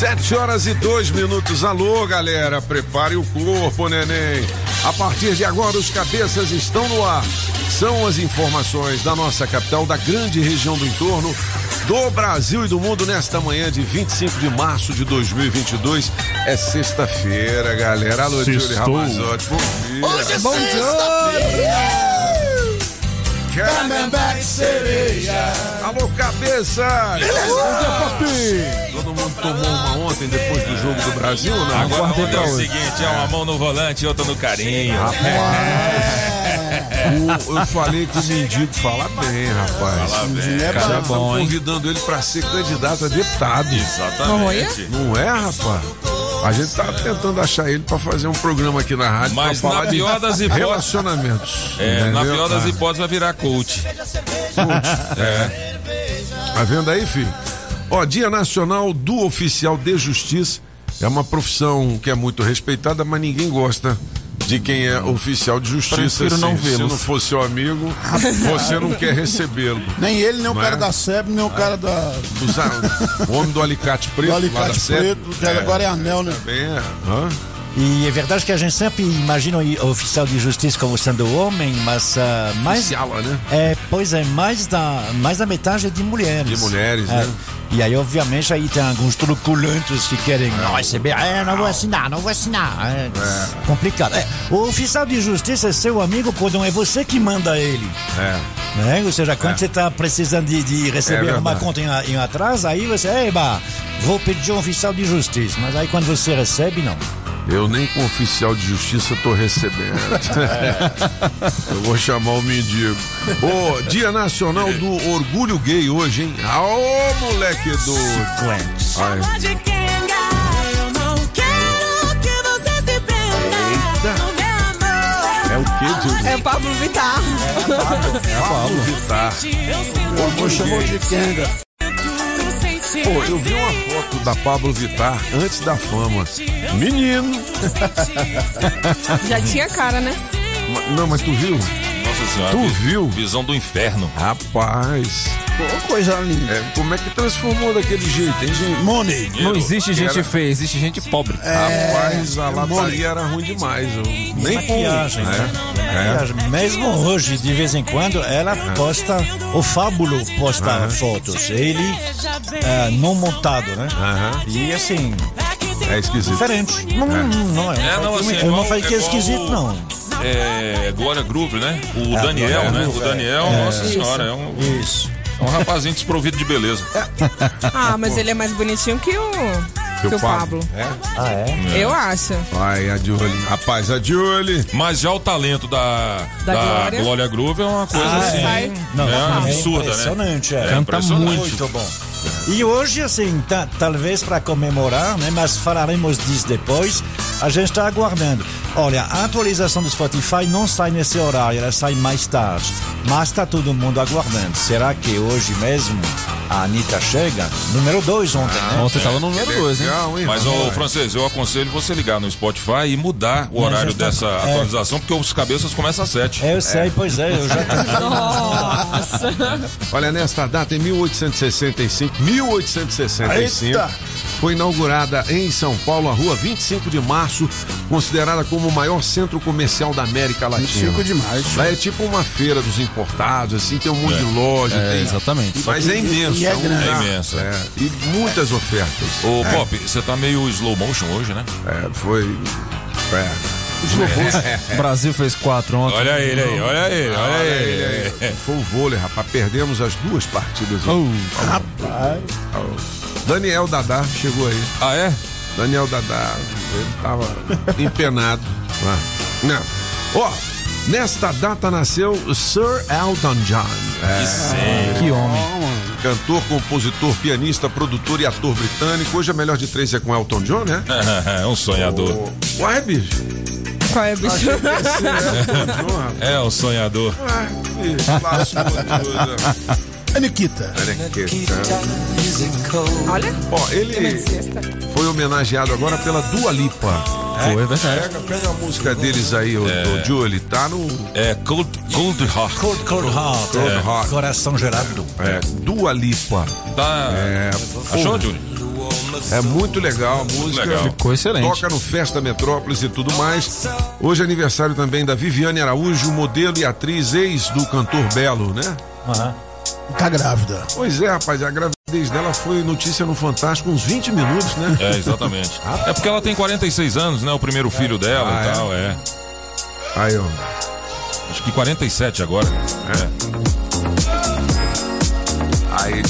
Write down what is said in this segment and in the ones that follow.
Sete horas e dois minutos. Alô, galera, prepare o corpo, neném. A partir de agora, os cabeças estão no ar. São as informações da nossa capital, da grande região do entorno, do Brasil e do mundo nesta manhã de 25 de março de 2022. É sexta-feira, galera. Alô, Júlio Ramazotti. Bom dia. Hoje é Bom Camembert sereia. Alô, cabeça! Todo mundo tomou uma ontem depois do jogo do Brasil, né? Agora Agora é o seguinte, é uma mão no volante e outra no carinho. O- eu falei que o mendigo fala bem, rapaz. Fala bem. O cara tá bom, hein? convidando ele pra ser candidato a deputado. Exatamente. Não é, rapaz? A gente tá tentando achar ele pra fazer um programa aqui na rádio Mas na pior das hipóteses- relacionamentos. É, na entendeu? pior das Ah, hipóteses vai virar coach. É. Tá vendo aí, filho? Ó, Dia Nacional do Oficial de Justiça é uma profissão que é muito respeitada, mas ninguém gosta de quem é oficial de justiça. Prefiro não assim. Se não for seu amigo, você não quer recebê-lo. Nem ele, nem o Não cara é? da SEB, nem o cara da, Os- O homem do alicate preto, do lá da alicate preto, que agora é anel, né? Bem, é. Hã? E é verdade que a gente sempre imagina o oficial de justiça como sendo homem, mas ah, mais Oficial, né? é, pois é, mais da mais da metade é de mulheres. De mulheres, É. né? E aí, obviamente, aí tem alguns truculentos que querem não receber. É, não vou assinar, não vou assinar. É, complicado. É, o oficial de justiça é seu amigo quando é você que manda ele. É. Né? Ou seja, quando você está precisando de, de receber É uma conta em, em atraso, aí você, eba, vou pedir um oficial de justiça. Mas aí quando você recebe, não. Eu nem com oficial de justiça tô recebendo. Eu vou chamar o mendigo. Ô, Dia Nacional do Orgulho Gay hoje, hein? Ô, moleque do. Ai. não quero que você se prenda. No meu amor. É o quê, Diogo? É Pablo Vittar. Pablo Vittar. Eu sinto O avô chamou de Kenga. Pô, eu vi uma foto da Pablo Vittar antes da fama. Menino. Já tinha cara, né? Não, mas tu viu? Nossa senhora. Tu vi- viu? Visão do inferno. Rapaz. Pô, coisa linda. É, como é que transformou daquele jeito, hein, gente? Money. Não existe gente Era- feia, existe gente pobre. Rapaz, a lataria era ruim demais. eu- Nem maquiagem, né? Maquiagem. Mesmo hoje, de vez em quando, ela posta, o Fábulo posta fotos. Ele ah, não montado, né? E assim, É esquisito. diferente. Não, não, não, É, não, assim, eu igual- não falei que é esquisito, não. É, Glória Groove, né? O É, Daniel, Glória né? Groove, O Daniel, nossa senhora, é um, Isso. é um rapazinho desprovido de beleza. Ah, mas ele é mais bonitinho que o, que o Pablo. É? Ah, é? Eu acho. Vai, a Julie. Rapaz, a Julie. Mas já o talento da, Da da Glória. Glória Groove é uma coisa Ah, assim. Não, né, é absurda, né? impressionante, é. É impressionante. Muito bom. E hoje, assim, ta- talvez para comemorar, né, mas falaremos disso depois, a gente está aguardando. Olha, a atualização do Spotify não sai nesse horário, ela sai mais tarde. Mas está todo mundo aguardando. Será que hoje mesmo a Anitta chega? Número 2 ontem, né? Ontem tava no número 2, hein? Legal, hein? Mas, ô, francês, eu aconselho você ligar no Spotify e mudar o horário já tá- dessa é. atualização, porque os cabeças começam às sete. Eu sei, pois é, eu já Nossa. Olha, nesta data, em 1865, 1865, Eita! Foi inaugurada em São Paulo a rua 25 de março, considerada como o maior centro comercial da América Latina. 25 demais. Lá é tipo uma feira dos importados, assim, tem um monte de loja. É, tem- exatamente. Mas é imenso. e é um grande. lugar- É imenso. é, e muitas ofertas. Ô, Pop, você tá meio slow motion hoje, né? É, foi. É. O Brasil fez quatro ontem. Olha ele aí, olha ele, olha Olha ele. ele aí. Foi o vôlei, rapaz. Perdemos as duas partidas. Oh, Daniel Dadá chegou aí. Ah, é? Daniel Dadá, ele tava empenado. Ah, Não. Ó, nesta data nasceu o Sir Elton John. É, que homem. cantor, compositor, pianista, produtor e ator britânico. Hoje a melhor de três é com Elton John, né? É um sonhador. Uai, bicho. Qual é, bicho? Esse é. É um sonhador. É Nikita. Olha que Olha. Ó, ele sexta. foi homenageado agora pela Dua Lipa. Foi, é verdade. Pega, pega a música deles aí, o do Julie, tá no É Cold, Cold Heart. Cold, cold heart. Cold é, Heart. Coração gelado. é, Dua Lipa. Tá. É, Achou, Júlio? É muito legal a música. legal. Ficou excelente. Toca no Festa Metrópolis e tudo mais. Hoje é aniversário também da Viviane Araújo, modelo e atriz ex do cantor Belo, né? Aham. Tá grávida. Pois é, rapaz, a gravidez dela foi notícia no Fantástico uns 20 minutos, né? É, exatamente. É porque ela tem 46 anos, né? O primeiro filho dela Ah, e é? tal, é. Aí, ó. Acho que 47 agora. Aí,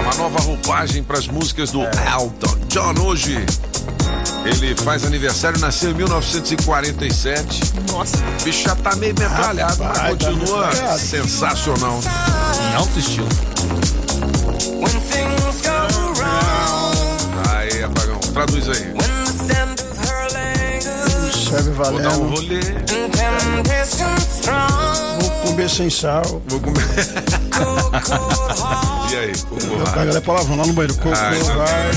uma nova roupagem para as músicas do Elton John hoje. Ele faz aniversário, nasceu em 1947. Nossa. O bicho já tá meio metralhado, mas tá continua metralhado. sensacional. Em alto estilo. Aí, apagão, traduz aí. Serve Vou dar um valendo. rolê, comer sem sal. vou comer. e aí, como Eu vai? pego ela palavrão lá no banheiro. Cocô, Ah, então- vai.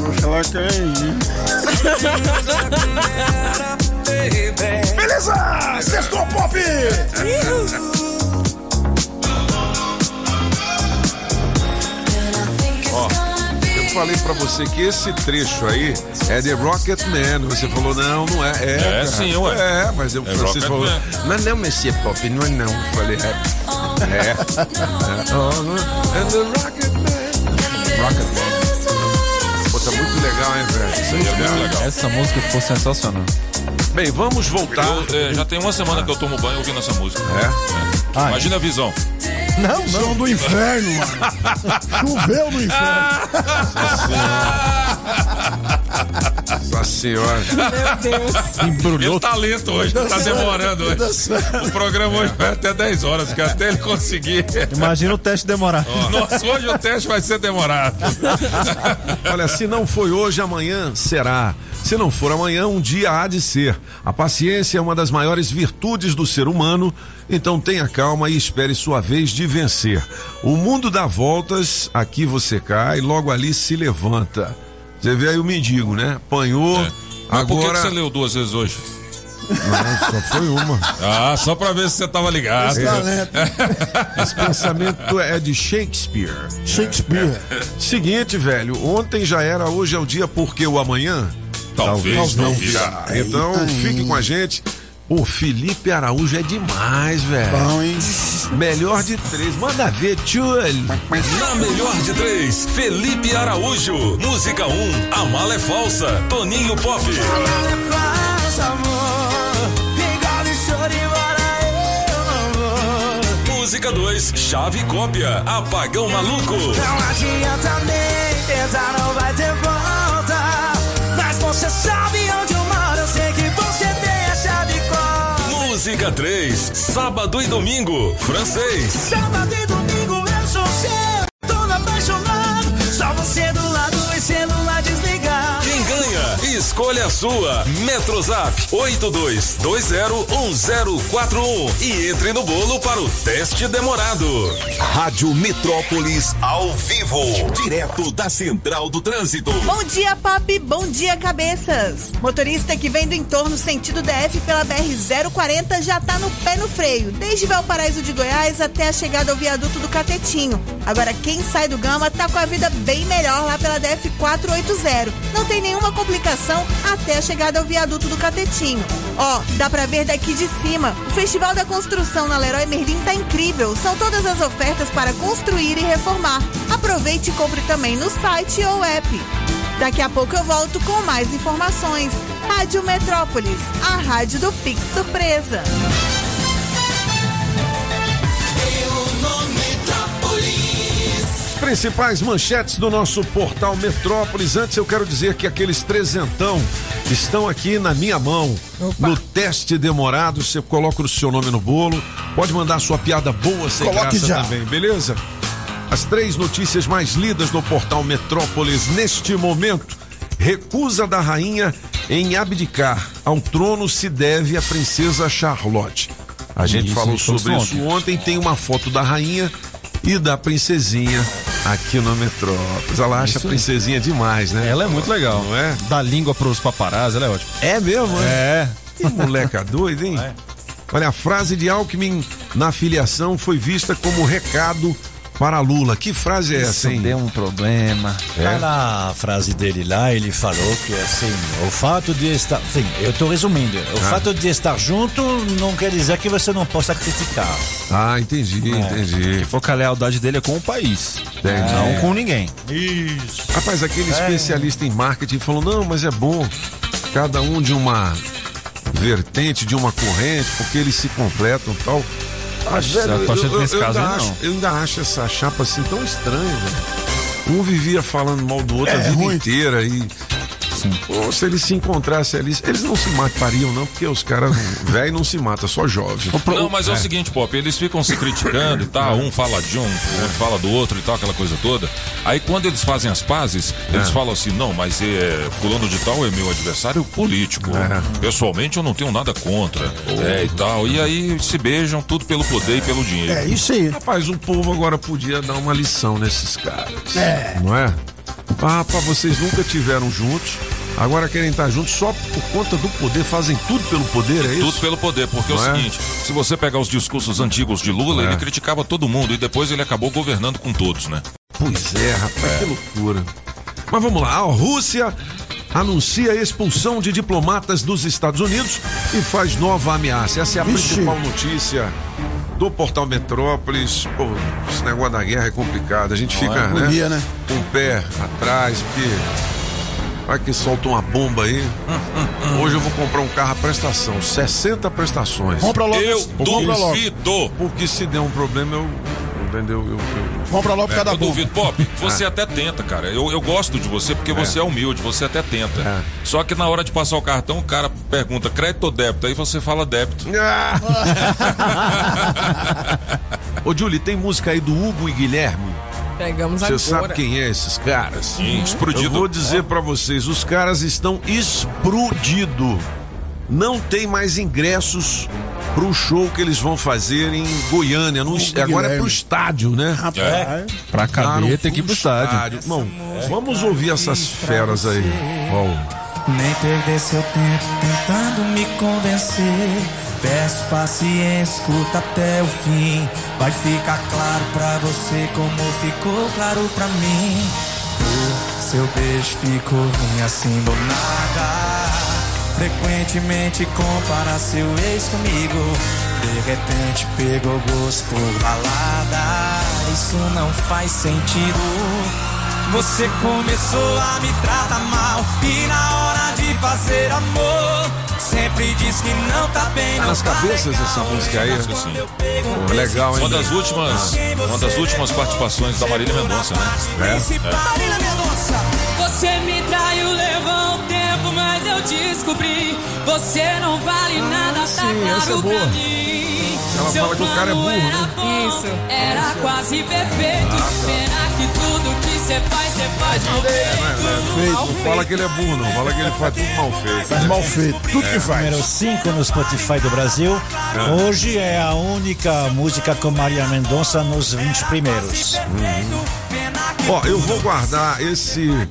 Vou falar quem. Beleza! Sextou Pop! Falei pra você que esse trecho aí é The Rocket Man. Você falou, não, não é. É, É, cara. sim, ué. É, mas eu, É Francisco falou, Rocket não, não, Monsieur Pop, não é não. Eu falei, é. É. é. Oh. And the Rocket Man. Rocket Man. Pô, tá muito legal, hein, velho? É. Essa música ficou sensacional. Bem, vamos voltar. Eu, é, já tem uma semana que eu tomo banho ouvindo essa música. É. Imagina a visão. Não, não. do inferno, mano. Choveu no inferno. Nossa senhora. Meu Deus. Ele tá lento hoje, tá demorando hoje. O programa hoje vai até 10 horas, que até ele conseguir. Imagina o teste demorar. Nossa, hoje o teste vai ser demorado. Olha, se não foi hoje, amanhã será. Se não for amanhã, um dia há de ser. A paciência é uma das maiores virtudes do ser humano, então tenha calma e espere sua vez de vencer. O mundo dá voltas, aqui você cai, logo ali se levanta. Você vê aí o mendigo, né? Apanhou, Mas por que, que agora. você leu duas vezes hoje? Não, só foi uma. Ah, só pra ver se você tava ligado. Talento. Esse pensamento é de Shakespeare. Shakespeare. Seguinte, velho, ontem já era, hoje é o dia porque o amanhã Talvez não virá. Então fique com a gente. O Felipe Araújo é demais, velho. Bom, hein? Melhor de três. Manda ver, tchul. Na melhor de três, Felipe Araújo. Música 1, um, A Mala é Falsa. Toninho Pop. Música 2, Chave e Cópia. Apagão Maluco. Não adianta nem tentar, não vai ter volta. Mas você sabe Música 3, Sábado e Domingo. Francês. Sábado e domingo eu sou seu, tô apaixonado. Só você Escolha sua. Metrozap 82201041 e entre no bolo para o teste demorado. Rádio Metrópolis ao vivo, direto da Central do Trânsito. Bom dia, Pop. Bom dia, cabeças. Motorista que vem do entorno sentido DF pela BR-040 já tá no pé no freio, desde Valparaíso de Goiás até a chegada ao viaduto do Catetinho. Agora, quem sai do Gama tá com a vida bem melhor lá pela DF-480. Não tem nenhuma complicação até a chegada ao viaduto do Catetinho. Ó, dá pra ver daqui de cima. O Festival da Construção na Leroy Merlin tá incrível. São todas as ofertas para construir e reformar. Aproveite e compre também no site ou app. Daqui a pouco eu volto com mais informações. Rádio Metrópolis, a rádio do Pix Surpresa. Principais manchetes do nosso portal Metrópolis. Antes eu quero dizer que aqueles trezentão estão aqui na minha mão. No teste demorado, você coloca o seu nome no bolo. Pode mandar sua piada boa sem Coloque graça já. também, beleza? As três notícias mais lidas no portal Metrópolis neste momento. Recusa da rainha em abdicar ao trono se deve à princesa Charlotte. A gente Isso, falou sobre isso isso ontem. Tem uma foto da rainha e da princesinha aqui no Metrópolis. Ela acha a Isso princesinha demais, né? Ela é muito legal. Não é? Dá língua pros paparazzi, ela é ótima. É mesmo, É. Que moleca doida, hein? Olha, a frase de Alckmin na filiação foi vista como recado para Lula. Que frase é essa, Isso hein? deu um problema. Tá na frase dele lá, ele falou que assim, o fato de estar. Enfim, eu tô resumindo. O Ah. fato de estar junto não quer dizer que você não possa criticar. Ah, entendi, entendi. Se for que a lealdade dele é com o país. Entendi. Não com ninguém. Isso. Rapaz, aquele especialista em marketing falou: não, mas é bom cada um de uma vertente, de uma corrente, porque eles se completam e tal. Eu caso ainda acho, eu ainda acho essa chapa assim tão estranha, velho. Um vivia falando mal do outro É a vida ruim. inteira e. Pô, se eles se encontrassem ali, eles não se matariam, não, porque os caras velho não se mata, só jovem. Não, mas é, o seguinte, Pop, eles ficam se criticando e tal, um fala de um, o outro fala do outro e tal, aquela coisa toda. Aí quando eles fazem as pazes, eles É. falam assim, não, mas é, fulano de tal é meu adversário político. É. Pessoalmente eu não tenho nada contra. É e tal. E aí se beijam tudo pelo poder e pelo dinheiro. É isso aí. Rapaz, o povo agora podia dar uma lição nesses caras. É. Não é? Ah, pá, vocês nunca tiveram juntos, agora querem estar juntos só por conta do poder, fazem tudo pelo poder, é isso? Tudo pelo poder, porque é Não o é? seguinte, se você pegar os discursos antigos de Lula, É. ele criticava todo mundo e depois ele acabou governando com todos, né? Pois é, rapaz, que loucura. Mas vamos lá, a Rússia anuncia a expulsão de diplomatas dos Estados Unidos e faz nova ameaça. Essa é a Vixe. principal notícia do portal Metrópolis. Pô, esse negócio da guerra é complicado. A gente fica, né, Agonia, né? com o pé atrás, porque vai que solta uma bomba aí. Hoje eu vou comprar um carro à prestação, 60 prestações. Compra logo. Eu logo. duvido. Porque se der um problema, eu. Entendeu? Eu, eu- Compra logo por causa da Eu duvido. Pop, Ah. você até tenta, cara. Eu, eu gosto de você porque você é humilde, você até tenta. É. Só que na hora de passar o cartão, o cara pergunta crédito ou débito? Aí você fala débito. Ô, Julie, tem música aí do Hugo e Guilherme? Pegamos Você sabe quem é esses caras? Sim, explodido. Eu vou dizer pra vocês, os caras estão explodido. Não tem mais ingressos pro show que eles vão fazer em Goiânia. no- agora é pro estádio, né? Rapaz. Pra Cara, caber tem que ir pro estádio. Irmão, vamos ouvir essas feras aí. Ó, Nem perder seu tempo tentando me convencer. Peço paciência, escuta até o fim. Vai ficar claro pra você como ficou claro pra mim. O seu beijo ficou ruim assim do nada. Frequentemente compara seu ex comigo. De repente pegou gosto por balada. Isso não faz sentido. Você começou a me tratar mal e na hora de fazer amor sempre diz que não tá bem, Tá nas tá cabeças legal. essa música aí? Perguntei Pô, legal, hein? Uma das últimas, uma das últimas participações da Marília Mendonça, né? Marília Mendonça. Mas eu descobri. Você não vale nada, tá sim, essa é claro boa. pra mim. Ela Seu fala que o cara é burro, era né? bom, Isso. Era quase perfeito. Pena que tudo que você faz, você faz mal feito. Não fala que ele é burro, não. Fala que ele faz tudo mal feito. Faz mal feito. Tudo que Número faz. 5 no Spotify do Brasil. Hoje é a única música com Maria Mendonça nos 20 primeiros. Ó, eu vou guardar esse.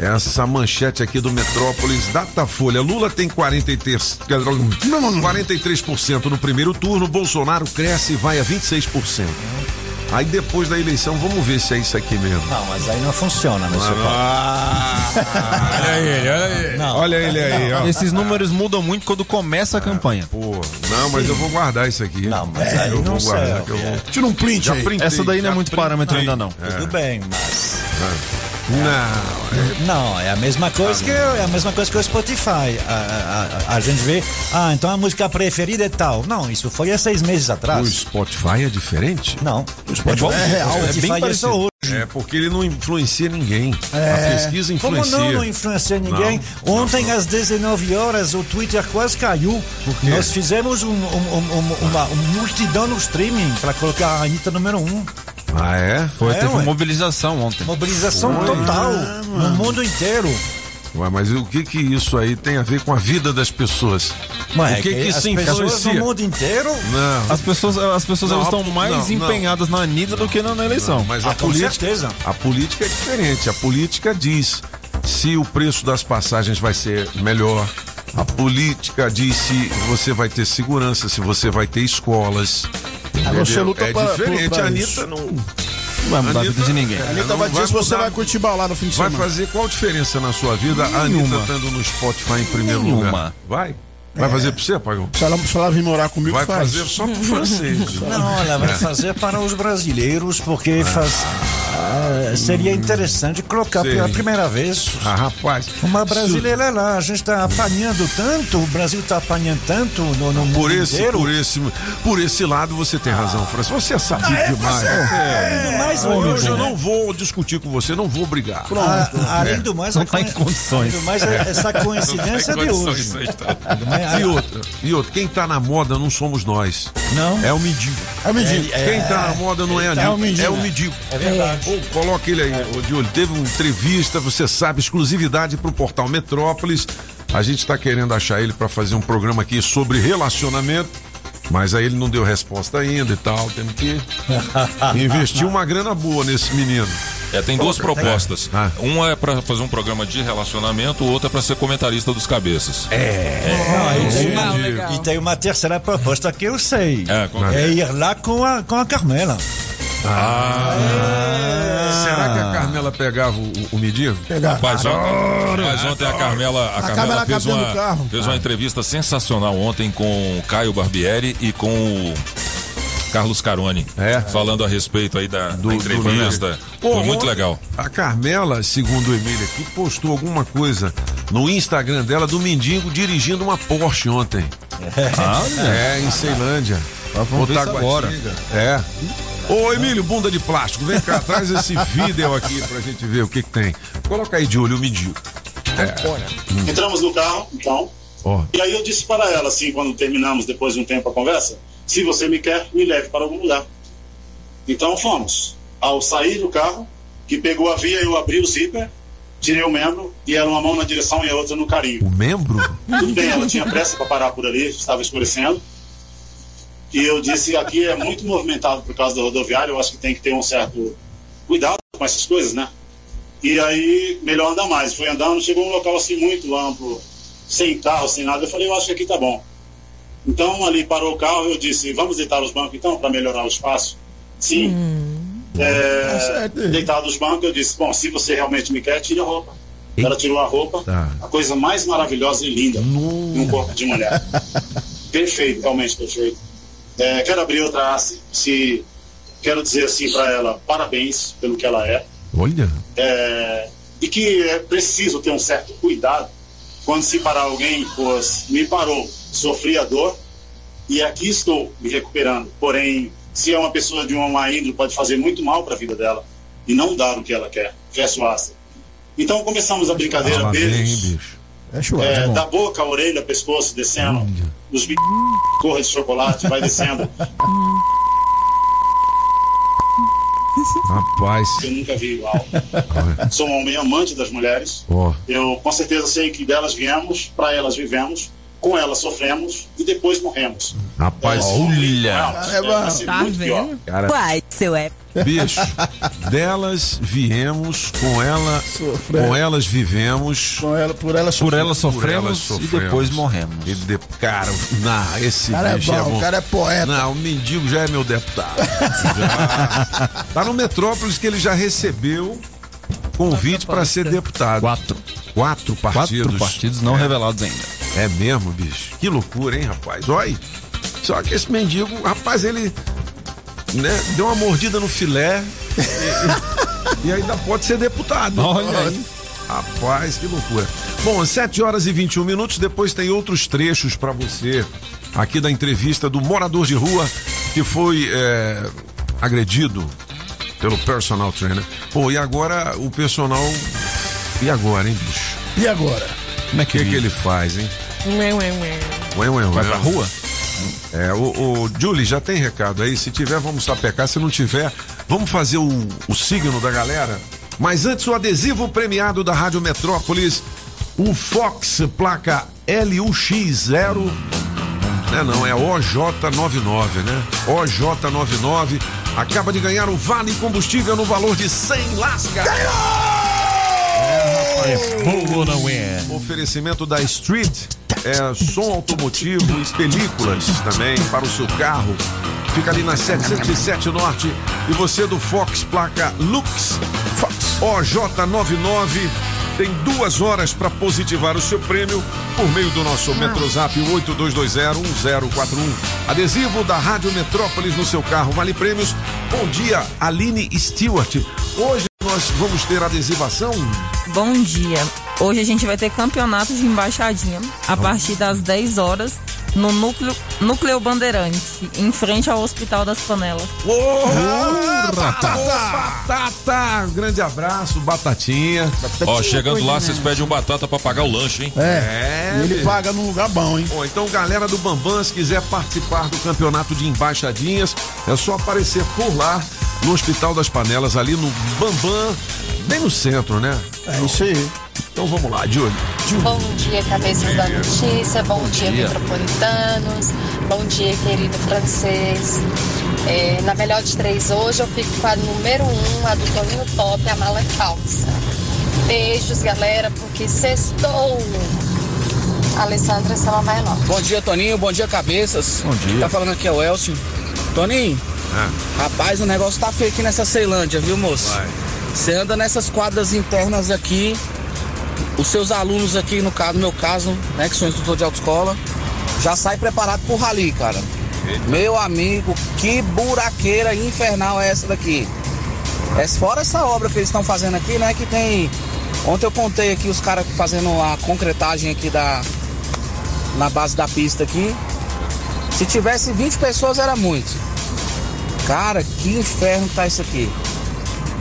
Essa manchete aqui do Metrópolis, Datafolha. Lula tem 43, 43% no primeiro turno, Bolsonaro cresce e vai a 26%. Aí depois da eleição, vamos ver se é isso aqui mesmo. Não, mas aí não funciona, meu senhor. Olha ele, olha ele. Não. Olha ele aí, ó. Esses números mudam muito quando começa a campanha. Pô, não, mas eu vou guardar isso aqui. Não, mas aí eu não vou guardar, eu vou. Tira um print Já aí. printei, Essa daí não é muito parâmetro ainda não. Tudo bem, mas. Não, Não, é a mesma coisa que é a mesma coisa que o Spotify. A, a- a gente vê, ah, então a música preferida é tal. Não, isso foi há seis meses o atrás. Spotify é diferente? Não. O Spotify é real. O É bem Spotify é parecido. hoje. É porque ele não influencia ninguém. A pesquisa Como influencia. não, não influencia ninguém? Não, Ontem às 19 horas o Twitter quase caiu. quê? Nós fizemos um, um- um- um- uma, um multidão no streaming para colocar a Anitta número 1. Um. Ah, é? Foi, É, teve ué. uma mobilização ontem. Mobilização Foi. total no mundo inteiro. Ué, mas o que que isso aí tem a ver com a vida das pessoas? Mas o que que as isso pessoas influencia? no mundo inteiro Não. As pessoas, as pessoas Não, elas a- estão mais não, não. empenhadas na Anitta do que na, na eleição. Mas a Ah, com política, certeza. a política é diferente. A política diz se o preço das passagens vai ser melhor. A política diz se você vai ter segurança, se você vai ter escolas. Entendeu? você luta é pra- diferente. pra a Anitta não Não vai mudar a vida de ninguém. A Anitta não vai dizer vai se você vai curtir bailar no fim de vai semana. fazer qual diferença na sua vida a Anitta Nenhuma. estando no Spotify em primeiro Nenhuma. lugar? Vai? Vai fazer pra você, Pagão? Se ela, se ela vir morar comigo, Vai faz. fazer só pro francês. Não, ela vai fazer para os brasileiros, porque faz, ah, seria interessante colocar Sei. pela primeira vez Ah, rapaz. uma brasileira lá. A gente está apanhando tanto, o Brasil está apanhando tanto no, no mundo Por esse, inteiro. por, esse, por esse lado você tem razão, França. Você é sabido demais. É, mais ou Hoje eu menos. não vou discutir com você, não vou brigar. A- além do mais, Não tá em condições. do mais, essa coincidência de hoje. E outra, e outra, quem tá na moda não somos nós. Não? É o mendigo. É mendigo. Quem tá na moda não é a É o mendigo. é o mendigo. É verdade. Ô, coloca ele aí, ô, de olho. Teve uma entrevista, você sabe, exclusividade pro portal Metrópolis. A gente tá querendo achar ele pra fazer um programa aqui sobre relacionamento. Mas aí ele não deu resposta ainda e tal. Temos que investir uma grana boa nesse menino. É, tem duas propostas. Ah. Uma é pra fazer um programa de relacionamento, outra é pra ser comentarista dos cabeças. Legal, legal. E tem uma terceira proposta que eu sei. É, É ir lá com a, com a Carmela. Será que a Carmela pegava o, o mendigo? Pegar. Mas ontem, mas ontem a Carmela, a Carmela Carmela fez, uma, fez uma entrevista sensacional ontem com o Caio Barbieri e com o Carlos Caroni. É. Falando a respeito aí da, Do- da do entrevista. Emílio. Foi Ô, muito legal. A Carmela, segundo o Emílio aqui, postou alguma coisa no Instagram dela do mendigo dirigindo uma Porsche ontem. É, em Ceilândia. vamos ver isso Taguatinga. agora. É. Ô, Emílio, bunda de plástico, vem cá, traz esse vídeo aqui pra gente ver o que que tem. Coloca aí de olho o mendigo. Entramos no carro, então. Ó. E aí eu disse para ela, assim, quando terminamos, depois de um tempo a conversa, se você me quer, me leve para algum lugar. Então fomos. Ao sair do carro, que pegou a via, eu abri o zíper, tirei o membro e era uma mão na direção e a outra no carinho. O membro? Tudo bem, ela tinha pressa para parar por ali, estava escurecendo. E eu disse, aqui é muito movimentado por causa da rodoviária, eu acho que tem que ter um certo cuidado com essas coisas, né? E aí, melhor andar mais. Foi andando, chegou um local assim muito amplo, sem carro, sem nada. Eu falei, eu acho que aqui tá bom. Então, ali parou o carro, eu disse, vamos deitar os bancos então, para melhorar o espaço? Sim. É, certo. deitado os bancos, eu disse, bom, se você realmente me quer, tire a roupa. Ela tirou a roupa, Tá. a coisa mais maravilhosa e linda de um corpo de mulher. perfeito, realmente perfeito. É, quero abrir outra haste, se quero dizer assim para ela, parabéns pelo que ela é, Olha. é, e que é preciso ter um certo cuidado quando se parar alguém, pois me parou, sofri a dor e aqui estou me recuperando. Porém, se é uma pessoa de uma má índole, pode fazer muito mal para a vida dela e não dar o que ela quer. Fecha o astra. Então começamos a brincadeira, beijos, bicho. É é, da boca, orelha, pescoço, descendo, os bi... corra de chocolate, vai descendo. Rapaz. Eu nunca vi igual. Sou um homem amante das mulheres. Ó. Eu com certeza sei que delas viemos, para elas vivemos, com elas sofremos e depois morremos. Rapaz, É, olha. é, vai ser Tá vendo? cara, Uai, seu é. Bicho, delas viemos, com ela, Sofremos. com elas vivemos. Com ela, por ela Por sofrer. ela sofremos, Por elas e sofremos. depois morremos. E de, cara, não, esse O cara é bicho bom, o cara é poeta. Não, o mendigo já é meu deputado. Já. Tá no Metrópolis que ele já recebeu convite para ser deputado. Quatro. Quatro partidos. Quatro partidos não revelados ainda. É mesmo, bicho. Que loucura, hein, rapaz? Olha. Só que esse mendigo, rapaz, ele né, deu uma mordida no filé e, e ainda pode ser deputado. Olha aí. Rapaz, que loucura. Bom, 7 horas e 21 minutos, depois tem outros trechos pra você aqui da entrevista do morador de rua que foi é, agredido pelo personal trainer. Pô, e agora o personal. E agora, hein, bicho? E agora? Como é O que, que ele faz, hein? Ué, ué, ué. Ué, ué, ué. Vai pra rua? É, o, o Julie, já tem recado aí? Se tiver, vamos sapecar. Se não tiver, Vamos fazer o, o signo da galera? Mas antes, o adesivo premiado da Rádio Metrópolis, o Fox, placa LUX0. É não, é OJ99, né? OJ99 acaba de ganhar o Vale Combustível no valor de 100 lascas. É, fogo não é. Oferecimento da Street, é som automotivo e películas também para o seu carro. Fica ali na 707 Norte. E você do Fox, placa Lux Fox OJ99. Tem duas horas para positivar o seu prêmio por meio do nosso Metrozap 82201041. Adesivo da Rádio Metrópolis no seu carro. Vale prêmios. Bom dia, Aline Stewart. Hoje nós vamos ter adesivação. Bom dia. Hoje a gente vai ter campeonato de embaixadinha a partir das 10 horas no núcleo, núcleo Bandeirante, em frente ao Hospital das Panelas. Oh, batata! batata! Grande abraço, batatinha. Ó, chegando lá, vocês pedem um batata pra pagar o lanche, hein? É. e ele paga num lugar bom, hein? Bom, então, galera do Bambam, se quiser participar do campeonato de embaixadinhas, é só aparecer por lá no Hospital das Panelas, ali no Bambam, bem no centro, né? É isso aí. Então vamos lá, Júlio. Bom dia, cabeças da notícia. Bom, dia, dia. metropolitanos. Bom dia, querido francês. É, na melhor de três hoje, eu fico com a número um, a do Toninho Top, a mala calça. Beijos, galera, porque sextou. Alessandra Salamaia Norte. Bom dia, Toninho. Bom dia, cabeças. Bom dia. Tá falando aqui é o Elcio. Toninho, rapaz, o negócio tá feio aqui nessa Ceilândia, viu, moço? Você anda nessas quadras internas aqui, os seus alunos aqui, no caso, no meu caso, né, que sou instrutor de autoescola, já sai preparado pro rally, cara. Meu amigo, que buraqueira infernal é essa daqui? É fora essa obra que eles estão fazendo aqui, né? Que tem. Ontem eu contei aqui os caras fazendo a concretagem aqui da. Na base da pista aqui. Se tivesse 20 pessoas era muito. Cara, que inferno tá isso aqui.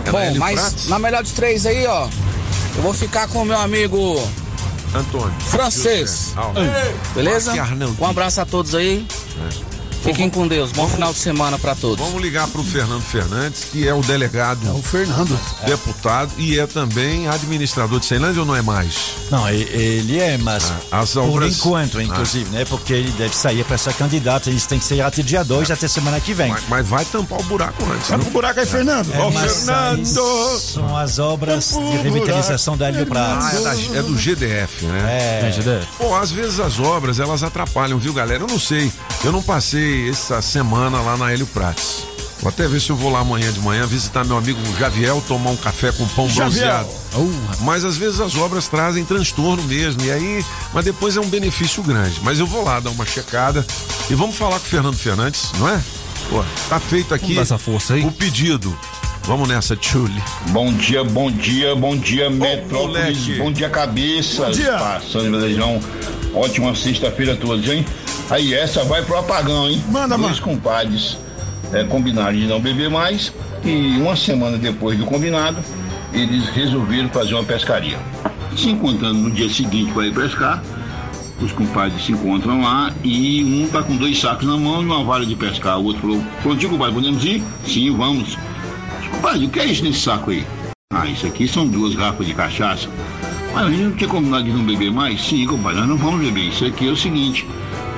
É Bom, mas Prates? na melhor de três aí, ó. Eu vou ficar com o meu amigo Antônio. francês. Beleza? Um abraço a todos aí. Fiquem com Deus. Bom final de semana pra todos. Vamos ligar para o Fernando Fernandes, que é o delegado. É o Fernando. Deputado e é também administrador de Ceilândia ou não é mais? Não, ele é, mas as por obras- enquanto, inclusive, né? Porque ele deve sair para ser candidato, eles têm que ser até dia 2, até semana que vem. Mas, mas vai tampar o buraco antes. Vai né? pro buraco aí, Fernando. É, Ó, mas Fernando. São as obras de revitalização da Hélio Prates. Ah, é, da- é do GDF, né? É. É, GDF. Pô, às vezes as obras, elas atrapalham, viu, galera? Eu não sei. Eu não passei essa semana lá na Hélio Prates. Vou até ver se eu vou lá amanhã de manhã visitar meu amigo Javiel, tomar um café com pão Javiel. bronzeado. Mas às vezes as obras trazem transtorno mesmo. E aí, mas depois é um benefício grande. Mas eu vou lá dar uma checada e vamos falar com o Fernando Fernandes, não é? Pô, tá feito aqui essa força aí. o pedido. Vamos nessa, Tchuli. Bom dia, bom dia, bom dia, Metrópolis. moleque. Bom dia, cabeças. Bom dia. Passando, Belejão. Ótima sexta-feira a todos, hein? Aí, essa vai pro apagão, hein? Manda, Dois compadres é, combinaram de não beber mais e uma semana depois do combinado, eles resolveram fazer uma pescaria. Se encontrando no dia seguinte para ir pescar, os compadres se encontram lá e um tá com dois sacos na mão e uma vara de pescar. O outro falou, prontinho, compadre, podemos ir? Sim, vamos. Compadre, o que é isso nesse saco aí? Ah, isso aqui são duas garrafas de cachaça. Mas a gente não tinha combinado de não beber mais? Sim, compadre, nós não vamos beber. Isso aqui é o seguinte,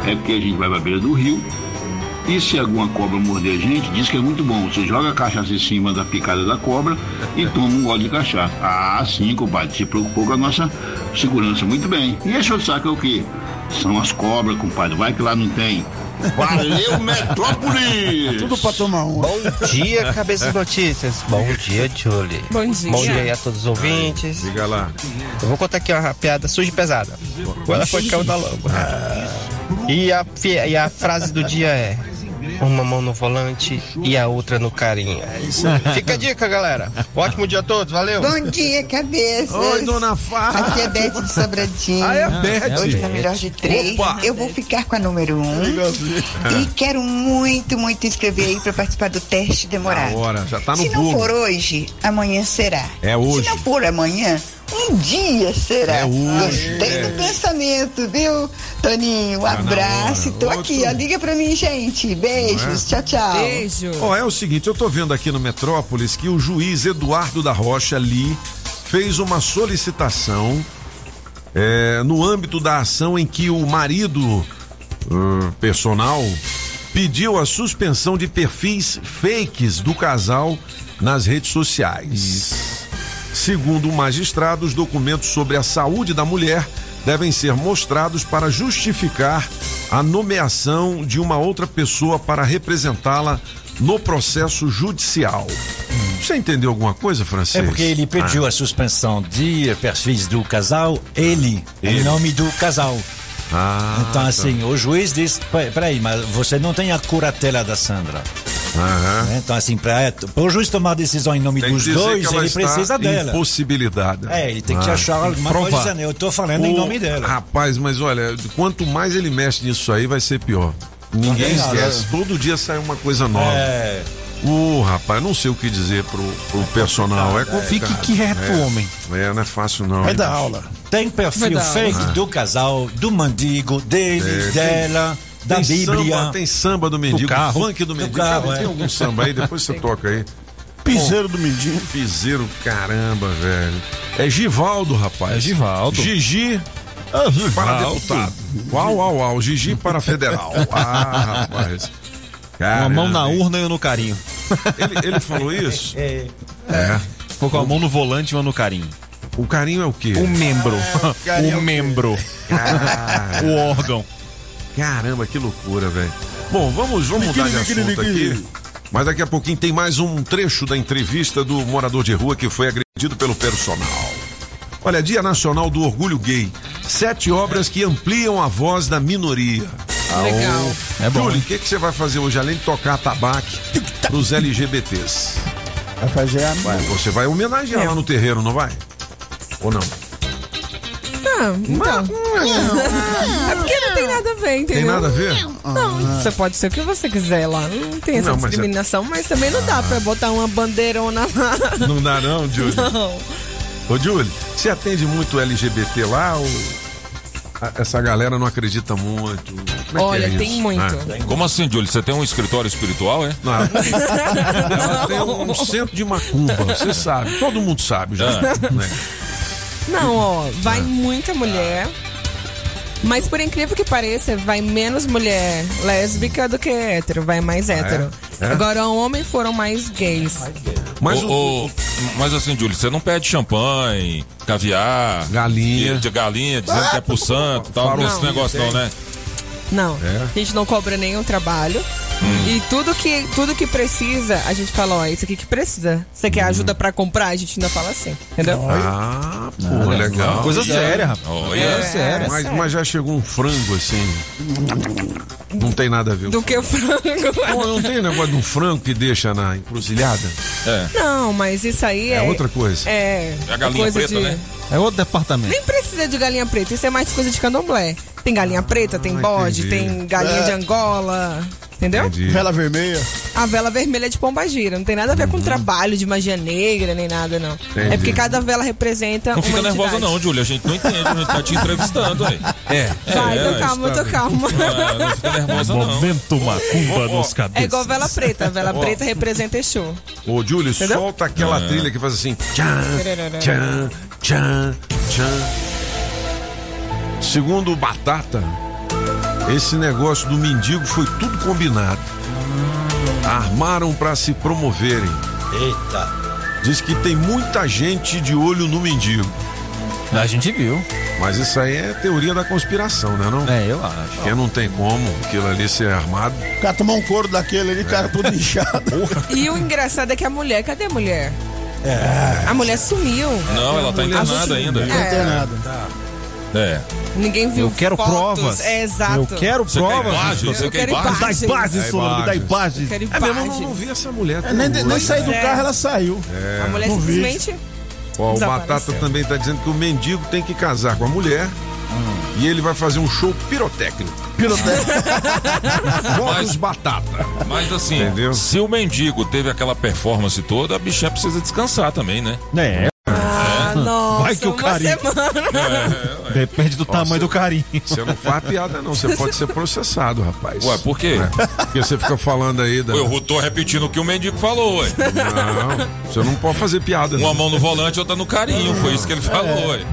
é porque a gente vai pra beira do rio e se alguma cobra morder a gente, diz que é muito bom. Você joga a cachaça em cima da picada da cobra e toma um gole de cachaça. Ah, sim, compadre, se preocupou com a nossa segurança. Muito bem. E esse outro saco é o quê? São as cobras, compadre. Vai que lá não tem. Valeu, Metrópolis! Tudo pra tomar um. Bom dia, cabeça de notícias. Bom dia, Julie. Bom dia. Bom dia aí a todos os ouvintes. Liga lá. Eu vou contar aqui uma piada suja e pesada. Ela foi caiu da lama. E a, e a frase do dia é: Uma mão no volante e a outra no carinha. Fica a dica, galera. Ótimo dia a todos, valeu. Bom dia, cabeça. Oi, dona Fá. Aqui é Beth de Sobradinho. Ah, é a Beth. Hoje na melhor de três. Opa. Eu vou ficar com a número um. E quero muito, muito inscrever aí pra participar do teste demorado. Agora, já tá no Se não bolo. for hoje, amanhã será. É hoje. Se não for amanhã, Um dia será. É hoje, Gostei é. do pensamento, viu? Toninho, um Tá abraço. hora. Tô aqui, ó. Liga pra mim, gente. Beijos. Tchau, tchau. Ó, é o seguinte, eu tô vendo aqui no Metrópolis que o juiz Eduardo da Rocha Lee fez uma solicitação é, no âmbito da ação em que o marido uh, personal pediu a suspensão de perfis fakes do casal nas redes sociais. Segundo o magistrado, os documentos sobre a saúde da mulher devem ser mostrados para justificar a nomeação de uma outra pessoa para representá-la no processo judicial. Você entendeu alguma coisa, Francês? É porque ele pediu Ah. a suspensão de perfis do casal, ele, em nome do casal. Ah, então, tá. assim, o juiz disse: "Pe- peraí, mas você não tem a curatela da Sandra. Né? Então, assim, para o juiz tomar decisão em nome Tem dos dois, ele precisa dela. Impossibilitada. É, ele tem que achar alguma coisa dizendo, eu tô falando em O- nome dela. Rapaz, mas olha, quanto mais ele mexe nisso aí, vai ser pior. Ninguém esquece. Todo dia sai uma coisa nova. É. Ô, rapaz, não sei o que dizer pro, pro personal. É complicado. Fique quieto, É. homem. É, não é fácil não. Vai dar bicho? aula. Tem perfil fake aula. do casal, do mandigo, dele, É, tem- dela, da tem Bíblia. Samba, tem samba do mendigo, carro. funk do mendigo. carro, Cara, é. Tem algum samba aí? Depois você toca aí. Piseiro do mendigo. Piseiro, caramba, velho. É Givaldo, rapaz. É Givaldo. Gigi. Para deputado. Uau, uau, uau. Gigi para federal. Ah, rapaz. Uma mão na Caramba, urna e uma no carinho. Ele, ele falou isso? É. É. Ficou com a mão no volante e uma no carinho. O carinho é o quê? O membro. é o o membro. Ah. o órgão. Caramba, que loucura, velho. Bom, vamos, vamos mudar de assunto aqui. Mas daqui a pouquinho tem mais um trecho da entrevista do morador de rua que foi agredido pelo personal. Olha, Dia Nacional do Orgulho Gay. Sete obras que ampliam a voz da minoria. Legal. É bom. Júlio, o que, que você vai fazer hoje, além de tocar tabaque pros LGBTs? Vai fazer a. Vai, você vai homenagear lá no terreiro, não vai? Ou não? Ah, então. É porque não tem nada a ver, entendeu? Tem nada a ver? Não, você pode ser o que você quiser lá. Não tem essa Não, mas é- discriminação, mas também não dá pra botar uma bandeirona lá. Não dá não, Júlio? Não. Ô, Júlio, você atende muito LGBT lá ou a- essa galera não acredita muito? Como é que Olha, é isso? tem muito. Ah. Como assim, Júlio? Você tem um escritório espiritual, é? Não. Ela tem um centro de macumba, você sabe. Todo mundo sabe já. Ah. né? Não, ó, vai muita mulher. Mas por incrível que pareça, vai menos mulher lésbica do que hétero, vai mais hétero. É? Agora, homem foram mais gays. Mas, o, mas assim, Júlio, você não pede champanhe, caviar, galinha, de, galinha, dizendo que é pro santo e tal. Não, esse Não. negócio não, né? Não, É? a gente não cobra nenhum trabalho. E tudo que, tudo que precisa, a gente fala, ó, isso aqui que precisa. Você quer ajuda pra comprar? A gente ainda fala assim, entendeu? Ah, pô, legal. Coisa séria, rapaz. Olha. É, é mas, mas já chegou um frango assim. Não tem nada a ver. Do que o frango. Pô, não tem negócio de um frango que deixa na encruzilhada? É. Não, mas isso aí é. É outra coisa. É. É a galinha coisa preta, de- né? É outro departamento. Nem precisa de galinha preta, isso é mais coisa de candomblé. Tem galinha preta, tem Ah, bode, entendi. tem galinha É. de Angola. Entendeu? Entendi. Vela vermelha. A vela vermelha é de pomba gira, não tem nada a ver com trabalho de magia negra nem nada, não. Uhum. Entendi. É porque cada vela representa Não fica uma nervosa entidade. não, Júlio. A gente não entende, a gente tá te entrevistando aí. É. Vai, é, tô calma, está- tô calma. Ah, não fica nervosa não. Momento macumba nos cabeças. É igual vela preta, a vela Ó. preta representa Exu. Ô, Júlio, solta aquela É. trilha que faz assim. Tchan, tchan, tchan, tchan. Segundo Batata, esse negócio do mendigo foi tudo combinado. Armaram pra se promoverem. Eita. Diz que tem muita gente de olho no mendigo. A gente viu. Mas isso aí é teoria da conspiração, né não? É, eu acho. Porque não tem como aquilo ali ser armado. O cara tomar um couro daquele ali, cara, todo inchado. E o engraçado é que a mulher, cadê a mulher? É. A mulher sumiu. Não, ela tá internada ainda. Não tem nada. É. Ninguém viu Eu quero fotos. provas. É, exato. Eu quero Você quer provas. imagem? Eu Você quer quero imagem? Dá imagens. imagens, É Solano, dá imagens. imagens. Quero É mesmo, eu não, imagens. não vi essa mulher. até Nem, nem sair do É. carro, ela saiu. A mulher No simplesmente. Ó, o. Batata também tá dizendo que o mendigo tem que casar com a mulher e ele vai fazer um show pirotécnico. Voz Batata. Mas assim, Entendeu? se o mendigo teve aquela performance toda, a bichinha precisa descansar também, né? É. Nossa, Vai que o uma carinho. semana. Depende do tamanho do carinho. Você não faz piada, não. Você pode ser processado, rapaz. Ué, por quê? É. Porque você fica falando aí da. Eu tô repetindo o que o mendigo falou, ué. Não, você não pode fazer piada. Uma não. mão no volante, outra no carinho. Foi isso que ele falou, ué.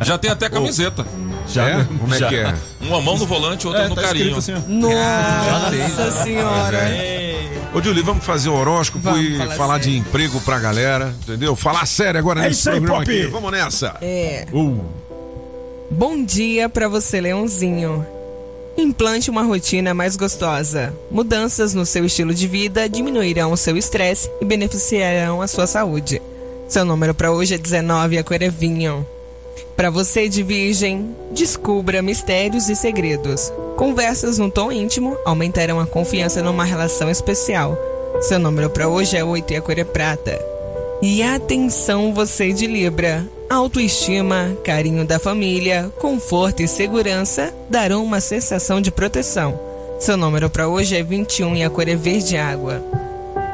Já tem até camiseta. Já? É? Como é Já. que é? Uma mão no volante, outra É, no tá carinho. escrito assim, Nossa senhora. Ô, Julie, vamos fazer o horóscopo Vamos e falar falar, de emprego pra galera, entendeu? Falar sério agora É nesse aí, programa aqui. Vamos nessa. É. Uh. Bom dia pra você, Leãozinho. Implante uma rotina mais gostosa. Mudanças no seu estilo de vida diminuirão o seu estresse e beneficiarão a sua saúde. Seu número pra hoje é 19 e a cor é vinho. Pra você de virgem, descubra mistérios e segredos. Conversas no tom íntimo aumentarão a confiança numa relação especial. Seu número pra hoje é 8 e a cor é prata. E atenção você de Libra. Autoestima, carinho da família, conforto e segurança darão uma sensação de proteção. Seu número para hoje é 21 e a cor é verde água.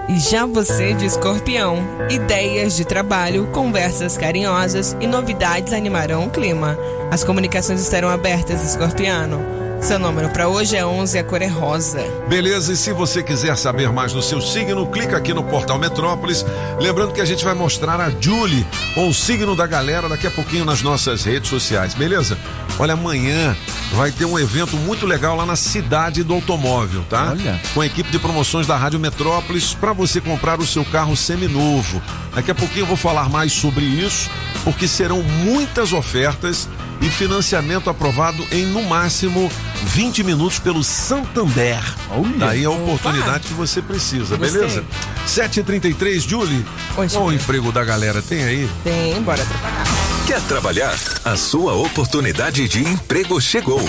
E já você de escorpião, ideias de trabalho, conversas carinhosas e novidades animarão o clima. As comunicações estarão abertas, escorpiano. Seu número para hoje é 11 e a cor é rosa. Beleza, e se você quiser saber mais do seu signo, clica aqui no portal Metrópolis. Lembrando que a gente vai mostrar a Julie com o signo da galera daqui a pouquinho nas nossas redes sociais, beleza? Olha, amanhã vai ter um evento muito legal lá na cidade do automóvel, tá? Olha. Com a equipe de promoções da Rádio Metrópolis para você comprar o seu carro seminovo. Daqui a pouquinho eu vou falar mais sobre isso, porque serão muitas ofertas e financiamento aprovado em no máximo 20 minutos pelo Santander. Daí a oportunidade que você precisa, Gostei. beleza? 7h33, Julie. Oi, Qual o emprego da galera? Tem aí? Tem, bora trabalhar. Quer trabalhar? A sua oportunidade de emprego chegou.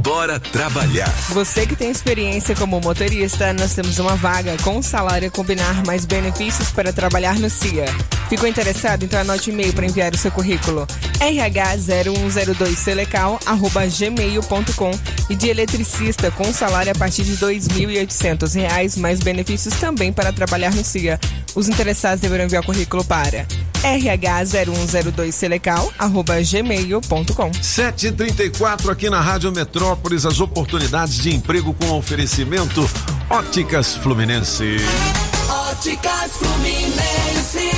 Bora trabalhar. Você que tem experiência como motorista, nós temos uma vaga com salário a combinar mais benefícios para trabalhar no CIA. Ficou interessado? Então anote o e-mail para enviar o seu currículo. rh0102selecal@gmail.com e de eletricista com salário a partir de 2.800 reais, mais benefícios também para trabalhar no CIA. Os interessados deverão enviar o currículo para rh0102selecal@gmail.com. 7h34 aqui na Rádio Metrópolis, as oportunidades de emprego com oferecimento Óticas Fluminense. Óticas Fluminense.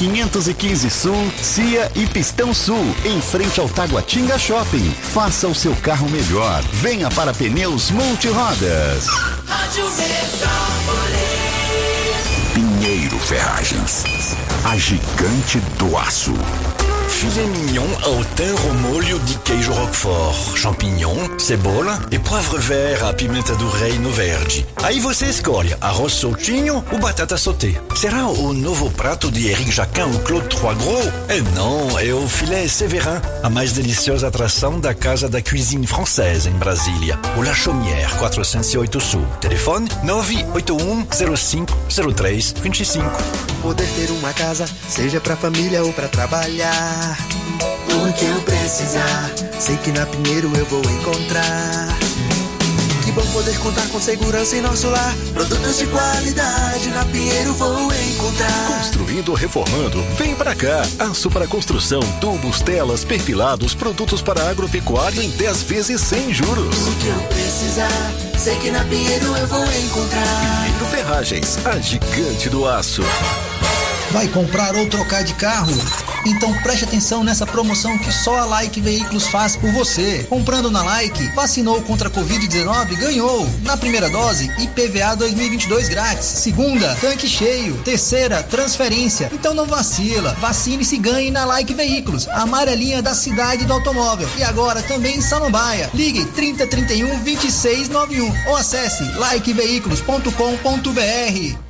515 Sul, Cia e Pistão Sul, em frente ao Taguatinga Shopping. Faça o seu carro melhor. Venha para Pneus Multirodas. Rádio Metrópolis. Pinheiro Ferragens. A gigante do aço. Filet mignon ao thym ao molho de queijo roquefort, champignon, cebola e poivre vert à pimenta do reino verde. Aí você escolhe arroz soltinho ou batata sauté. Será o novo prato de Eric Jacquin ou Claude Trois Gros? É não, é o filé Séverin, a mais deliciosa atração da Casa da Cuisine Française em Brasília. O La Chaumière, 408 Sul. Telefone 981 05 03 25. Poder ter uma casa, seja pra família ou pra trabalhar. O que eu precisar, sei que na Pinheiro eu vou encontrar. Que bom poder contar com segurança em nosso lar. Produtos de qualidade na Pinheiro vou encontrar. Construindo ou reformando, vem pra cá. Aço para construção, tubos, telas, perfilados, produtos para agropecuária em 10 vezes sem juros. O que eu precisar, sei que na Pinheiro eu vou encontrar. Pinheiro Ferragens, a gigante do aço. Vai comprar ou trocar de carro? Então preste atenção nessa promoção que só a Like Veículos faz por você. Comprando na Like, vacinou contra a Covid-19, ganhou. Na primeira dose, IPVA 2022 grátis. Segunda, tanque cheio. Terceira, transferência. Então não vacila. Vacine-se e ganhe na Like Veículos, a amarelinha da cidade do automóvel. E agora também em Samambaia. Ligue 3031 2691 ou acesse likeveículos.com.br.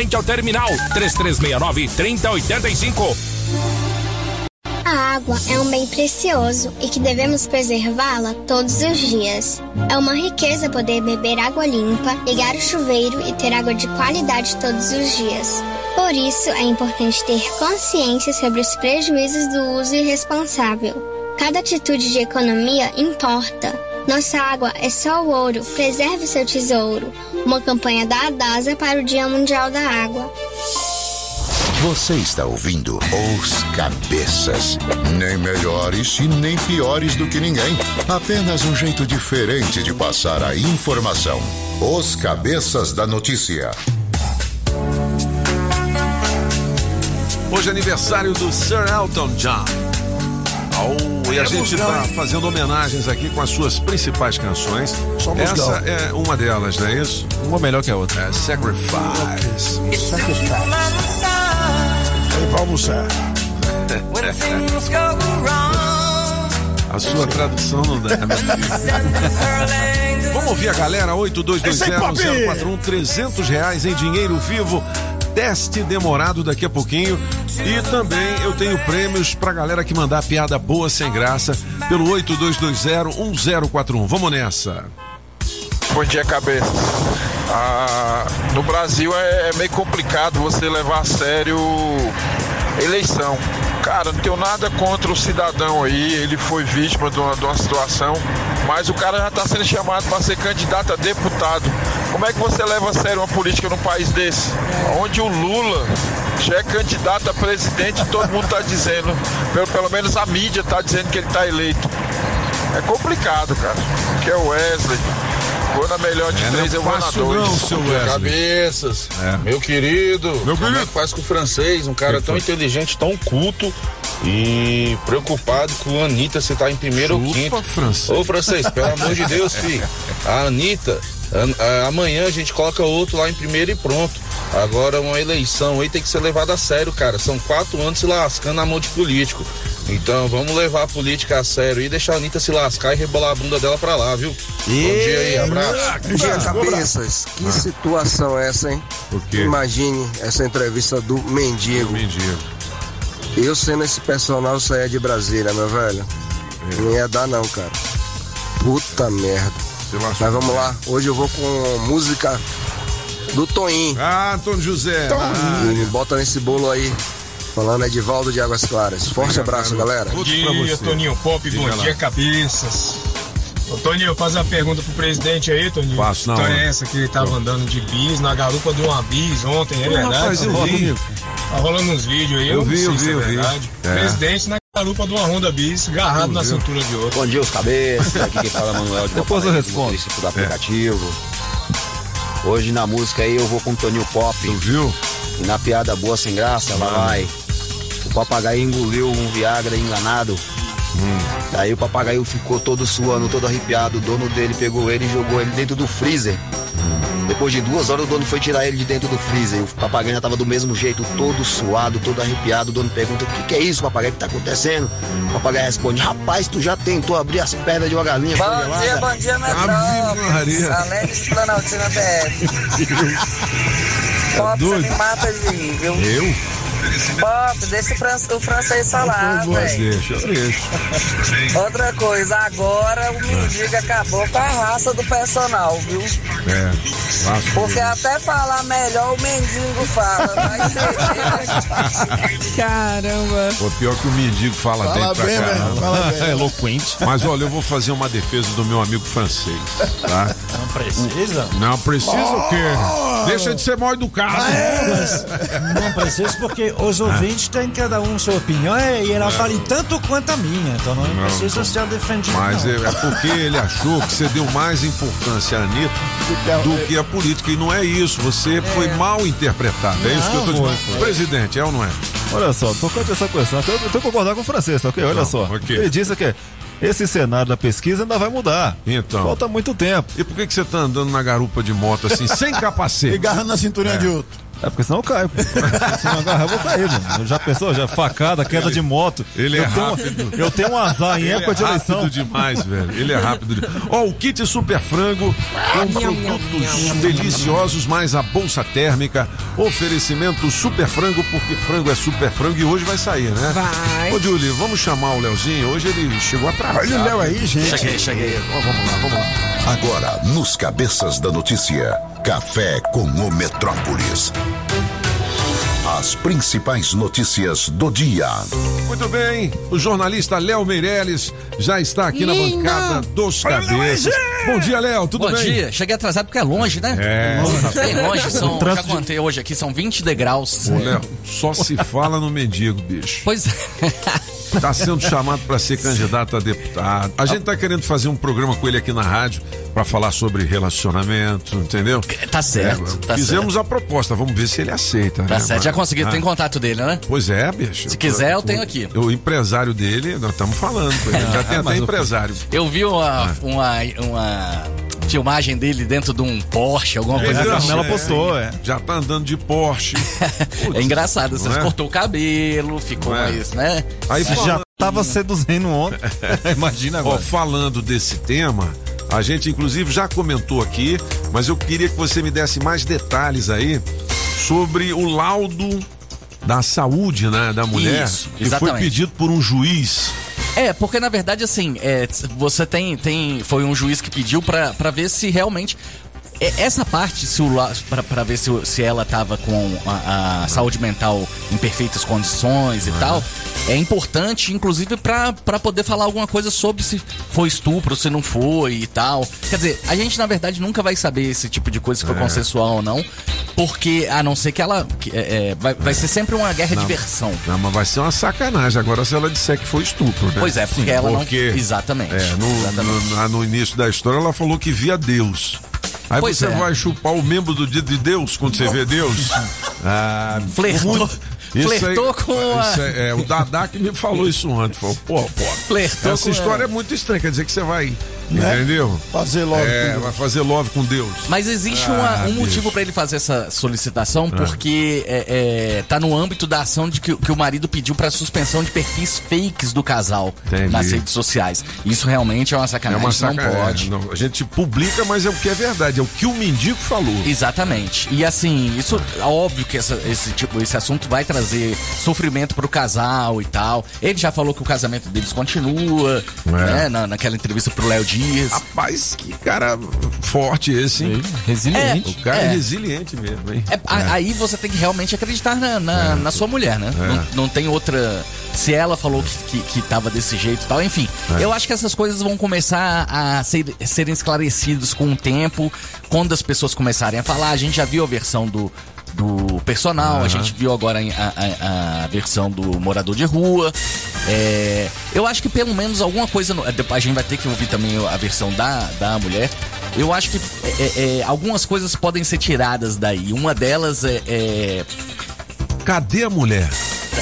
ao terminal 3369 3085. A água é um bem precioso e que devemos preservá-la todos os dias. É uma riqueza poder beber água limpa, ligar o chuveiro e ter água de qualidade todos os dias. Por isso, é importante ter consciência sobre os prejuízos do uso irresponsável. Cada atitude de economia importa. Nossa água é só o ouro, preserve seu tesouro. Uma campanha da Adasa para o Dia Mundial da Água. Você está ouvindo Os Cabeças. Nem melhores e nem piores do que ninguém. Apenas um jeito diferente de passar a informação. Os Cabeças da Notícia. Hoje é aniversário do Sir Elton John. Oh, e a É gente está fazendo homenagens aqui com as suas principais canções. Musgão. Essa é uma delas, não é isso? Uma melhor que a outra. É Sacrifice. Aí pra almoçar. A sua tradução não dá. né? Vamos ouvir a galera, 82201041, 300 reais em dinheiro vivo. Teste demorado daqui a pouquinho. E também eu tenho prêmios pra galera que mandar piada boa sem graça pelo 82201041. Vamos nessa. Bom dia, cabeça. Ah, no Brasil é, é meio complicado você levar a sério eleição. Cara, não tenho nada contra o cidadão aí, ele foi vítima de uma, de uma situação, mas o cara já está sendo chamado para ser candidato a deputado. Como é que você leva a sério uma política num país desse? Onde o Lula já é candidato a presidente e todo mundo está dizendo, pelo, pelo menos a mídia está dizendo que ele está eleito. É complicado, cara. Que é o Wesley. Vou na melhor de É, não três, é eu vou na dois. não, seu Wesley. Cabeças, É. meu querido, Meu como é querido. que faz com o francês? Um cara Que tão foi? inteligente, tão culto e preocupado com a Anitta se tá em primeiro ou Chupa, quinto. francês. Ô francês, pelo amor de Deus, filho. A Anitta, amanhã a gente coloca outro lá em primeiro e pronto. Agora uma eleição aí tem que ser levada a sério, cara. São quatro anos se lascando na mão de político. Então vamos levar a política a sério e deixar a Anitta se lascar e rebolar a bunda dela pra lá, viu? Bom dia aí, abraço. Bom dia, cabeças. Que situação é essa, hein? Imagine essa entrevista do mendigo. Mendigo. Eu sendo esse personal saia de Brasília, meu velho. Não ia dar não, cara. Puta merda. Mas vamos lá. Hoje eu vou com música do Toim. Ah, Antônio José. E me bota nesse bolo aí. Falando Edivaldo de Águas Claras. Forte abraço, galera. Bom dia, Toninho Pop, bom lá. dia, cabeças. Ô, Toninho, faz uma pergunta pro presidente aí, Toninho. Faço, História hora. é essa que ele tava andando de bis na garupa de uma bis ontem, é Pô, verdade? rapaz, tá, rolando, tá rolando uns vídeos aí, Eu eu, vi, não sei eu se vi, é eu vi. É. Presidente na garupa de uma Honda bis, agarrado Eu na cintura de outro. Bom dia, os cabeças. Aqui quem fala é Manuel de Depois eu respondo. do aplicativo. Hoje na música aí eu vou com o Toninho Pop. Tu viu? E na piada boa sem graça, lá vai. O papagaio engoliu um Viagra enganado. Daí o papagaio ficou todo suando, todo arrepiado. O dono dele pegou ele e jogou ele dentro do freezer. Depois de duas horas o dono foi tirar ele de dentro do freezer. O papagaio ainda tava do mesmo jeito, todo suado, todo arrepiado. O dono pergunta: O que, que é isso, papagaio? O que tá acontecendo? O papagaio responde: Rapaz, tu já tentou abrir as pernas de uma galinha Bom congelada?" dia, bom dia, Metrópolis. Alex Planaltina BF. Pop, você me mata de rir, viu? Eu? Pop, deixa o, fran o francês falar, velho. deixa, deixa. Outra coisa, agora o mendigo acabou com a raça do personal, viu? É. Porque até falar melhor o mendigo fala. Caramba. Pô, pior que o mendigo fala, Fala bem pra bem, caramba. fala bem. É eloquente. Mas olha, eu vou fazer uma defesa do meu amigo francês, tá? Não precisa? Não precisa o quê? Deixa de ser mal educado. Mas não precisa porque os ouvintes têm cada um sua opinião e ela É. vale tanto quanto a minha, então não, Não, precisa ser defendido. Mas não. é, é porque ele achou que você deu mais importância à Anitta do que a política. E não é isso. Você foi mal interpretado. É isso que eu tô Não, dizendo. foi, foi. Presidente, é ou não é? Olha só, tocante essa questão, eu tenho que concordar com o francês, tá ok? Olha Não, só. ok. Ele disse que esse cenário da pesquisa ainda vai mudar. Então. Falta muito tempo. E por que, que você tá andando na garupa de moto assim, sem capacete? E garra na cinturinha É. de outro. É porque senão eu caio. pô. Se não agarrar, eu vou cair, mano. Já pensou? Já facada, queda de moto. Ele eu é tenho, rápido. Eu tenho um azar em Ele época é de eleição. rápido demais, velho. Ele é rápido. Ó, o kit Super Frango com produtos deliciosos, mais a bolsa térmica. Oferecimento Super Frango, porque frango é super frango e hoje vai sair, né? Vai. Ô, Júlio, vamos chamar o Leozinho. Hoje ele chegou atrasado. Olha o Léo aí, gente. Cheguei, cheguei. Ó, vamos lá, vamos lá. Agora, nos Cabeças da Notícia, Café com o Metrópolis. As principais notícias do dia. Muito bem, o jornalista Léo Meirelles já está aqui na bancada dos cabeças. Bom dia, Léo, tudo Bom bem? dia, cheguei atrasado porque é longe, né? É. Bem longe, são, já de- contei hoje aqui, são 20 degraus. Ô, Léo, só se fala no mendigo, bicho. Pois é. Tá sendo chamado para ser candidato a deputado. A gente tá querendo fazer um programa com ele aqui na rádio para falar sobre relacionamento, entendeu? Tá certo, tá Fizemos a proposta, vamos ver se ele aceita. Tá né, certo, já consegui, Ah. tem contato dele, né? Pois é, bicho. Se quiser, eu tenho O- aqui. O empresário dele, nós estamos falando. com ele. Já tem até empresário. Eu vi uma, Ah. uma, uma filmagem dele dentro de um Porsche, alguma coisa Ele assim. já- é, Já tá andando de Porsche. É engraçado, você é? cortou o cabelo, ficou é? mais, né? Aí Já falando- tava seduzindo ontem. Imagina Ó, agora. falando desse tema, a gente inclusive já comentou aqui, mas eu queria que você me desse mais detalhes aí sobre o laudo da saúde, né, da mulher, Isso, que foi pedido por um juiz. É, porque na verdade, assim, é, você tem, tem. Foi um juiz que pediu pra, pra ver se realmente. é, Essa parte, se pra ver se, se ela tava com a, a saúde mental em perfeitas condições e tal, é importante, inclusive, pra, pra poder falar alguma coisa sobre se foi estupro, se não foi e tal. Quer dizer, a gente, na verdade, nunca vai saber esse tipo de coisa se foi É. consensual ou não, porque, a não ser que ela. que, é, é, vai, vai ser sempre uma guerra Não. de versão. Não, mas vai ser uma sacanagem agora se ela disser que foi estupro, né? Pois é, porque ela não- Porque, exatamente, É, no, no- na- no início da história ela falou que via Deus. Aí Pois você é. vai chupar o membro do dia de Deus quando você vê Deus? Ah, Flertou- muito- isso aí- flertou com a- é, é, o Dadá que me falou isso ontem. Falou, pô, pô. Flertou essa história a- é muito estranha. Quer dizer que você vai. Né? Entendeu? Fazer love É, com Deus. vai fazer love com Deus. Mas existe Ah, uma- um motivo pra ele fazer essa solicitação, Ah. porque é, é, tá no âmbito da ação de que, que o marido pediu pra suspensão de perfis fakes do casal Entendi. nas redes sociais. Isso realmente é uma É sacanagem, uma isso não sacanagem. pode. Não, a gente publica, mas é o que é verdade. É o que o mendigo falou. Exatamente. E assim, isso é óbvio que essa- esse tipo, esse assunto vai trazer sofrimento pro casal e tal. Ele já falou que o casamento deles continua, né? Na, naquela entrevista pro Léo Dias. Rapaz, que cara forte esse, hein? Resiliente. O cara é, É. resiliente mesmo, hein? É, a- Aí você tem que realmente acreditar na, na, na sua mulher, né? É. Não, não tem outra. Se ela falou que, que, que tava desse jeito e tal, enfim. É. Eu acho que essas coisas vão começar a ser, serem esclarecidas com o tempo, quando as pessoas começarem a falar. A gente já viu a versão do. Do personal, Aham. a gente viu agora a, a- a versão do morador de rua. É, eu acho que pelo menos alguma coisa. no- A gente vai ter que ouvir também a versão da, da mulher. Eu acho que é, é, algumas coisas podem ser tiradas daí. Uma delas é. é- Cadê a mulher?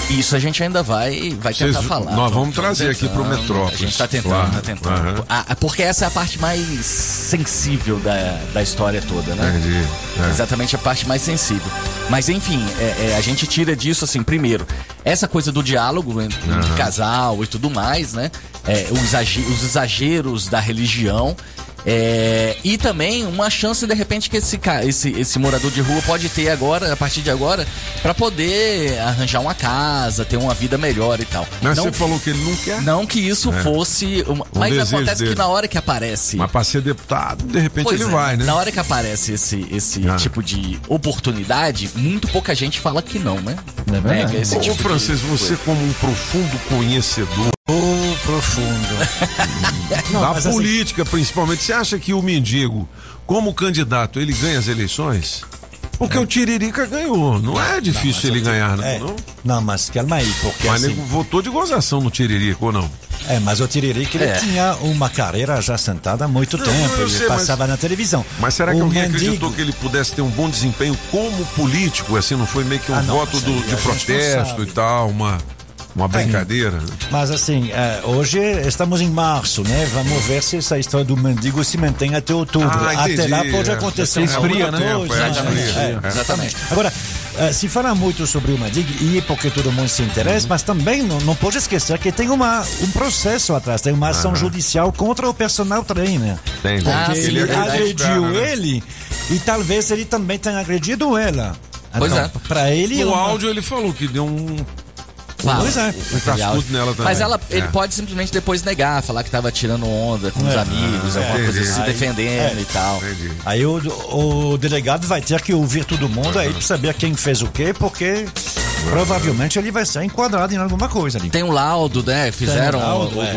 Isso a gente ainda vai, vai Vocês- tentar falar. nós vamos trazer aqui pro tentando, Metrópolis, A gente tá tentando, claro. tá tentando. Aham. Ah, porque essa é a parte mais sensível da, da história toda, né? Entendi. É. Exatamente a parte mais sensível. Mas enfim, é- é, a gente tira disso assim, primeiro, essa coisa do diálogo entre, Aham. casal e tudo mais, né? É, os exageros da religião. É, e também uma chance, de repente, que esse, esse, esse morador de rua pode ter agora, a partir de agora, pra poder arranjar uma casa, ter uma vida melhor e tal. Mas não, você falou que ele não quer. não que isso É. fosse. Uma, Um mas acontece dele. que na hora que aparece. Mas pra ser deputado, de repente Pois ele é, vai, né? Na hora que aparece esse, esse Ah. tipo de oportunidade, muito pouca gente fala que não, né? É verdade. Pega esse Ô, tipo de Francês, você como um profundo conhecedor profundo. Não, da mas assim- política, principalmente, você acha que o mendigo, como candidato, ele ganha as eleições? Porque o Tiririca ganhou. Não, é difícil ele ganhar, não, É, não? não, mas calma aí, porque Mas assim, nego votou de gozação no Tiririca, ou não? É, mas o Tiririca ele É. tinha uma carreira já sentada há muito Não, tempo. ele sei, mas- passava na televisão. Mas será que o alguém mendigo- acreditou que ele pudesse ter um bom desempenho como político? Assim, não foi meio que um Ah, não, voto do- de não protesto e tal, uma, uma brincadeira? Mas assim, é, hoje estamos em março, né? Vamos ver se essa história do mendigo se mantém até outubro. Ah, até lá pode é. acontecer É, esfria, né? tempo, é, é. Exatamente. Agora, eh, se fala muito sobre o mendigo e porque todo mundo se interessa, mas também não, não pode esquecer que tem uma, um processo atrás, tem uma ação judicial contra o personal trainer. Tem, Porque Ah, ele é verdade. agrediu Cara, né? ele e talvez ele também tenha agredido ela. Pois Então, é. Pra ele. No uma- áudio ele falou que deu um, Fala. Pois é. um cascudo nela também. Mas ela, ele É. pode simplesmente depois negar, falar que tava tirando onda com os É. amigos, Ah, alguma coisa entendi. assim, Aí- defendendo é. e tal. Entendi. Aí o, o delegado vai ter que ouvir todo mundo aí pra saber quem fez o quê, porque provavelmente ele vai ser enquadrado em alguma coisa ali. Tem um laudo, né? Fizeram um laudo, o- é.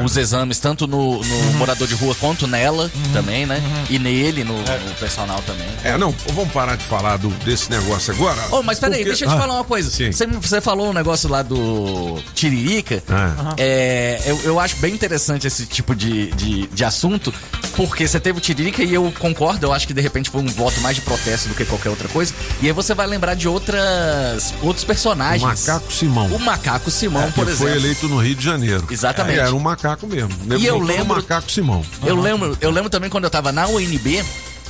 o- os exames tanto no, no morador de rua quanto nela também, né? E nele, no, no personal também. É, não, vamos parar de falar do, desse negócio agora. Ô, mas peraí, Porque- deixa eu te Ah, falar uma coisa. sim. Você, você falou um negócio lá do Tiririca. Ah. É, eu, eu acho bem interessante esse tipo de, de, de assunto, porque você teve o Tiririca e eu concordo, eu acho que de repente foi um voto mais de protesto do que qualquer outra coisa. E aí você vai lembrar de outras outros personagens. O Macaco Simão. O Macaco Simão, É, por que exemplo. foi eleito no Rio de Janeiro. Exatamente. É, era um macaco mesmo. E eu lembro- Macaco Simão. Eu lembro, eu lembro também quando eu tava na UNB,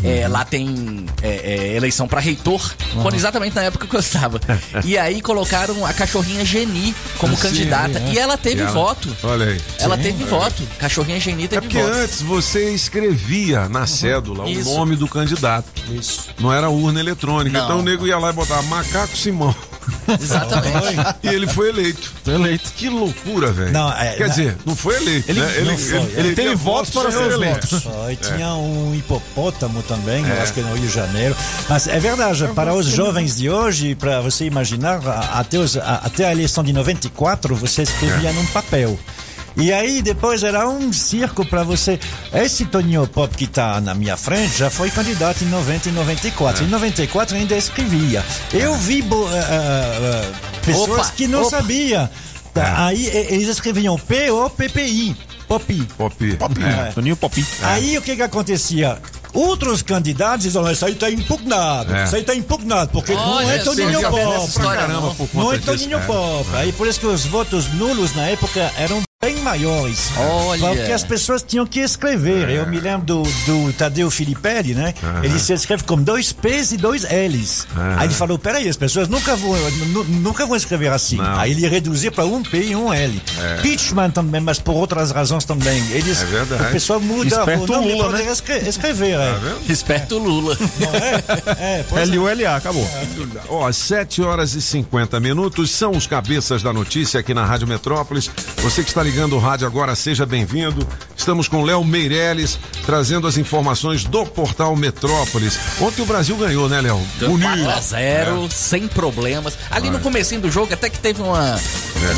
é, lá tem é, é, eleição pra reitor, quando exatamente na época que eu estava. e aí colocaram a cachorrinha Geni como Ah, candidata. é. E ela teve E ela- voto. Olha aí. Ela Sim. teve É. voto. Cachorrinha Geni É teve porque voto. antes você escrevia na cédula Isso. o nome do candidato. Isso. Não era urna eletrônica. Não. Então o nego ia lá e botava Macaco Simão. Exatamente. e ele foi eleito. Foi eleito. Que loucura, velho. Não, é, Quer na- dizer, não foi eleito. Ele- né? não foi. ele Ele teve votos para ser eleito. Só, e tinha um hipopótamo também, É. acho que no Rio de Janeiro. Mas é verdade, para os jovens de hoje, para você imaginar, até, os- a, até a eleição de 94, você escrevia num papel. E aí depois era um circo para você. Esse Toninho Pop que está na minha frente já foi candidato em 90 e 94. Em 94 ainda escrevia. Eu vi bo- ah, ah, ah, pessoas Opa, que não opa. sabiam. Tá, Aí eles escreviam P-O-P-P-I. Popi. Popi. É. Toninho Popi. Aí o que que acontecia? Outros candidatos diziam, isso aí tá impugnado, É. isso aí tá impugnado, porque não é Toninho Pop. história, Caramba, não. por Não conta é disso. Toninho É. Pop. Aí por isso que os votos nulos na época eram bem maiores. Olha. Porque as pessoas tinham que escrever. Eu me lembro do, do Tadeu Filipelli, né? Ele se escreve com dois P's e dois L's. Aham. Aí ele falou, peraí, as pessoas nunca vão, nu- nunca vão escrever assim. Não. Aí ele reduziu para um P e um L. Pitchman também, mas por outras razões também. Eles, É verdade. O pessoal muda Esperto o nome Lula, para né? poder escre- escrever. é. Tá vendo? Esperto Lula. Não é? É, é. L-U-L-A, acabou. Ó, 7 horas e 50 minutos são os cabeças da notícia aqui na Rádio Metrópolis. Você que está ligando o rádio agora, seja bem-vindo. Estamos com Léo Meirelles trazendo as informações do portal Metrópolis. Ontem o Brasil ganhou, né, Léo? Deu 4 a Bonito. 0 sem problemas. Ali no comecinho do jogo até que teve uma,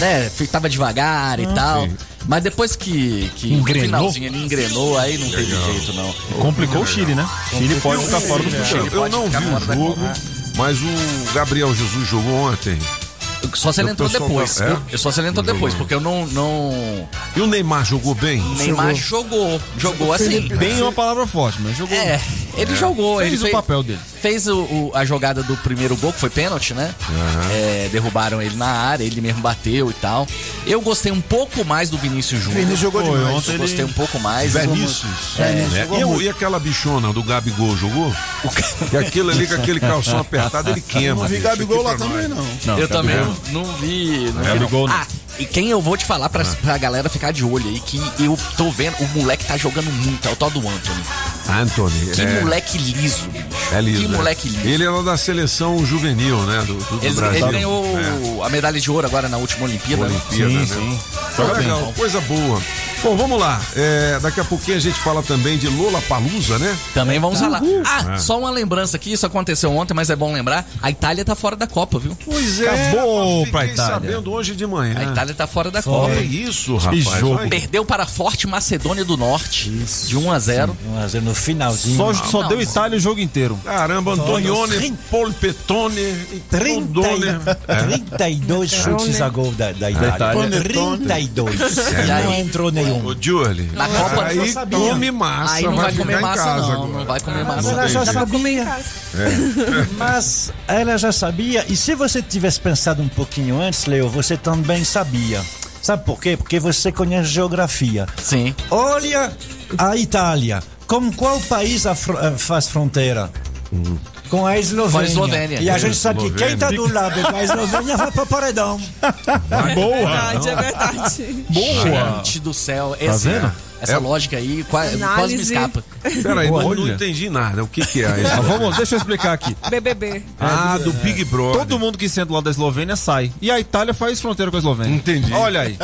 né, fi- tava devagar e tal. sim. Mas depois que, que no Engrenou? finalzinho ele engrenou, aí não teve jeito não. Complicou o Chile, né? Chile pode ficar fora do Eu, futebol. eu não vi o jogo, mas o Gabriel Jesus jogou ontem. Só se ele O entrou depois. é? Eu, eu só se ele entrou depois, porque eu não. não... E o Neymar jogou bem? O Neymar jogou. Jogou assim. Bem é uma palavra forte, mas jogou. É, ele jogou. Fez ele o fez, papel dele. Fez o, o- a jogada do primeiro gol, que foi pênalti, né? É, derrubaram ele na área, ele mesmo bateu e tal. Eu gostei um pouco mais do Vinícius Júnior. Vinícius jogou Foi, demais. ontem Eu ele- gostei um pouco mais. Vinícius. É, né? E, o- e aquela bichona do Gabigol jogou? Que aquilo ali com aquele calção apertado ele queima. Não vi Gabigol lá também, não. eu também não, não vi. Não vi Gabigol não. não. Ah, E quem eu vou te falar pra, pra galera ficar de olho aí, que eu tô vendo, o moleque tá jogando muito, é o tal do Anthony. Anthony. Que é, moleque liso, bicho. É liso. Que né? moleque liso. Ele era da seleção juvenil, né? Do, do, do Ele, Brasil. ele ganhou É. a medalha de ouro agora na última Olimpíada. né? Olimpíada, né? Tá legal, coisa boa. Bom, vamos lá. É, daqui a pouquinho a gente fala também de Lola Palusa, né? Também vamos falar. Ah, É. só uma lembrança aqui, isso aconteceu ontem, mas é bom lembrar. A Itália tá fora da Copa, viu? Pois é, Acabou pra Itália. sabendo hoje de manhã. A Itália tá fora da Que Copa. isso, rapaz. jogo. Perdeu para a Forte Macedônia do Norte de 1 a 0. 1 a 0 no finalzinho. Só, só deu. Itália o jogo inteiro. Caramba, Antonione, Polpetone, e 30, Condone. É. 32 chutes a gol da, da Itália. Itália. 32. É, não aí? entrou nenhum. Ô, Julie, Na Copa aí eu já sabia. come massa, Aí não vai, ficar comer massa, casa não. agora. Não vai comer massa. Ela já sabia. Mas ela já sabia. E se você tivesse pensado um pouquinho antes, Leo, você também sabia. Sabe por quê? Porque você conhece geografia. Sim. Olha a Itália. Com qual país a fro- eh, faz fronteira? Com a Eslovênia. Com a Eslovênia. E a É, gente sabe que quem está do lado da Eslovênia vai para o paredão. Verdade, é verdade. Gente do céu. Esse, vendo? Essa lógica aí quase, quase me Análise. escapa. Peraí, não, não entendi nada. O que, que é isso? Ah, vamos, deixa eu explicar aqui. BBB. Ah, do Big Brother. Todo mundo que senta do lado da Eslovênia sai. E a Itália faz fronteira com a Eslovênia. Entendi. Olha aí.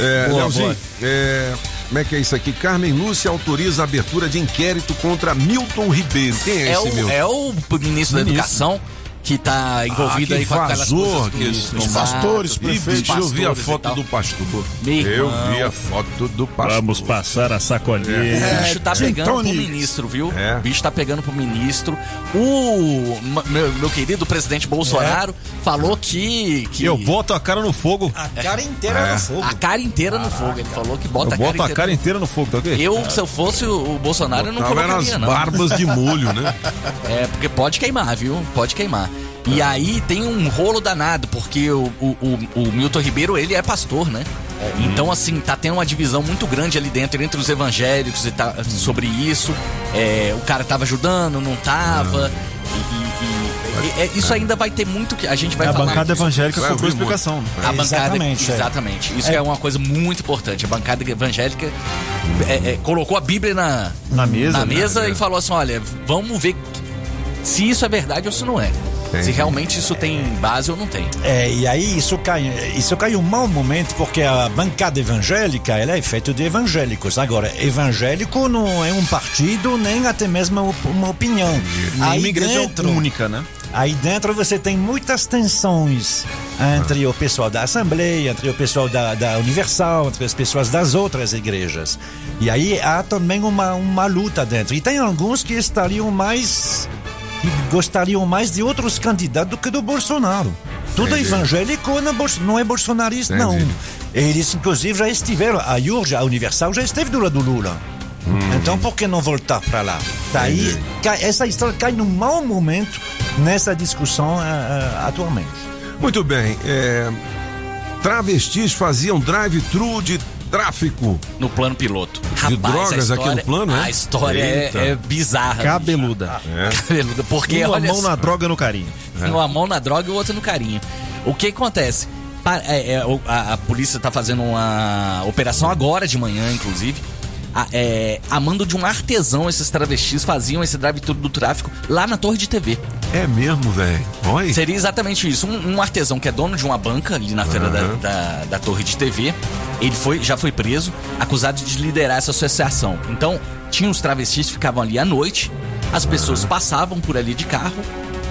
É, Boa, Leozinho, boa. é, como é que é isso aqui? Carmen Lúcia autoriza a abertura de inquérito contra Milton Ribeiro. Quem é, É esse Milton? o, é o ministro da Educação que tá envolvido Ah, que aí com aquelas coisas dos pastores, dos Eu vi a foto do pastor. Meu Eu irmão. vi a foto do pastor. Vamos passar a sacolinha. O bicho tá pegando pro ministro, viu? É. O bicho tá pegando pro ministro. O meu, meu querido presidente Bolsonaro falou que, que Eu boto a cara no fogo. A cara inteira no fogo. a cara inteira no fogo. Ele falou que Eu bota a cara boto a inteira. cara inteira no fogo, tá ok? Eu, se eu fosse o Bolsonaro, eu não colocaria, nas não. barbas de molho, né? É, porque pode queimar, viu? Pode queimar. E aí tem um rolo danado, porque o, o, o- o Milton Ribeiro, ele é pastor, né? Então, assim, tá tendo uma divisão muito grande ali dentro, entre os evangélicos e tá, sobre isso. É, o cara tava ajudando, não tava. E, e- e- é, isso ainda vai ter muito que a gente vai É a falar. bancada evangélica Vai cobrou explicação. né? A bancada, Exatamente, é. exatamente. Isso é. uma coisa muito importante. A bancada evangélica é, é, colocou a Bíblia na, Na mesa, na né? mesa e falou assim: olha, vamos ver se isso é verdade ou se não é. Se realmente isso tem base ou não tem. É, e aí isso cai, isso cai um mau momento porque a bancada evangélica ela é feita de evangélicos. Agora, evangélico não é um partido nem até mesmo uma opinião. Nenhuma Aí igreja dentro, única, né? aí dentro você tem muitas tensões entre o pessoal da Assembleia, entre o pessoal da, da Universal, entre as pessoas das outras igrejas. E aí há também uma, uma luta dentro. E tem alguns que estariam mais que gostariam mais de outros candidatos do que do Bolsonaro. Tudo Entendi. evangélico não é, bolsonarista, não. Eles, inclusive, já estiveram. A URJ, a Universal, já esteve do lado do Lula. Então, por que não voltar para lá? Daí, cai- essa história cai num mau momento nessa discussão ah, atualmente. Muito bem. é, travestis faziam drive-thru de tráfico. No plano piloto. De drogas aqui no plano, é? A história é, é bizarra. Cabeluda. É. Cabeluda. Porque Uma olha mão só, na droga no carinho. uma mão na droga e outra no carinho. O que acontece? É, é, a, a polícia tá fazendo uma operação agora de manhã, inclusive. A, é, a mando de um artesão, esses travestis faziam esse drive-thru do tráfico lá na torre de TV. É mesmo, velho. Seria exatamente isso. Um, um artesão que é dono de uma banca ali na feira da, da, da torre de TV, ele foi, já foi preso, acusado de liderar essa associação. Então, tinha os travestis que ficavam ali à noite, as pessoas passavam por ali de carro.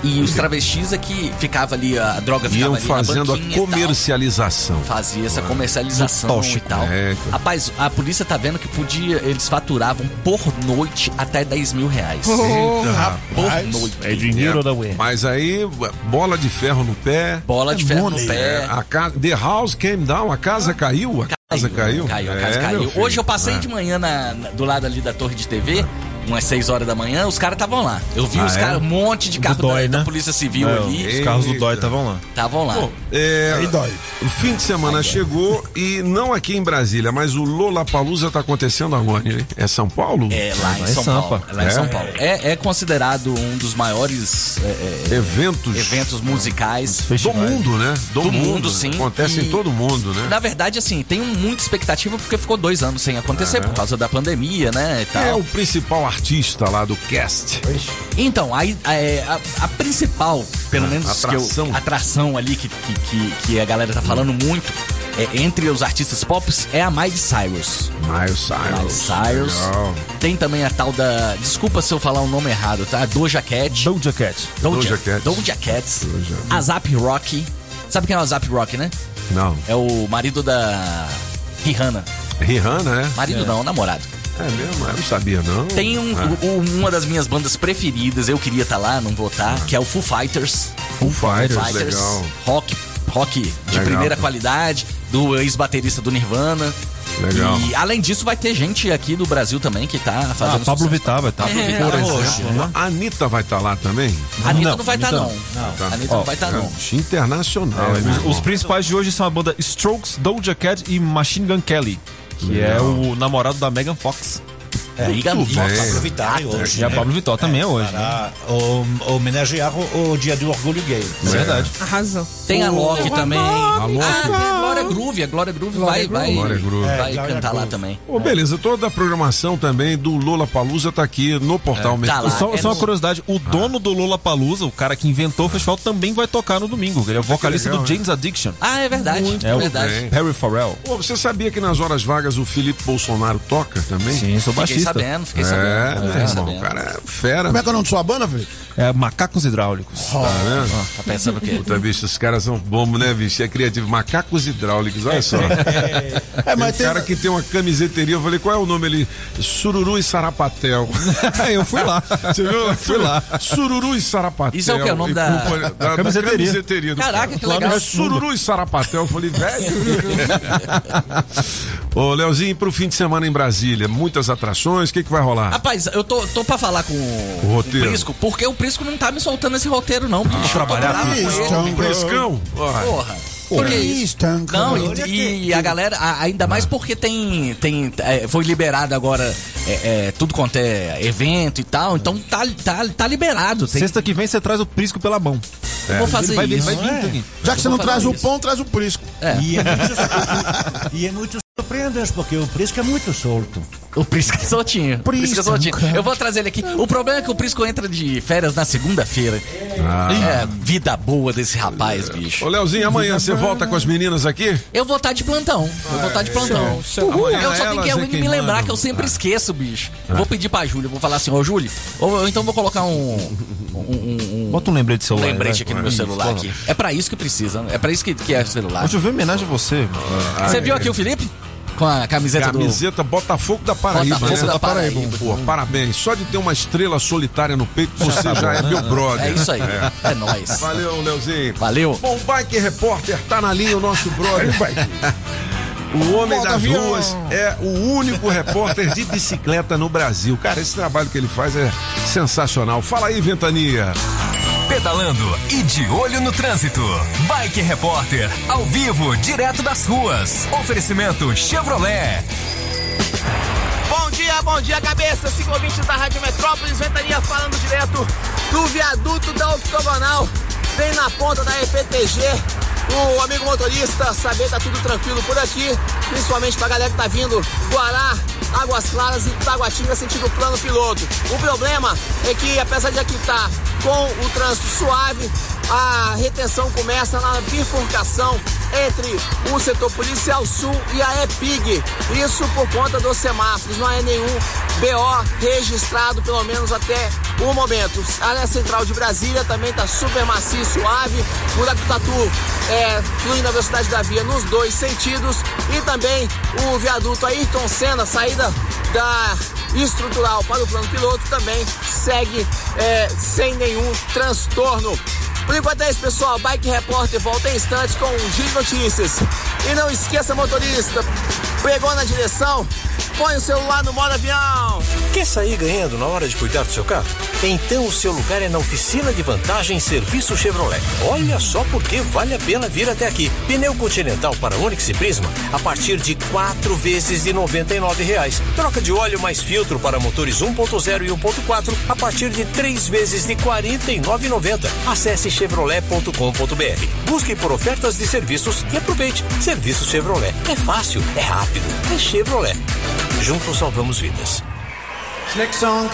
E os travestis é que ficava ali, a droga ficava Iam ali fazendo na a comercialização. Fazia essa comercialização Tóxico. e tal. É. Rapaz, a polícia tá vendo que podia, eles faturavam por noite até 10 mil reais. Eita, por rapaz. noite. É dinheiro da UE. Mas aí, bola de ferro no pé. Bola de ferro no É, pé. a ca... The house came down, a casa caiu. A casa caiu. Caiu, a casa É, caiu. meu filho. Hoje eu passei É. de manhã na- na- do lado ali da torre de TV umas 6 horas da manhã, os caras estavam lá. Eu vi Ah, os é? caras, um monte de carro Do Dói, da, da né? Polícia Civil É, ali. Os carros do Dói estavam lá. Estavam lá. Bom, é, Aí dói. o fim de semana chegou e não aqui em Brasília, mas o Lollapalooza tá acontecendo agora, hein? É São Paulo? É lá em Lá em São Sampa. Paulo. É lá em É? São Paulo. É, é considerado um dos maiores é, é, Eventos eventos musicais do mundo, né? do mundo, sim. Acontece em E- todo mundo, né? Na verdade, assim, tem muita expectativa porque ficou dois anos sem acontecer por causa da pandemia, né? E é o principal artista lá do cast? Então, aí é, a, a principal, pelo menos que eu- atração. atração ali que, que, que, a galera tá falando muito, é, entre os artistas pop, é a Miley Cyrus. Miles Cyrus. Miley Cyrus. Legal. Tem também a tal da. Desculpa se eu falar o nome errado, tá? Doja Cat. Doja Cat. Doja Cat. Doja Cat. A Zap Rock. Sabe quem é o Zap Rock, né? Não. É o marido da Rihanna. Rihanna, né? Marido não, namorado. É mesmo? Eu não sabia, não. Tem um- Ah. o- uma das minhas bandas preferidas, eu queria estar lá, não vou estar, que é o Foo Fighters. Foo Fighters, legal. Rock, rock de Legal. primeira qualidade, do ex-baterista do Nirvana. Legal. E além disso, vai ter gente aqui do Brasil também que tá Ah, fazendo Pablo sucesso. Vittar vai estar. Pablo É, Vittar, por exemplo, né? A Anitta vai estar lá também? A Anitta não, Não, vai estar, Anitta não. não. Tá. A Anitta não vai estar, não. É, Internacional. É, hein, meu os, os principais de hoje são a banda Strokes, Doja Cat e Machine Gun Kelly, que é Legal. o namorado da Megan Fox. É, Liga Muito e- bem. Pablo Vittar é hoje. E a né? Pablo Vittar também é hoje. né? Para ho- homenagear o, o dia do orgulho gay. É verdade. Arrasou. Tem a Loki também. A Loki. Ah, tem a Glória Groove. A Glória Groove vai, vai, Glória Groove. vai É, Glória cantar lá Groove. também. Ô, beleza, toda a programação também do Lola Palusa tá aqui no portal Tá lá. Só, é só uma no- curiosidade, o dono do Lola Palusa, o cara que inventou o festival, também vai tocar no domingo. Ele é o vocalista legal, do né? James Addiction. Ah, é verdade. É é o verdade. Harry Farrell. Você sabia que nas horas vagas o Felipe Bolsonaro toca também? Sim, sou baixista. Sabendo, fiquei É, sabendo. né, fiquei irmão? sabendo. O cara é fera. Como é que é o nome da sua banda, Felipe? É Macacos Hidráulicos. Tá vendo? Tá pensando o quê? Puta, bicho, os caras são bombos, né, bicho? É criativo. Macacos hidráulicos, olha só. É, mas tem um cara que tem uma camiseteria, eu falei, qual é o nome ali? Sururu e Sarapatel. eu fui lá. Você viu? Fui lá. Sururu e Sarapatel. Isso é o quê? O nome E da- da, da Camiseteria. camiseteria do Caraca, cara. que legal. É Sururu e Sarapatel. Eu falei, velho. Ô, Leozinho, pro fim de semana em Brasília, muitas atrações, o que, que vai rolar? Rapaz, eu tô, tô pra falar com o, roteiro. Prisco, porque o Prisco não tá me soltando esse roteiro, não, bicho. trabalhar tô bravo com Isso, ele. Frescão? Porra. Por que isso? Não, e, e a galera, ainda mais porque tem. tem é, foi liberado agora é, é, tudo quanto é evento e tal, então tá, tá, tá liberado. Tem, Sexta que vem você traz o Prisco pela mão. eu vou fazer vai vir, isso. vai vir é? Já que você não traz falar o isso. pão, traz o prisco. É. E é muito, é surpreendente, porque o Prisco é muito solto. O Prisco é soltinho. O Prisco é Prisco, soltinho. cara. Eu vou trazer ele aqui. O problema é que o Prisco entra de férias na segunda-feira. É, vida boa desse rapaz, bicho. Ô, Leozinho, amanhã você volta com as meninas aqui? Eu vou estar de plantão. Eu vou estar de plantão. Uhul. Amanhã Eu só tenho que é alguém me lembrar que eu sempre esqueço, bicho. Eu Vou pedir pra Júlia, vou falar assim, ô Júlia, ou então vou colocar um, um, um- um Bota um lembrete de celular. lembrete vai. aqui no meu celular aqui. É pra isso que precisa, né? É pra isso que, que é o celular. Hoje eu vi homenagem a você. Você viu aqui o Felipe? Com a camiseta, Camiseta Botafogo da Paraíba, Botafogo né? da Paraíba. Pô, parabéns. Só de ter uma estrela solitária no peito, você já é meu brother. É isso aí. É, nóis. Valeu, Leozinho. Valeu. Bom, o Bike Repórter tá na linha, o nosso brother. O homem das avião. ruas é o único repórter de bicicleta no Brasil. Cara, esse trabalho que ele faz é sensacional. Fala aí, Ventania. Pedalando e de olho no trânsito. Bike Repórter, ao vivo, direto das ruas. Oferecimento Chevrolet. Bom dia, bom dia, cabeça. Cinco da Rádio Metrópolis, Ventania falando direto do viaduto da Octogonal, bem na ponta da EPTG. O amigo motorista, saber tá tudo tranquilo por aqui, principalmente pra galera que tá vindo Guará, Águas Claras e Taguatinga sentido plano piloto. O problema é que apesar de aqui estar com o trânsito suave, a retenção começa na bifurcação entre o setor policial sul e a EPIG. Isso por conta dos semáforos. Não é nenhum BO registrado, pelo menos até o momento. A área central de Brasília também está super macio, suave. Buraco do Tatu é, flui na velocidade da via nos dois sentidos. E também o viaduto Ayrton Senna, saída da estrutural para o plano piloto, também segue é, sem nenhum transtorno. Por enquanto é isso, pessoal. Bike Repórter volta em instantes com um giro de notícias. E não esqueça, motorista, pegou na direção, põe o celular no modo avião. Quer sair ganhando na hora de cuidar do seu carro? Então o seu lugar é na oficina de vantagem Serviço Chevrolet. Olha só porque vale a pena vir até aqui. Pneu Continental para Onix e Prisma a partir de quatro vezes de 99 reais. Troca de óleo mais filtro para motores 1.0 e 1.4 a partir de três vezes de R$ 49,90. Acesse chevrolet.com.br. Busque por ofertas de serviços e aproveite. Serviço Chevrolet. É fácil, é rápido, é Chevrolet. Juntos salvamos vidas. Uh,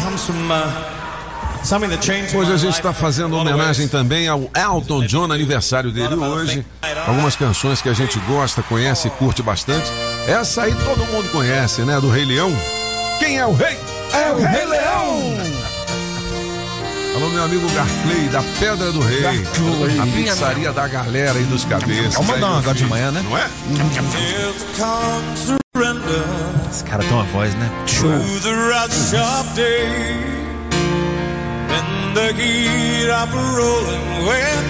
Hoje my a gente está fazendo homenagem também ao Elton John, aniversário dele hoje. Algumas canções que a gente gosta, conhece e curte bastante. Essa aí todo mundo conhece, né? Do Rei Leão. Quem é o rei? É o Rei Leão! Alô, meu amigo Garclay, da Pedra do Rei. A pizzaria da galera aí dos cabeças. Vamos mandar uma agora de manhã, né? Não é? Esse cara tem uma voz, né? Show. To the right sharp day when the heat of a rolling wind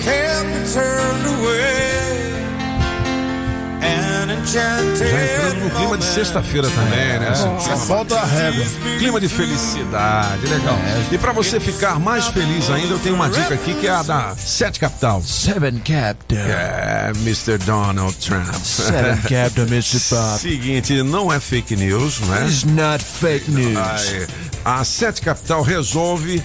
can be turned away. An enchanted sexta-feira também, né? Só falta a régua. Clima de felicidade, legal. E pra você ficar mais feliz ainda, eu tenho uma dica aqui que é a da Sete Capital. Seven Capital. É, Mr. Donald Trump. Seven Capital, Mr. Pop. Seguinte, não é fake news, né? It's not fake news. A Sete Capital resolve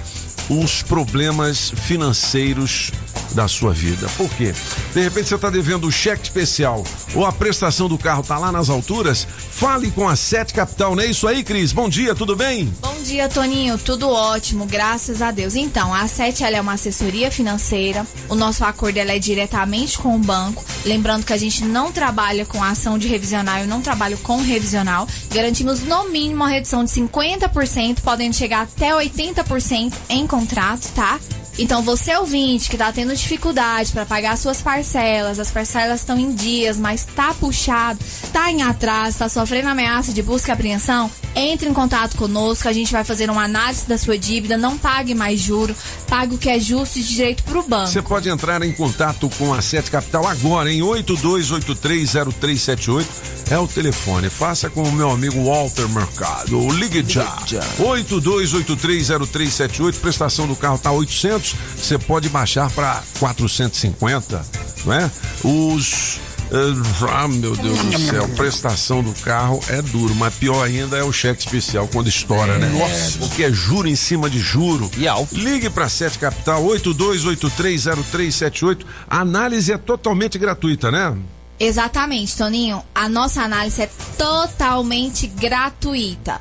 os problemas financeiros da sua vida. Por quê? De repente você está devendo o cheque especial ou a prestação do carro está lá nas alturas? Fale com a Sete Capital, não é isso aí, Cris? Bom dia, tudo bem? Bom dia, Toninho. Tudo ótimo, graças a Deus. Então, a Sete é uma assessoria financeira. O nosso acordo é diretamente com o banco. Lembrando que a gente não trabalha com ação de revisional, eu não trabalho com revisional. Garantimos no mínimo uma redução de 50%, podendo chegar até 80% em contrato, tá? Então, você ouvinte que tá tendo dificuldade para pagar suas parcelas, as parcelas estão em dias, mas tá puxado, tá em atraso, tá sofrendo ameaça de busca e apreensão, entre em contato conosco, a gente vai fazer uma análise da sua dívida, não pague mais juro, pague o que é justo e de direito pro banco. Você pode entrar em contato com a Sete Capital agora em 82830378. É o telefone. Faça com o meu amigo Walter Mercado. Ou Ligue já. 82830378. Prestação do carro tá 800. Você pode baixar para 450, não é? Os Ah, meu Deus do céu, prestação do carro é duro, mas pior ainda é o cheque especial quando estoura, né? Nossa. Porque é juro em cima de juro. E alto. Ligue para Sete Capital 82830378. A análise é totalmente gratuita, né? Exatamente, Toninho. A nossa análise é totalmente gratuita.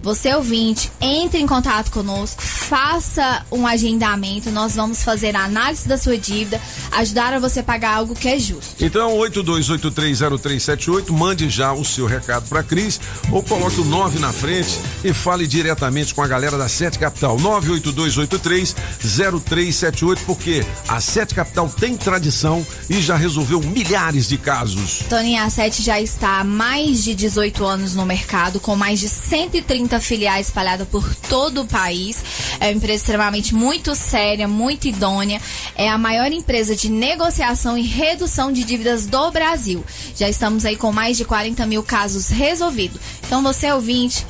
Você ouvinte, entre em contato conosco, faça um agendamento, nós vamos fazer a análise da sua dívida, ajudar a você pagar algo que é justo. Então, 82830378, mande já o seu recado para Cris ou coloque o 9 na frente e fale diretamente com a galera da Sete Capital. 982830378, porque a Sete Capital tem tradição e já resolveu milhares de casos. Toninho, a Sete já está há mais de 18 anos no mercado, com mais de 130 filiais espalhadas por todo o país. É uma empresa extremamente muito séria, muito idônea. É a maior empresa de negociação e redução de dívidas do Brasil. Já estamos aí com mais de 40 mil casos resolvidos. Então, você ouvinte,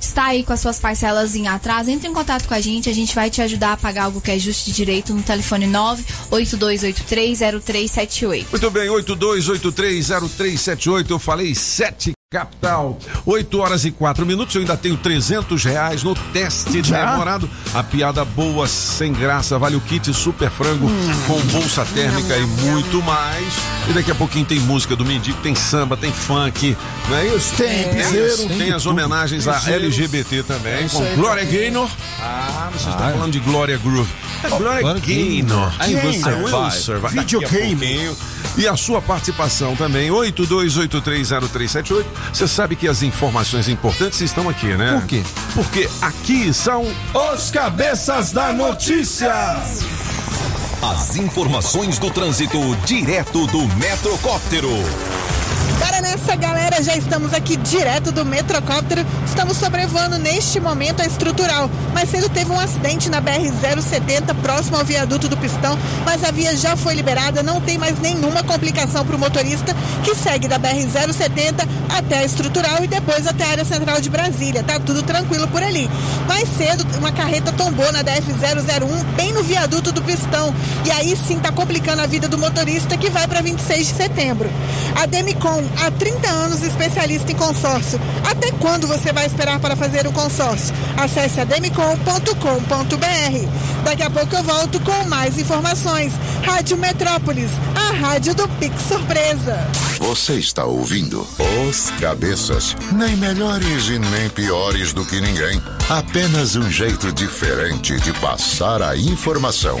está aí com as suas parcelas em atraso, entre em contato com a gente, a gente vai te ajudar a pagar algo que é justo de direito no telefone 982830378. Muito bem, 82830378, eu falei 7 Capital, 8 horas e 4 minutos. Eu ainda tenho 300 reais no teste demorado. A piada boa, sem graça, vale o kit super frango com bolsa térmica e muito mais. E daqui a pouquinho tem música do Mendigo, tem samba, tem funk, não é isso? Tem piseiro, tem, tem as homenagens a. LGBT também, É com aí, Glória. Gaynor. Ah, vocês estão falando de Glória Groove. É Glória Gaynor. Gaynor. I will I survive. will survive. Daqui a Videogame. E a sua participação também, 82830378. Você sabe que as informações importantes estão aqui, né? Por quê? Porque aqui são Os cabeças da notícia. As informações do trânsito direto do Metrocóptero. Bora nessa, galera. Já estamos aqui direto do Metrocóptero. Estamos sobrevoando neste momento a estrutural. Mais cedo teve um acidente na BR-070, próximo ao viaduto do Pistão, mas a via já foi liberada. Não tem mais nenhuma complicação para o motorista que segue da BR-070 até a estrutural e depois até a área central de Brasília. Tá tudo tranquilo por ali. Mais cedo, uma carreta tombou na DF-001, bem no viaduto do Pistão. E aí sim tá complicando a vida do motorista que vai para 26 de setembro. A Demicon, há 30 anos especialista em consórcio. Até quando você vai esperar para fazer o consórcio? Acesse ademicon.com.br. Daqui a pouco eu volto com mais informações. Rádio Metrópolis, a rádio do Pix Surpresa. Você está ouvindo Os Cabeças. Nem melhores e nem piores do que ninguém. Apenas um jeito diferente de passar a informação.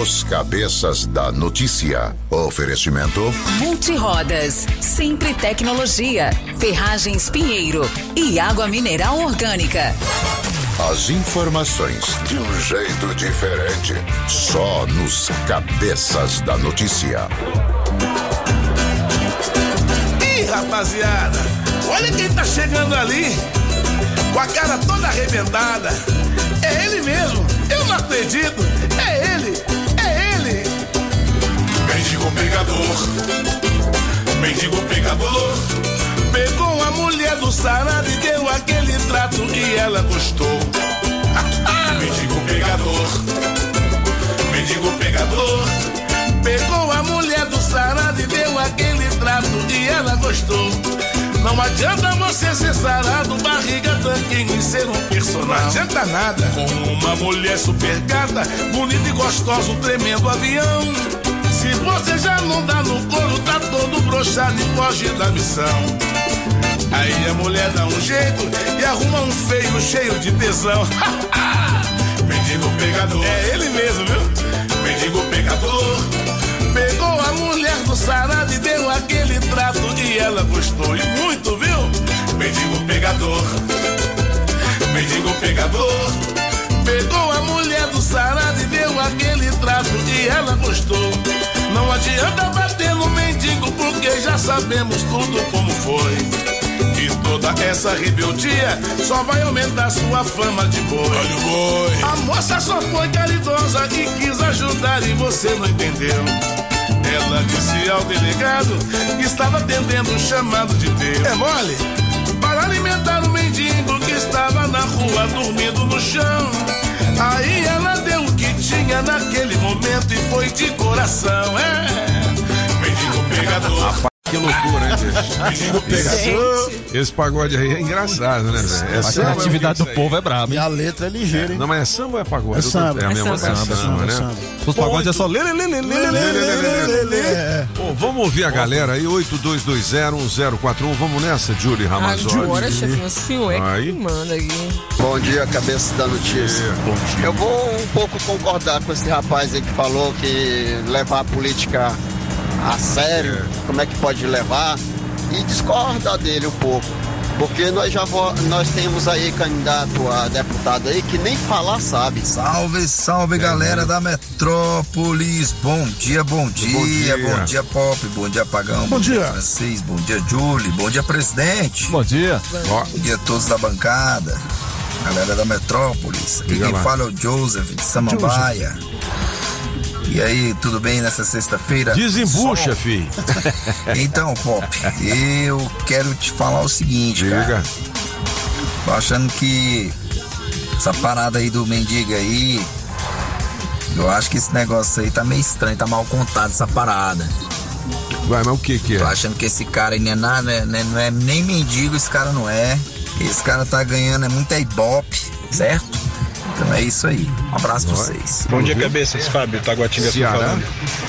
Os Cabeças da Notícia. Oferecimento. Multirodas, Sempre Tecnologia, Ferragens Pinheiro e Água Mineral Orgânica. As informações de um jeito diferente. Só nos Cabeças da Notícia. Ih, rapaziada, olha quem tá chegando ali, com a cara toda arrebentada. É ele mesmo, eu não acredito. É ele, é ele. Mendigo pegador, mendigo pegador. Pegou a mulher do sarado e deu aquele trato e ela gostou. Mendigo pegador, mendigo pegador. Pegou a mulher do sarado e deu aquele trato e ela gostou. Não adianta você ser sarado, barriga, tanquinho e ser um personagem. Não adianta nada. Com uma mulher super gata, bonita e gostosa, um tremendo avião. Se você já não dá no couro, tá todo broxado e foge da missão. Aí a mulher dá um jeito e arruma um feio cheio de tesão. mendigo pegador. É ele mesmo, viu? Mendigo pegador. Pegou a mulher do sarado e deu aquele trato e ela gostou. E muito, viu? Mendigo pegador. Mendigo pegador. Pegou a mulher do sarado e deu aquele trato e ela gostou. Não adianta bater no mendigo porque já sabemos tudo como foi. E toda essa rebeldia só vai aumentar sua fama de boi. Olha o boi. A moça só foi caridosa e quis ajudar e você não entendeu. Ela disse ao delegado que estava atendendo um chamado de Deus. É mole? Para alimentar o mendigo que estava na rua dormindo no chão. Aí ela deu o que tinha naquele momento e foi de coração. É. Mendigo pegador. Que loucura, hein, bicho? Esse pagode aí é engraçado, né, velho? É a atividade é do povo é braba. E a letra é ligeira, hein? Não, mas é samba ou é pagode? É samba. É, é, samba, samba, samba, né? Os pagodes é só... Bom, vamos ouvir a galera aí, 82201041. Vamos nessa, Julie Ramazotti. Ah, hora, o senhor é que manda. Bom dia, cabeça da notícia. Eu vou um pouco concordar com esse rapaz aí que falou que levar a política a sério, como é que pode levar, e discordar dele um pouco. Porque nós já vo- nós temos aí candidato a deputado aí que nem falar sabe. Salve, salve galera da Metrópolis. Bom dia, bom dia, bom dia, dia. Pop, bom dia Pagão, Bom dia. Francês, bom dia Julie, bom dia presidente. Bom dia. Bom dia a todos da bancada, galera da Metrópolis. Aqui Diga quem lá. fala é o Joseph de Samambaia. E aí, tudo bem nessa sexta-feira? desembucha, Sol. fi. Então, Pop, eu quero te falar o seguinte, Diga. cara. Tô achando que essa parada aí do mendigo aí, eu acho que esse negócio aí tá meio estranho, tá mal contado essa parada. Vai, mas o que que Tô é? achando que esse cara aí não é nada, né, né, não é nem mendigo, esse cara não é. Esse cara tá ganhando, é muita ibope, certo? Então é isso aí. Um abraço pra vocês. Bom dia, cabeças. Fábio, Taguatinga Ceará. falando.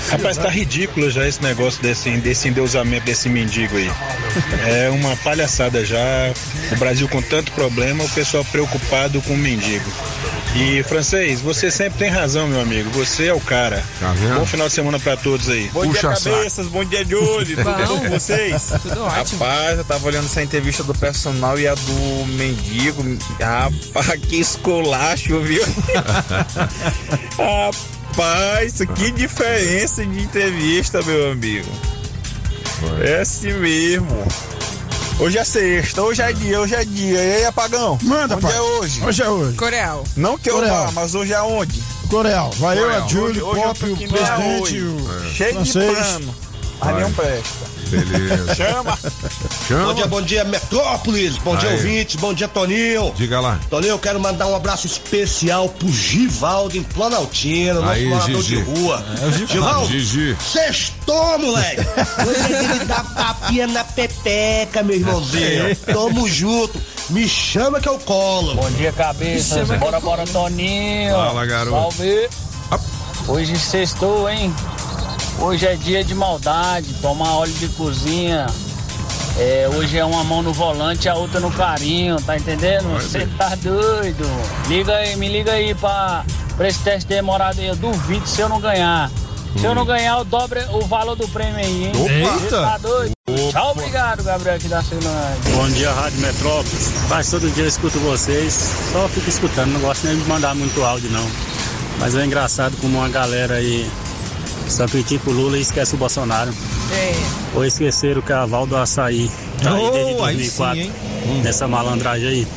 Rapaz, tá ridículo já esse negócio desse, desse endeusamento desse mendigo aí. É uma palhaçada já. O Brasil com tanto problema, o pessoal preocupado com o mendigo. E, francês, você sempre tem razão, meu amigo. Você é o cara. Tá vendo? Bom final de semana pra todos aí. Bom dia, Puxa saco. cabeças. Bom dia, Julie. Tudo Bom. bom com vocês? Tudo ótimo. Rapaz, eu tava olhando essa entrevista do personal e a do mendigo. Rapaz, que esculacho, viu? Rapaz, que diferença de entrevista, meu amigo. É assim mesmo. Hoje é sexta, hoje é dia, hoje é dia. E aí, apagão? Manda, Onde pai. é hoje? Hoje é hoje. Coreal. Não que eu Coreal. vá, mas hoje é onde? Coreal. Vai eu, a Coreal. Hoje- hoje eu Pop, o presidente, Arroio. o Cheio francês. de plano. Mas presta. Beleza. Chama. Chama. Bom dia, bom dia, Metrópolis. Bom dia, Aí. ouvintes. Bom dia, Toninho. Diga lá. Toninho, eu quero mandar um abraço especial pro Givaldo em Planaltina, nosso Aí, morador Gigi. de rua. É o Givaldo. Gigi. Sextou, moleque. Hoje dia dar tapinha na pepeca, meu irmãozinho. Tamo junto. Me chama que eu colo. Bom dia, cabeça. Bora, bora, Toninho. Fala, garoto. Salve. Hoje sextou, hein? Hoje é dia de maldade, tomar óleo de cozinha. É, hoje é uma mão no volante, a outra no carinho, tá entendendo? Você tá doido. Liga aí, me liga aí pra, pra esse teste demorado aí. Eu duvido se eu não ganhar. Se eu não ganhar, eu dobro o valor do prêmio aí, hein? Opa! Você tá doido? Tchau, obrigado, Gabriel, aqui da Ceilândia. Bom dia, Rádio Metrópolis. Quase todo dia eu escuto vocês, só fico escutando, não gosto nem de mandar muito áudio não. Mas é engraçado como uma galera aí só critica o Lula e esquece o Bolsonaro. É. Ou esqueceram que a Val do Açaí tá aí desde Oh, aí 2004, sim, hein? nessa malandragem aí.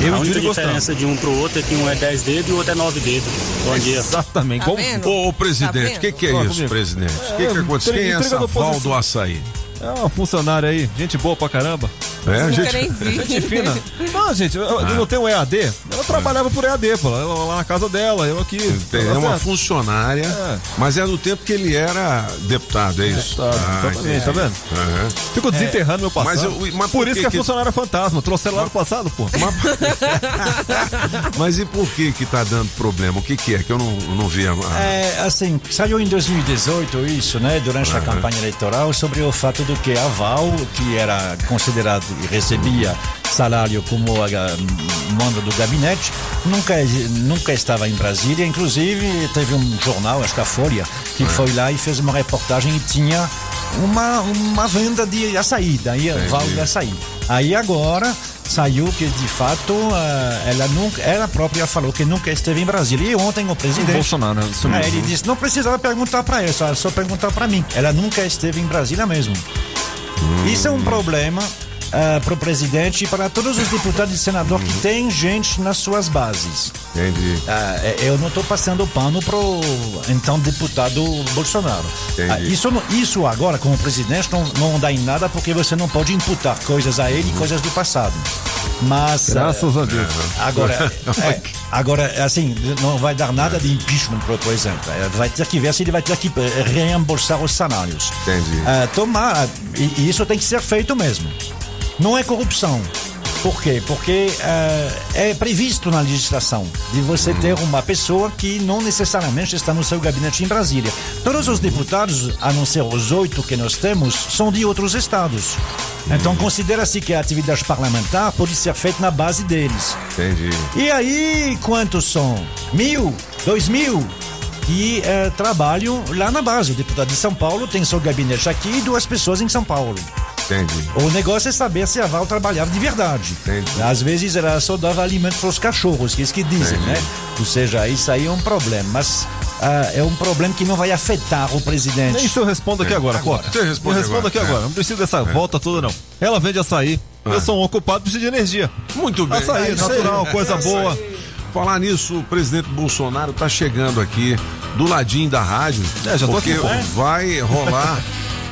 Eu e a o única diferença de um pro outro é que um é 10 dedos e o outro é 9 dedos. Bom dia. Exatamente. Tá? Ô, presidente, Tá o que, que é Fala isso, comigo. presidente? O que, É, que aconteceu? Quem é essa oposição. do açaí? É uma funcionária aí, gente boa pra caramba. É, gente. Gente fina. Não, gente, eu, eu não tenho EAD. Ela trabalhava por EAD, pô. Ela lá na casa dela, eu aqui. Tem- Tá É uma certo? funcionária, É. mas é do tempo que ele era deputado, é isso? Deputado, exatamente, entendi. tá vendo? Aham. Ficou desenterrando meu passado. Mas eu- mas por por isso que que é que- funcionária fantasma. Trouxe ela lá no passado, pô. Mas e por que que tá dando problema? O que que é? Que eu não, não vi a... a- É, assim, saiu em 2018 isso, né, durante a campanha eleitoral, sobre o fato do que a Val, que era considerado e recebia salário como a, mando do gabinete, nunca, nunca estava em Brasília. Inclusive, teve um jornal, acho que a Folha, que foi lá e fez uma reportagem e tinha uma, uma venda de açaí, daí a Val de açaí. Aí agora saiu que de fato eh, ela nunca, ela própria falou que nunca esteve em Brasília. E ontem o presidente. O Bolsonaro, isso É, mesmo. ele disse, não precisava perguntar para ela, só, só perguntar para mim. Ela nunca esteve em Brasília mesmo. Isso é um problema para o presidente e para todos os deputados e senadores que têm gente nas suas bases. Entendi. Ah, é, eu não estou passando pano pro então deputado Bolsonaro. Ah, isso, isso agora, como presidente, não, não dá em nada porque você não pode imputar coisas a ele, coisas do passado. Mas. Graças ah, a Deus. Agora, é, agora, assim, não vai dar nada de impeachment, por, exemplo. É, Vai ter que ver se ele vai ter que eh, reembolsar os salários. Entendi. Ah, tomar, e, e isso tem que ser feito mesmo. Não é corrupção. Por quê? Porque ah, é previsto na legislação de você ter uma pessoa que não necessariamente está no seu gabinete em Brasília. Todos os deputados, a não ser os oito que nós temos, são de outros estados. Então considera-se que a atividade parlamentar pode ser feita na base deles. Entendi. E aí, quantos são? Mil? Dois mil? Que eh, trabalham lá na base. O deputado de São Paulo tem seu gabinete aqui e duas pessoas em São Paulo. Entendi. O negócio é saber se a Val trabalhava de verdade. Às vezes ela só dava alimento para os cachorros, que é isso que dizem, Entendi. né? Ou seja, isso aí é um problema. Mas ah, é um problema que não vai afetar o presidente. Isso eu respondo aqui agora, Agora. Cota. Você responde eu respondo agora. aqui agora. É. Não precisa dessa volta toda, não. Ela vende açaí. Eu sou um ocupado, preciso de energia. Muito bem. Açaí, É natural, coisa É isso boa. Falar nisso, o presidente Bolsonaro tá chegando aqui do ladinho da rádio. É, já tô porque aqui, pô. vai rolar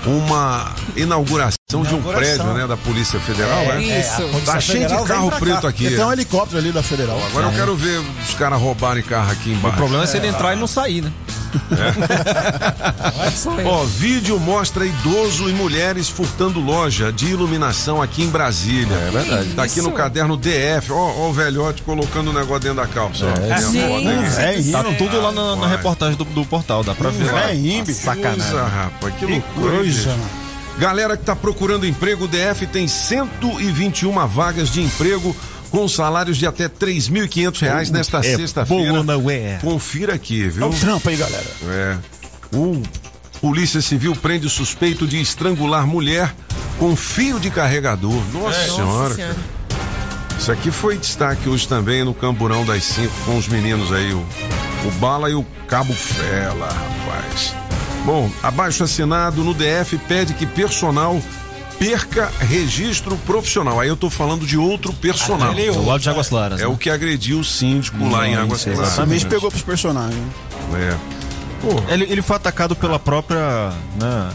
uma inauguração, de um prédio, né, da Polícia Federal, É, né? isso. Tá cheio de carro preto aqui. Tem um é. helicóptero ali da Federal. Agora eu É. quero ver os caras roubarem carro aqui embaixo. O problema é se ele entrar e não sair, né? Ó, vídeo mostra idoso e mulheres furtando loja de iluminação aqui em Brasília. É verdade. Tá aqui no caderno DF. Ó, ó o velhote colocando o negócio dentro da calça. Tem a foto aqui. Tá tudo lá na, na reportagem do, do portal, dá pra ver lá. Que Sacanagem. coisa, rapaz, que loucura. coisa. Galera que tá procurando emprego, o DF tem 121 vagas de emprego com salários de até 3.500 reais nesta É sexta-feira. não é? Confira aqui, viu? É um trampo aí, galera. É. O Polícia Civil prende suspeito de estrangular mulher com fio de carregador. Nossa É. senhora. Nossa senhora. Isso aqui foi destaque hoje também no Camburão das Cinco com os meninos aí, o, o Bala e o Cabo Fela, rapaz. Bom, abaixo assinado no DF pede que personal perca registro profissional. Aí eu tô falando de outro personal. Aquele Do lado de Águas Claras, É né? o que agrediu o síndico lá em Águas Claras. Exatamente pegou pros personagens. É. Ele, ele foi atacado pela própria. Né,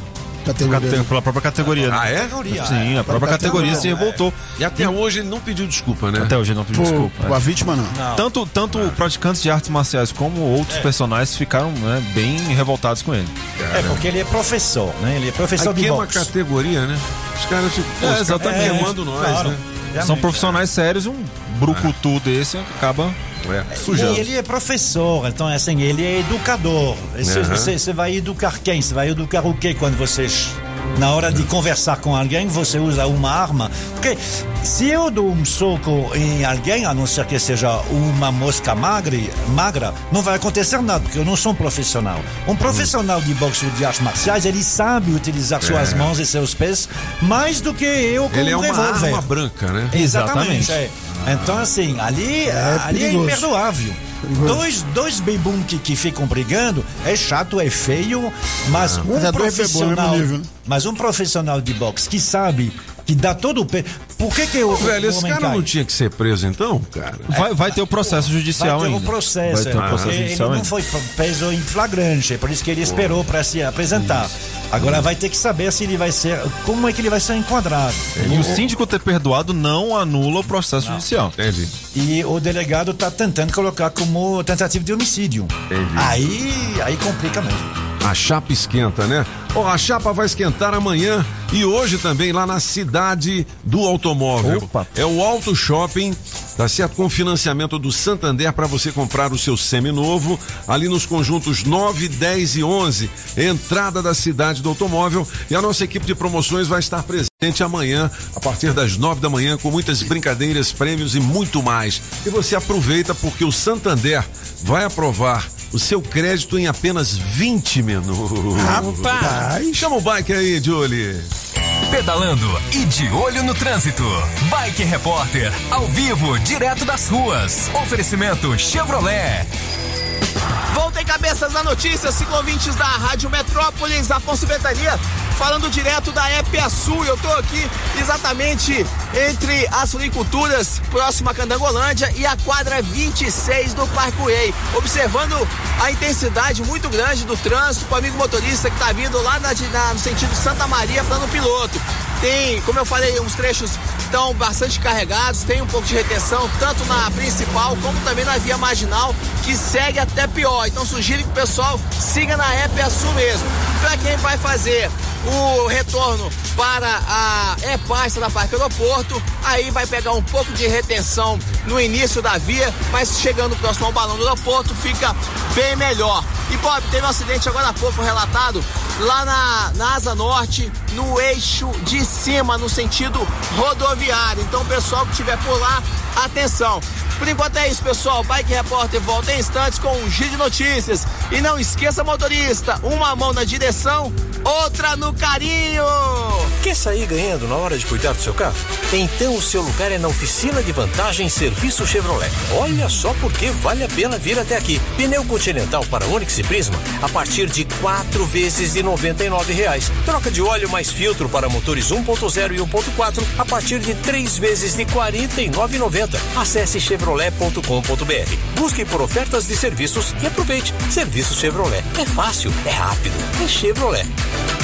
Categoria. cate- pela própria categoria. né? Ah, é? Sim, a própria categoria se revoltou. E até hoje ele não pediu desculpa, né? Até hoje ele não pediu Pô, desculpa. a é. vítima não. Tanto, tanto praticantes de artes marciais como outros personagens ficaram né, bem revoltados com ele. É, porque ele é professor, né? Ele é professor Aqui de é uma boxe. categoria, né? Os caras ficam É, exatamente. queimando nós, claro. né? São profissionais sérios e um brucutu desse acaba É, E sujando. ele é professor, então assim, ele é educador. E. Você, você vai educar quem? Você vai educar o quê quando você. Na hora de conversar com alguém, você usa uma arma. Porque se eu dou um soco em alguém, a não ser que seja uma mosca magre, magra, não vai acontecer nada, porque eu não sou um profissional. Um profissional de boxe ou de artes marciais, ele sabe utilizar suas É. mãos e seus pés mais do que eu com Ele é um uma revólver. arma branca, né? Exatamente. é. Então, assim, ali É ali é perigoso. imperdoável. Dois, dois bebum que, que ficam brigando é chato, é feio, mas um Mas é profissional. mesmo nível, né? Mas um profissional de boxe que sabe, que dá todo o pe... Por que, que o, velho, o esse cara cai? não tinha que ser preso então, cara? Vai, vai ter o processo Vai judicial ter ainda. um processo, Vai ter um é, processo ele judicial não ainda. foi preso em flagrante, é por isso que ele esperou para se apresentar. Agora vai ter que saber se ele vai ser, como é que ele vai ser enquadrado. E o síndico ter perdoado não anula o processo judicial. Entendi. E o delegado está tentando colocar como tentativa de homicídio. Entendi. Aí, aí complica mesmo. A chapa esquenta, né? Ó, a chapa vai esquentar amanhã e hoje também lá na cidade do automóvel. Opa. É o Auto Shopping, tá certo? Com financiamento do Santander para você comprar o seu seminovo ali nos conjuntos 9, 10 e 11. Entrada da cidade do automóvel e a nossa equipe de promoções vai estar presente amanhã a partir das 9 da manhã com muitas brincadeiras, prêmios e muito mais. E você aproveita porque o Santander vai aprovar o seu crédito em apenas 20 minutos. Rapaz. Chama o bike aí, Julie. Pedalando e de olho no trânsito. Bike Repórter, ao vivo, direto das ruas. Oferecimento Chevrolet. Voltem cabeças da notícia, ciclovintes da Rádio Metrópolis, Afonso Ventania, falando direto da EPA Sul. Eu tô aqui exatamente entre as floriculturas, próxima a Candangolândia e a quadra 26 do Parkway, observando a intensidade muito grande do trânsito o amigo motorista que tá vindo lá na, na- no sentido Santa Maria, plano piloto. Tem, como eu falei, uns trechos estão bastante carregados, tem um pouco de retenção, tanto na principal como também na via marginal, que segue até pior. Então sugiro que o pessoal siga na EPA Sul mesmo. Para quem vai fazer o retorno para a EPASTA da Parque Aeroporto, aí vai pegar um pouco de retenção no início da via, mas chegando próximo ao balão do aeroporto fica bem melhor. E Bob, teve um acidente agora há pouco relatado lá na, na Asa Norte, no eixo de cima, no sentido rodoviário. Então, pessoal que estiver por lá, atenção. Por enquanto é isso, pessoal. Bike Repórter volta em instantes com um giro de notícias. E não esqueça, motorista, uma mão na direção, outra no carinho. Quer sair ganhando na hora de cuidar do seu carro? Então o seu lugar é na oficina de vantagem Serviço Chevrolet. Olha só porque vale a pena vir até aqui. Pneu Continental para Onix e Prisma a partir de quatro vezes de 99 reais. Troca de óleo mais filtro para motores 1.0 e 1.4 a partir de três vezes de R$ 49,90. Acesse chevrolet.com.br. Busque por ofertas de serviços e aproveite. Serviço Chevrolet. É fácil, é rápido, é Chevrolet.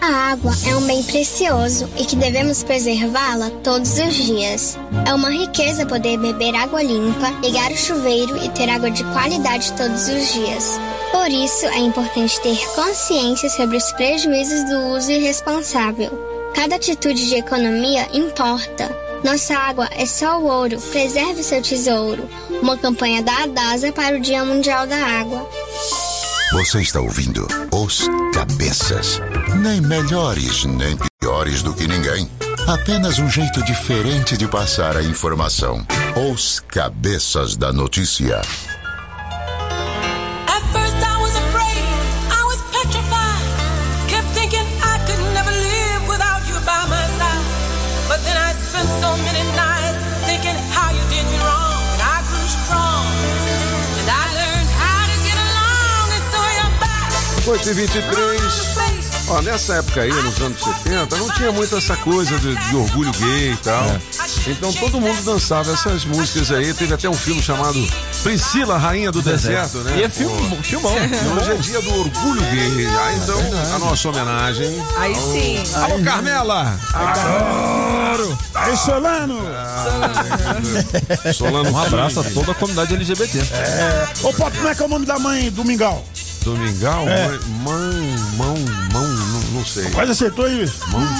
A água é um bem precioso e que devemos preservá-la todos os dias. É uma riqueza poder beber água limpa, ligar o chuveiro e ter água de qualidade todos os dias. Por isso, é importante ter consciência sobre os prejuízos do uso irresponsável. Cada atitude de economia importa. Nossa água é só o ouro, preserve seu tesouro. Uma campanha da Adasa para o Dia Mundial da Água. Você está ouvindo Os Cabeças. Nem melhores, nem piores do que ninguém. Apenas um jeito diferente de passar a informação. Os Cabeças da Notícia. 8 e 23 Ó, nessa época aí, nos anos 70, não tinha muito essa coisa de, de orgulho gay e tal. Então todo mundo dançava essas músicas aí. Teve até um filme chamado Priscila, Rainha do Deserto, né? E é filme- filmão. E hoje é dia do orgulho gay. Ah, então, a nossa homenagem. Aí ao- sim. Alô, Carmela! Adoro! Aí, Solano! Solano Um abraço a toda a comunidade LGBT. É. Ô, Pop, como é que é o nome da mãe do Mingau? Domingão? É. Mãe, mão, mão, não, não sei. Quase acertou aí.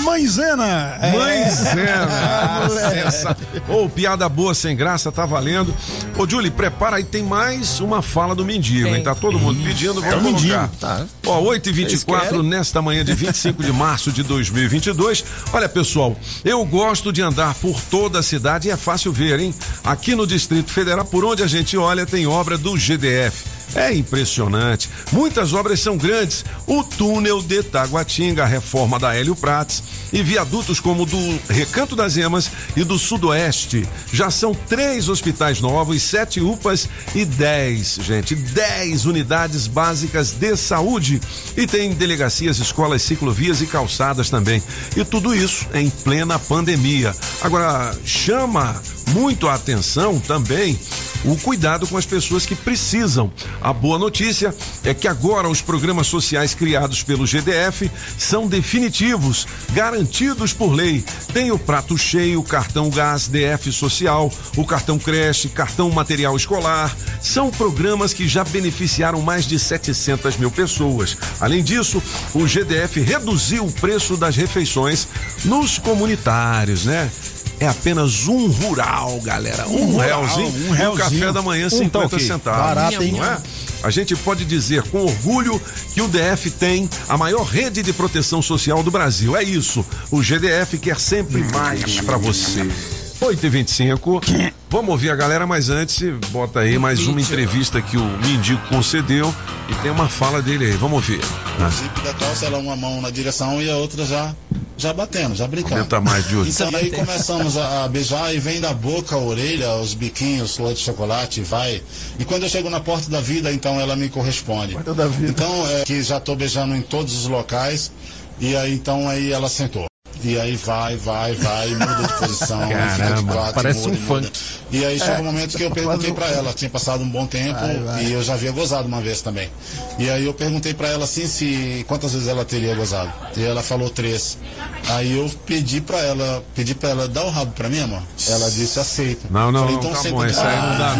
Mãezena. É. Mãezena. Ah. Essa. Ô, piada boa, sem graça, tá valendo. Ô, Julie, prepara aí, tem mais uma fala do mendigo, hein? Tá todo mundo pedindo, É vamos o mendigo, colocar. tá. Ó, 8 e 24 querem? nesta manhã de 25 de março de 2022. Olha, pessoal, eu gosto de andar por toda a cidade e é fácil ver, hein? Aqui no Distrito Federal, por onde a gente olha, tem obra do GDF. É impressionante. Muitas obras são grandes. O túnel de Taguatinga, a reforma da Hélio Prates e viadutos como o do Recanto das Emas e do Sudoeste. Já são três hospitais novos, sete UPAs e dez, gente, dez unidades básicas de saúde. E tem delegacias, escolas, ciclovias e calçadas também. E tudo isso em plena pandemia. Agora, chama muito a atenção também o cuidado com as pessoas que precisam. A boa notícia é que agora os programas sociais criados pelo GDF são definitivos, garantidos por lei. Tem o prato cheio, cartão gás, DF social, o cartão creche, cartão material escolar. São programas que já beneficiaram mais de 700 mil pessoas. Além disso, o GDF reduziu o preço das refeições nos comunitários, né? É apenas um rural, galera. Um, Um realzinho. um E o realzinho. café da manhã, Um 50 tá ok. centavos. Barato, hein? Não é? A gente pode dizer com orgulho que o DF tem a maior rede de proteção social do Brasil. É isso. O GDF quer sempre mais pra você. 8 e 25 Vamos ouvir a galera, mas antes, bota aí mais uma entrevista que o Mendigo concedeu e tem uma fala dele aí. Vamos ouvir. O zip da calça, ela uma mão na direção e a outra já, já batendo, já brincando. Comenta mais, Júlio. Então aí começamos a, a beijar e vem da boca, a orelha, os biquinhos, flor de chocolate, vai. E quando eu chego na porta da vida, então ela me corresponde. Então, é que já tô beijando em todos os locais. E aí então aí ela sentou. E aí vai, vai, vai, muda de posição, fica de Caramba, quatro, parece muda, um muda. funk. E aí chegou É. um momento que eu perguntei pra ela, tinha passado um bom tempo Vai, vai. e eu já havia gozado uma vez também. E aí eu perguntei pra ela assim se quantas vezes ela teria gozado. E ela falou três. Aí eu pedi pra ela, pedi para ela dar o rabo pra mim, amor. Ela disse aceito. Não, não, Falei, não, então tá bom, aqui. essa aí não dá.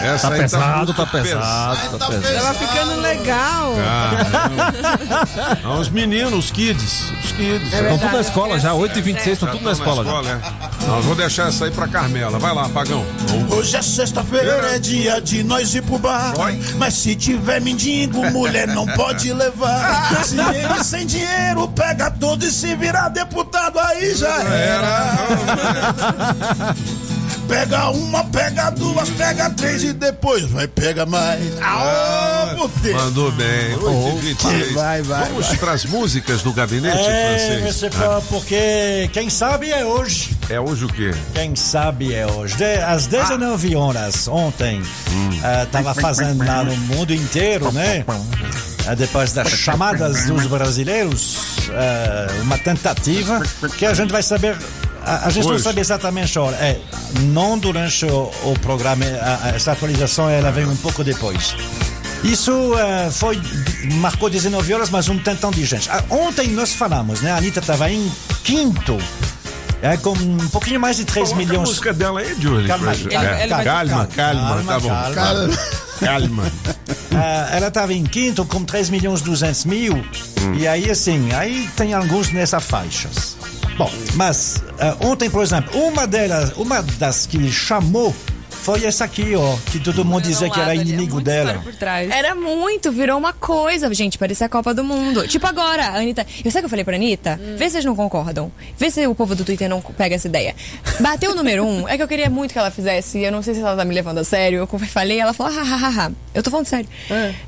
Ah, Essa Tá aí pesado, tá pesado, tá pesado. Tava ficando legal. Ah, não, os meninos, os kids. Os kids. É Estão tudo na escola já, 8h26, estão tudo na escola já. é. Nós vamos deixar essa aí pra Carmela. Vai lá, Pagão. Hoje é sexta-feira, é dia de nós ir pro bar. Mas se tiver mendigo, mulher não pode levar. Se ele sem dinheiro, pega todo e se virar deputado, aí já era. Pega uma, pega duas, pega três e depois vai pegar mais. Aô, puteiro. Mandou bem. 8 e 26. Vai, vai, Vamos para as músicas do gabinete É, francês. você pode, porque quem sabe é hoje. É hoje o quê? Quem sabe é hoje. De- às 19 horas ontem, estava fazendo lá no mundo inteiro, né? Ah, depois das chamadas dos brasileiros, ah, uma tentativa que a gente vai saber. A, a gente não sabe exatamente a hora. É, não durante o, o programa, a- essa atualização ela vem um pouco depois. Isso eh, foi, marcou 19 horas, mas um tantão de gente. Ah, ontem nós falamos, né? A Anitta estava em quinto, é, com um pouquinho mais de 3 Coloca milhões. a música dela aí. Calma aí, Pra- calma, é, calma, calma, calma, calma, tá bom. calma. Calma. Ah, ela estava em quinto com 3 milhões e 200 mil. E aí, assim, aí tem alguns nessa faixa. Bom, mas ah, ontem, por exemplo, uma delas, uma das que chamou foi essa aqui, ó, que todo mundo dizia que era inimigo dela. Era muito, virou uma coisa, gente, parecia a Copa do Mundo. Tipo agora, a Anitta. Eu sei que eu falei pra Anitta? Vê se vocês não concordam. Vê se o povo do Twitter não pega essa ideia. Bateu o número um, é que eu queria muito que ela fizesse. Eu não sei se ela tá me levando a sério. Eu falei, ela falou, hahaha. Eu tô falando sério.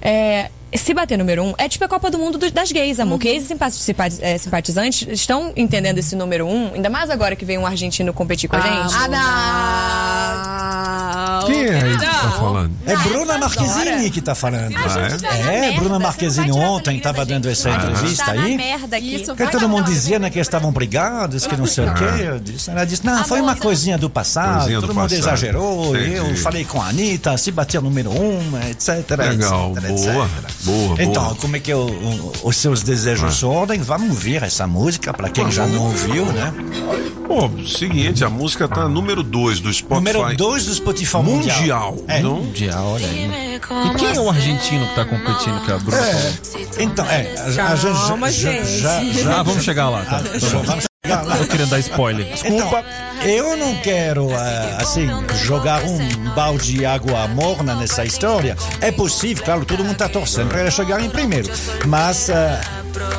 É, se bater número um, é tipo a Copa do Mundo das gays, amor. Que esses simpatizantes, é, simpatizantes estão entendendo esse número um, ainda mais agora que vem um argentino competir com a gente. Ah, Quem é aí que tá falando? É Bruna Marquezine que tá falando. é, Bruna Marquezine ontem tava dando essa entrevista aí. merda aqui. Isso, Que todo mundo dizia né, que eles estavam brigados, que não sei o Ah. quê. Eu disse- Ela disse, não, foi uma coisinha do passado, Coisinha do todo mundo passado. exagerou, Entendi. eu falei com a Anitta, se bater número um, etc, Legal, etc, boa, etc. boa, Então, boa. como é que o- o- os seus desejos ordem? Vamos ouvir essa música, para quem já não ouviu, né? Pô, seguinte, a música tá número 2 do Spotify. Número 2 do Spotify Mundial. Mundial. É. Não? Mundial, olha aí. E quem é o argentino que tá competindo com a Bruna? É. Então, é, a, a gente já, Calma, já, gente. já, já- Ah, vamos chegar lá, tá. Ah, Tá vamos lá. Tô querendo dar spoiler. Desculpa. Então, eu não quero, ah, assim, jogar um balde de água morna nessa história. É possível, claro, todo mundo está torcendo para ela chegar em primeiro. Mas ah,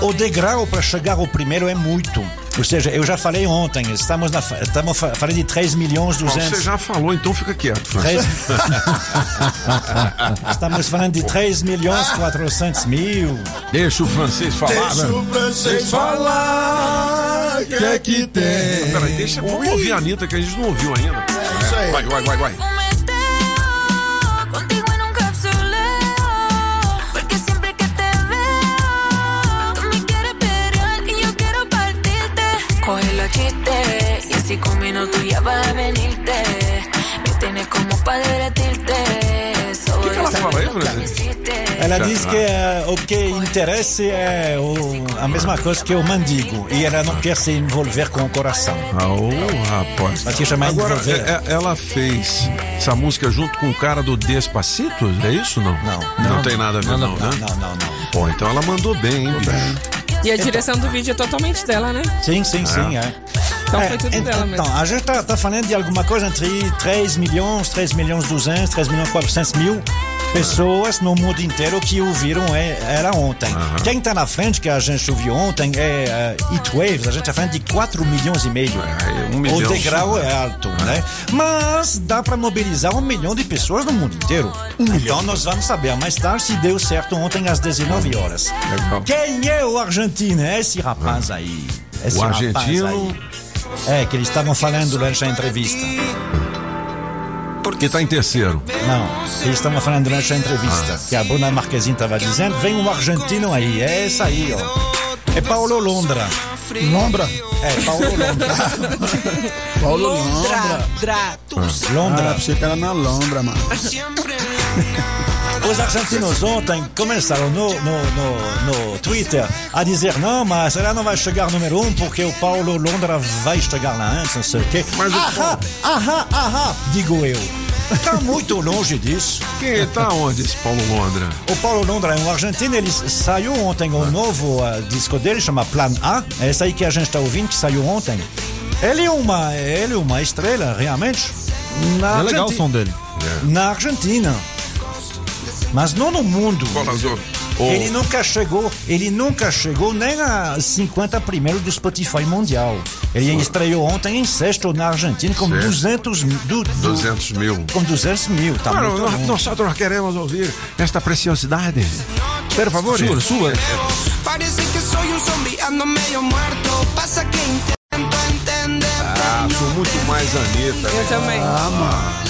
o degrau para chegar ao primeiro é muito. Ou seja, eu já falei ontem, estamos, na, estamos fa- falando de 3 milhões Bom, 200... Você já falou, então fica quieto, Francisco. Estamos falando de 3 milhões 400 mil. Deixa o francês falar, Deixa né? o francês falar, que é que tem? Peraí, deixa, vamos ouvir a Anitta que a gente não ouviu ainda. isso aí. Vai, vai, vai, vai. Chistes y así con minutos ya vas a venirte. Me tienes como para derretirte. Que ela esa fala aí, lo que Fran? me hiciste. Ela diz que eh, o que interessa é o- a mesma coisa que o mendigo. E ela não quer se envolver com o coração. Ah, ô, rapaz. Mas que chama Agora, envolver. é- é- ela fez essa música junto com o cara do Despacito? É isso não? Não. Não, tem nada a ver, não, não, né? não, não, não. Pô, então ela mandou bem, hein, bicho? E a direção do vídeo é totalmente dela, né? Sim, sim, sim, é. Então É, foi tudo dela mesmo. Então, a gente tá, tá falando de alguma coisa entre 3 milhões, 3 milhões 200, 3 milhões 400 mil pessoas no mundo inteiro que ouviram é, era ontem. Quem tá na frente, que a gente ouviu ontem, é uh, Heat Waves, a gente tá falando de 4 milhões e meio. um milhão. O degrau é alto, né? Mas dá para mobilizar um milhão de pessoas no mundo inteiro. então nós vamos saber mais tarde se deu certo ontem às 19 horas. Quem é o argentino? É esse rapaz aí. Esse O rapaz argentino- aí. É, que eles estavam falando durante a entrevista. Que tá em terceiro. Não, eles estavam falando durante a entrevista. Que a Bruna Marquezine estava dizendo: vem um argentino aí. É esse aí, ó. É Paulo Londra. Lombra? É, Paulo Londra. Paulo Lombra. Londra. Ah, pensei que era na Lombra, mano. Os argentinos ontem começaram no, no, no, no Twitter a dizer não, mas ela não vai chegar número um porque o Paulo Londra vai chegar lá antes, não sei o quê. Mas o ahá, ahá, ahá, digo eu. Tá muito longe disso. Quem tá onde esse Paulo Londra? O Paulo Londra é um argentino, ele saiu ontem um novo uh, disco dele, chama Plan A. É esse aí que a gente está ouvindo, que saiu ontem. Ele é uma, ele é uma estrela, realmente. Na É legal o som dele. Na Argentina. Mas não no mundo. Oh. Ele nunca chegou, ele nunca chegou nem a 50 primeiro do Spotify mundial. Ele estreou ontem em sexto na Argentina com Certo. 200 mil. Du, du- 200 mil. com 200 mil, tá Claro, muito nós, bom. nós queremos ouvir esta preciosidade. Por favor. Sua, sua. Parece que soy un zombie, ando medio muerto. Pasa que intento entender. Ah, sou muito mais Anitta. Eu também. Ah, mano.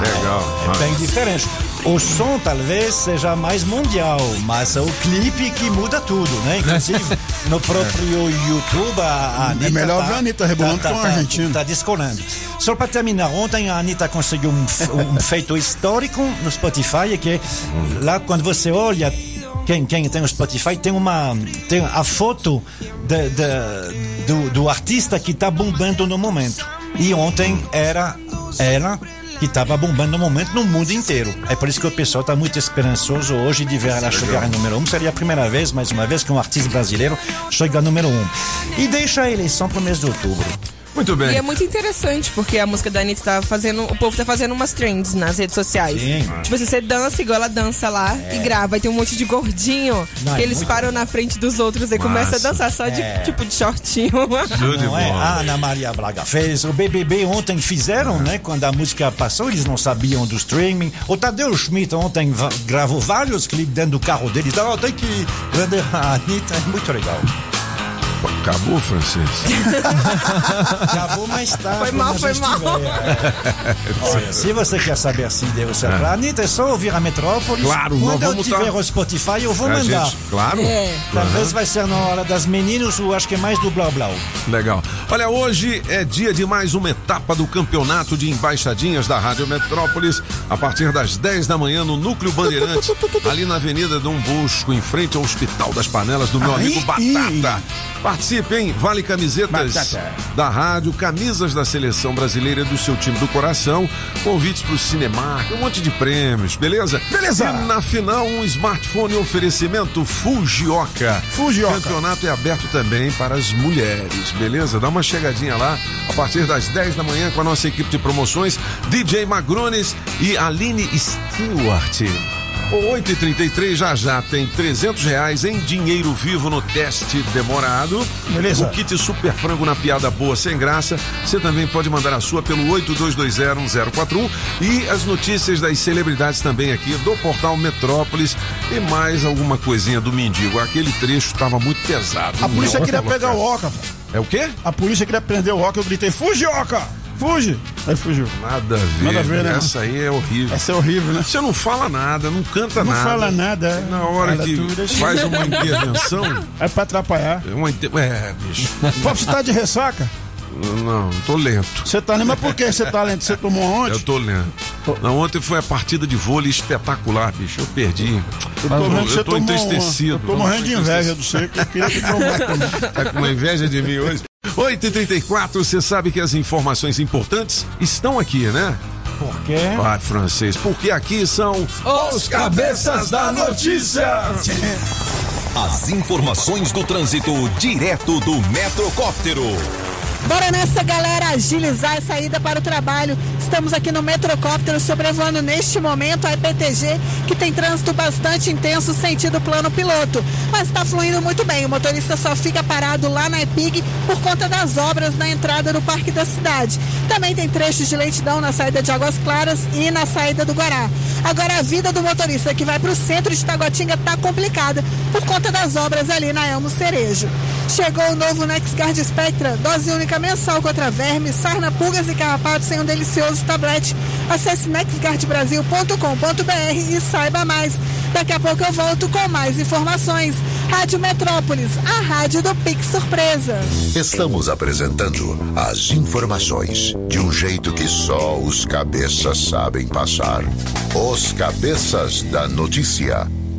Legal. É bem diferente. O som talvez seja mais mundial, mas é o clipe que muda tudo, né? Inclusive, no próprio YouTube, a, a Anitta. É melhor tá, ver a Anitta rebolando tá, com o tá, argentino. Tá descolando. Só para terminar, ontem a Anitta conseguiu um, um feito histórico no Spotify, que é lá quando você olha. Quem, quem tem o Spotify tem uma tem a foto de- de- do, do artista que está bombando no momento. E ontem era ela que estava bombando no momento no mundo inteiro. É por isso que o pessoal está muito esperançoso hoje de ver ela chegar em número um. Seria a primeira vez, mais uma vez, que um artista brasileiro chega a número um. E deixa a eleição para o mês de outubro. Muito bem. E é muito interessante, porque a música da Anitta tá fazendo. O povo tá fazendo umas trends nas redes sociais. Sim. Tipo assim, você dança igual ela dança lá e grava. Aí tem um monte de gordinho Não, que é eles param na frente dos outros e começam a dançar só de É. tipo de shortinho. Não é? A Ana Maria Braga fez. O BBB ontem fizeram, né? Quando a música passou, eles não sabiam do streaming. O Tadeu Schmidt ontem gravou vários clipes dentro do carro dele. Então, tem que vender a Anitta. É muito legal. Acabou, francês. Acabou mais tarde. Foi mal, foi mal. Olha, se você quer saber se deu certo pra Anitta, é só ouvir a Metrópolis. Claro, nós Quando eu tiver tá- o Spotify, eu vou A mandar. gente- claro. É. Talvez Aham. vai ser na hora das meninas, ou acho que é mais do Blau Blau. Legal. Olha, hoje é dia de mais uma etapa do campeonato de embaixadinhas da Rádio Metrópolis, a partir das 10 da manhã no Núcleo Bandeirantes, ali na Avenida Dom Bosco, em frente ao Hospital das Panelas do meu Aí, amigo Batata. Participe, hein? Vale camisetas Batata. da rádio, camisas da seleção brasileira do seu time do coração, convites pro cinema, um monte de prêmios, beleza? Beleza. E na final, um smartphone oferecimento Fujioka. Fujioka. O campeonato é aberto também para as mulheres, beleza? Dá uma chegadinha lá a partir das 10 da manhã com a nossa equipe de promoções, DJ Magrones e Aline Stewart. O 8h33 já já tem 300 reais em dinheiro vivo no teste demorado. Beleza. O kit super frango na piada boa sem graça. Você também pode mandar a sua pelo 82201041 e as notícias das celebridades também aqui do portal Metrópolis e mais alguma coisinha do mendigo. Aquele trecho estava muito pesado. A polícia queria pegar o. Oca. É o quê? A polícia queria prender o Oca, eu gritei, fuge, Oca! Fuge! Aí fugiu. Nada a ver. Nada a ver, né? Essa aí é horrível. Essa é horrível, né? Você não fala nada, não canta Não nada. fala nada. Na hora Fala que tudo. faz uma intervenção. É pra atrapalhar. É, uma inter... é bicho. Pô, você tá de ressaca? Não, tô lento. Você tá lento, mas por que você tá lento? Você tomou ontem? Eu tô lento. Não, ontem foi a partida de vôlei espetacular, bicho. Eu perdi. Eu tô eu tô entristecido. uma. Eu tô morrendo de inveja do que eu queria que tomasse também. Tá com uma inveja de mim hoje? 8h34, você sabe que as informações importantes estão aqui, né? Por quê? Vai, francês, porque aqui são Os cabeças da notícia. As informações do trânsito direto do Metrocóptero. Bora nessa, galera, agilizar a saída para o trabalho. Estamos aqui no Metrocóptero sobrevoando neste momento a EPTG, que tem trânsito bastante intenso sentido plano piloto. Mas está fluindo muito bem. O motorista só fica parado lá na EPIG por conta das obras na entrada do Parque da Cidade. Também tem trechos de lentidão na saída de Águas Claras e na saída do Guará. Agora a vida do motorista que vai para o centro de Taguatinga está complicada por conta das obras ali na Elmo Cerejo. Chegou o novo NexGuard Spectra, dose única mensal contra vermes, sarna, pulgas e carrapatos em um delicioso tablete. Acesse nexguardbrasil.com.br e saiba mais. Daqui a pouco eu volto com mais informações. Rádio Metrópolis, a rádio do Pix Surpresa. Estamos apresentando as informações de um jeito que só os cabeças sabem passar. Os cabeças da notícia.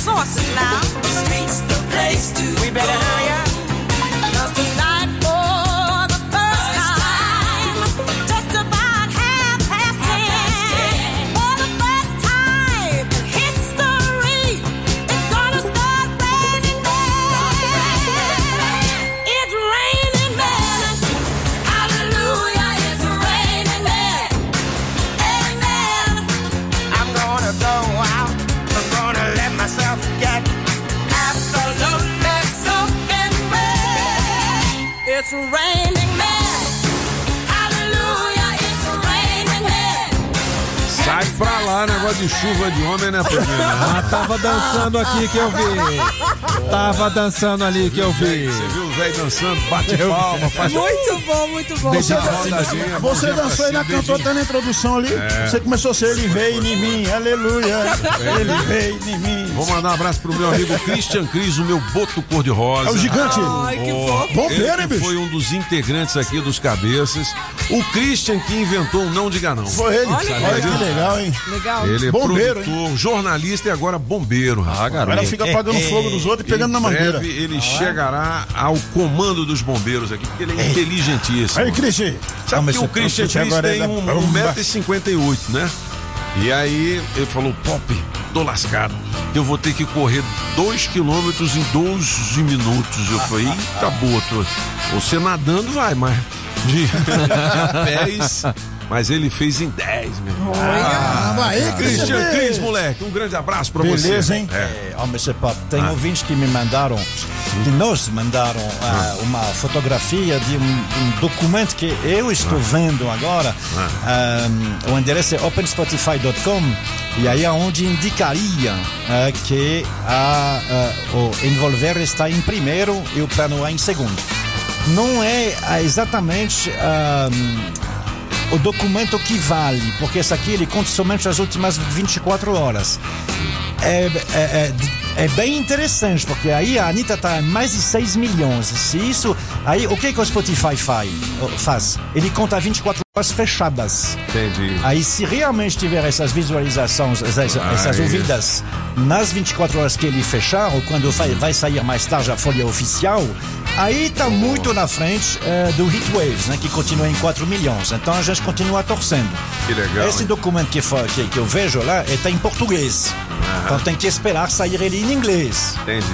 sources now? The streets, the place to We better hurry up. Sai pra lá, negócio de chuva de homem, né? Ah, tava dançando aqui que eu vi. Tava dançando ali que eu vi. Você viu o velho dançando, bate palma, faz Muito bom, muito bom. Você, rodadinha, você dançou aí na cantou dedinho. até na introdução ali. É. Você começou a ser Ele veio em mim, aleluia. Ele veio em mim. Vou mandar um abraço pro meu amigo Christian Cris, o meu boto cor-de-rosa. É o gigante. Ai, que fofo. Bombeiro, Ele hein, bicho? foi um dos integrantes aqui dos cabeças. O Christian que inventou o não diga não. Foi ele. Sabia Olha que legal, hein? Legal. Ele é Bombeiro, produtor, jornalista e agora bombeiro. Ah, garoto. Agora fica apagando fogo dos outros e pegando na mangueira. Breve ele Ah, é? chegará ao comando dos bombeiros aqui, porque ele é inteligentíssimo. Aí, Christian. Sabe Vamos que o Christian Cris é tem da um, bomba. 1,58m, né? E aí ele falou, Pop, tô lascado. Eu vou ter que correr 2 quilômetros em 12 minutos. Eu falei, eita boa, tô. Você nadando vai, mas de pés. Mas ele fez em 10, meu irmão. Ah, vai, Christian Christian. Cris, moleque. Um grande abraço pra você. Beleza, hein? É. É, ó, Mr. Pop, tem Ah. ouvintes que me mandaram, que nos mandaram ah, uma fotografia de um, um documento que eu estou vendo agora. Ah, o endereço é openspotify.com e aí é onde indicaria ah, que a, ah, o Envolver está em primeiro e o Plano A em segundo. Não é ah, exatamente ah, o documento que vale, porque esse aqui ele conta somente as últimas 24 horas. É, é, é, é bem interessante, porque aí a Anitta está em mais de 6 milhões. Se isso. Aí o que, que o Spotify faz? Ele conta 24 horas fechadas. Entendi. Aí, se realmente tiver essas visualizações, essas, essas Aí. ouvidas nas 24 horas que ele fechar, ou quando vai, sair mais tarde a folha oficial, aí está muito na frente eh, do Heatwaves, né, que continua em 4 milhões. Então a gente continua torcendo. Que legal. Esse hein? documento que, foi- que, que eu vejo lá está em português. Então tem que esperar sair ele em inglês. Entendi.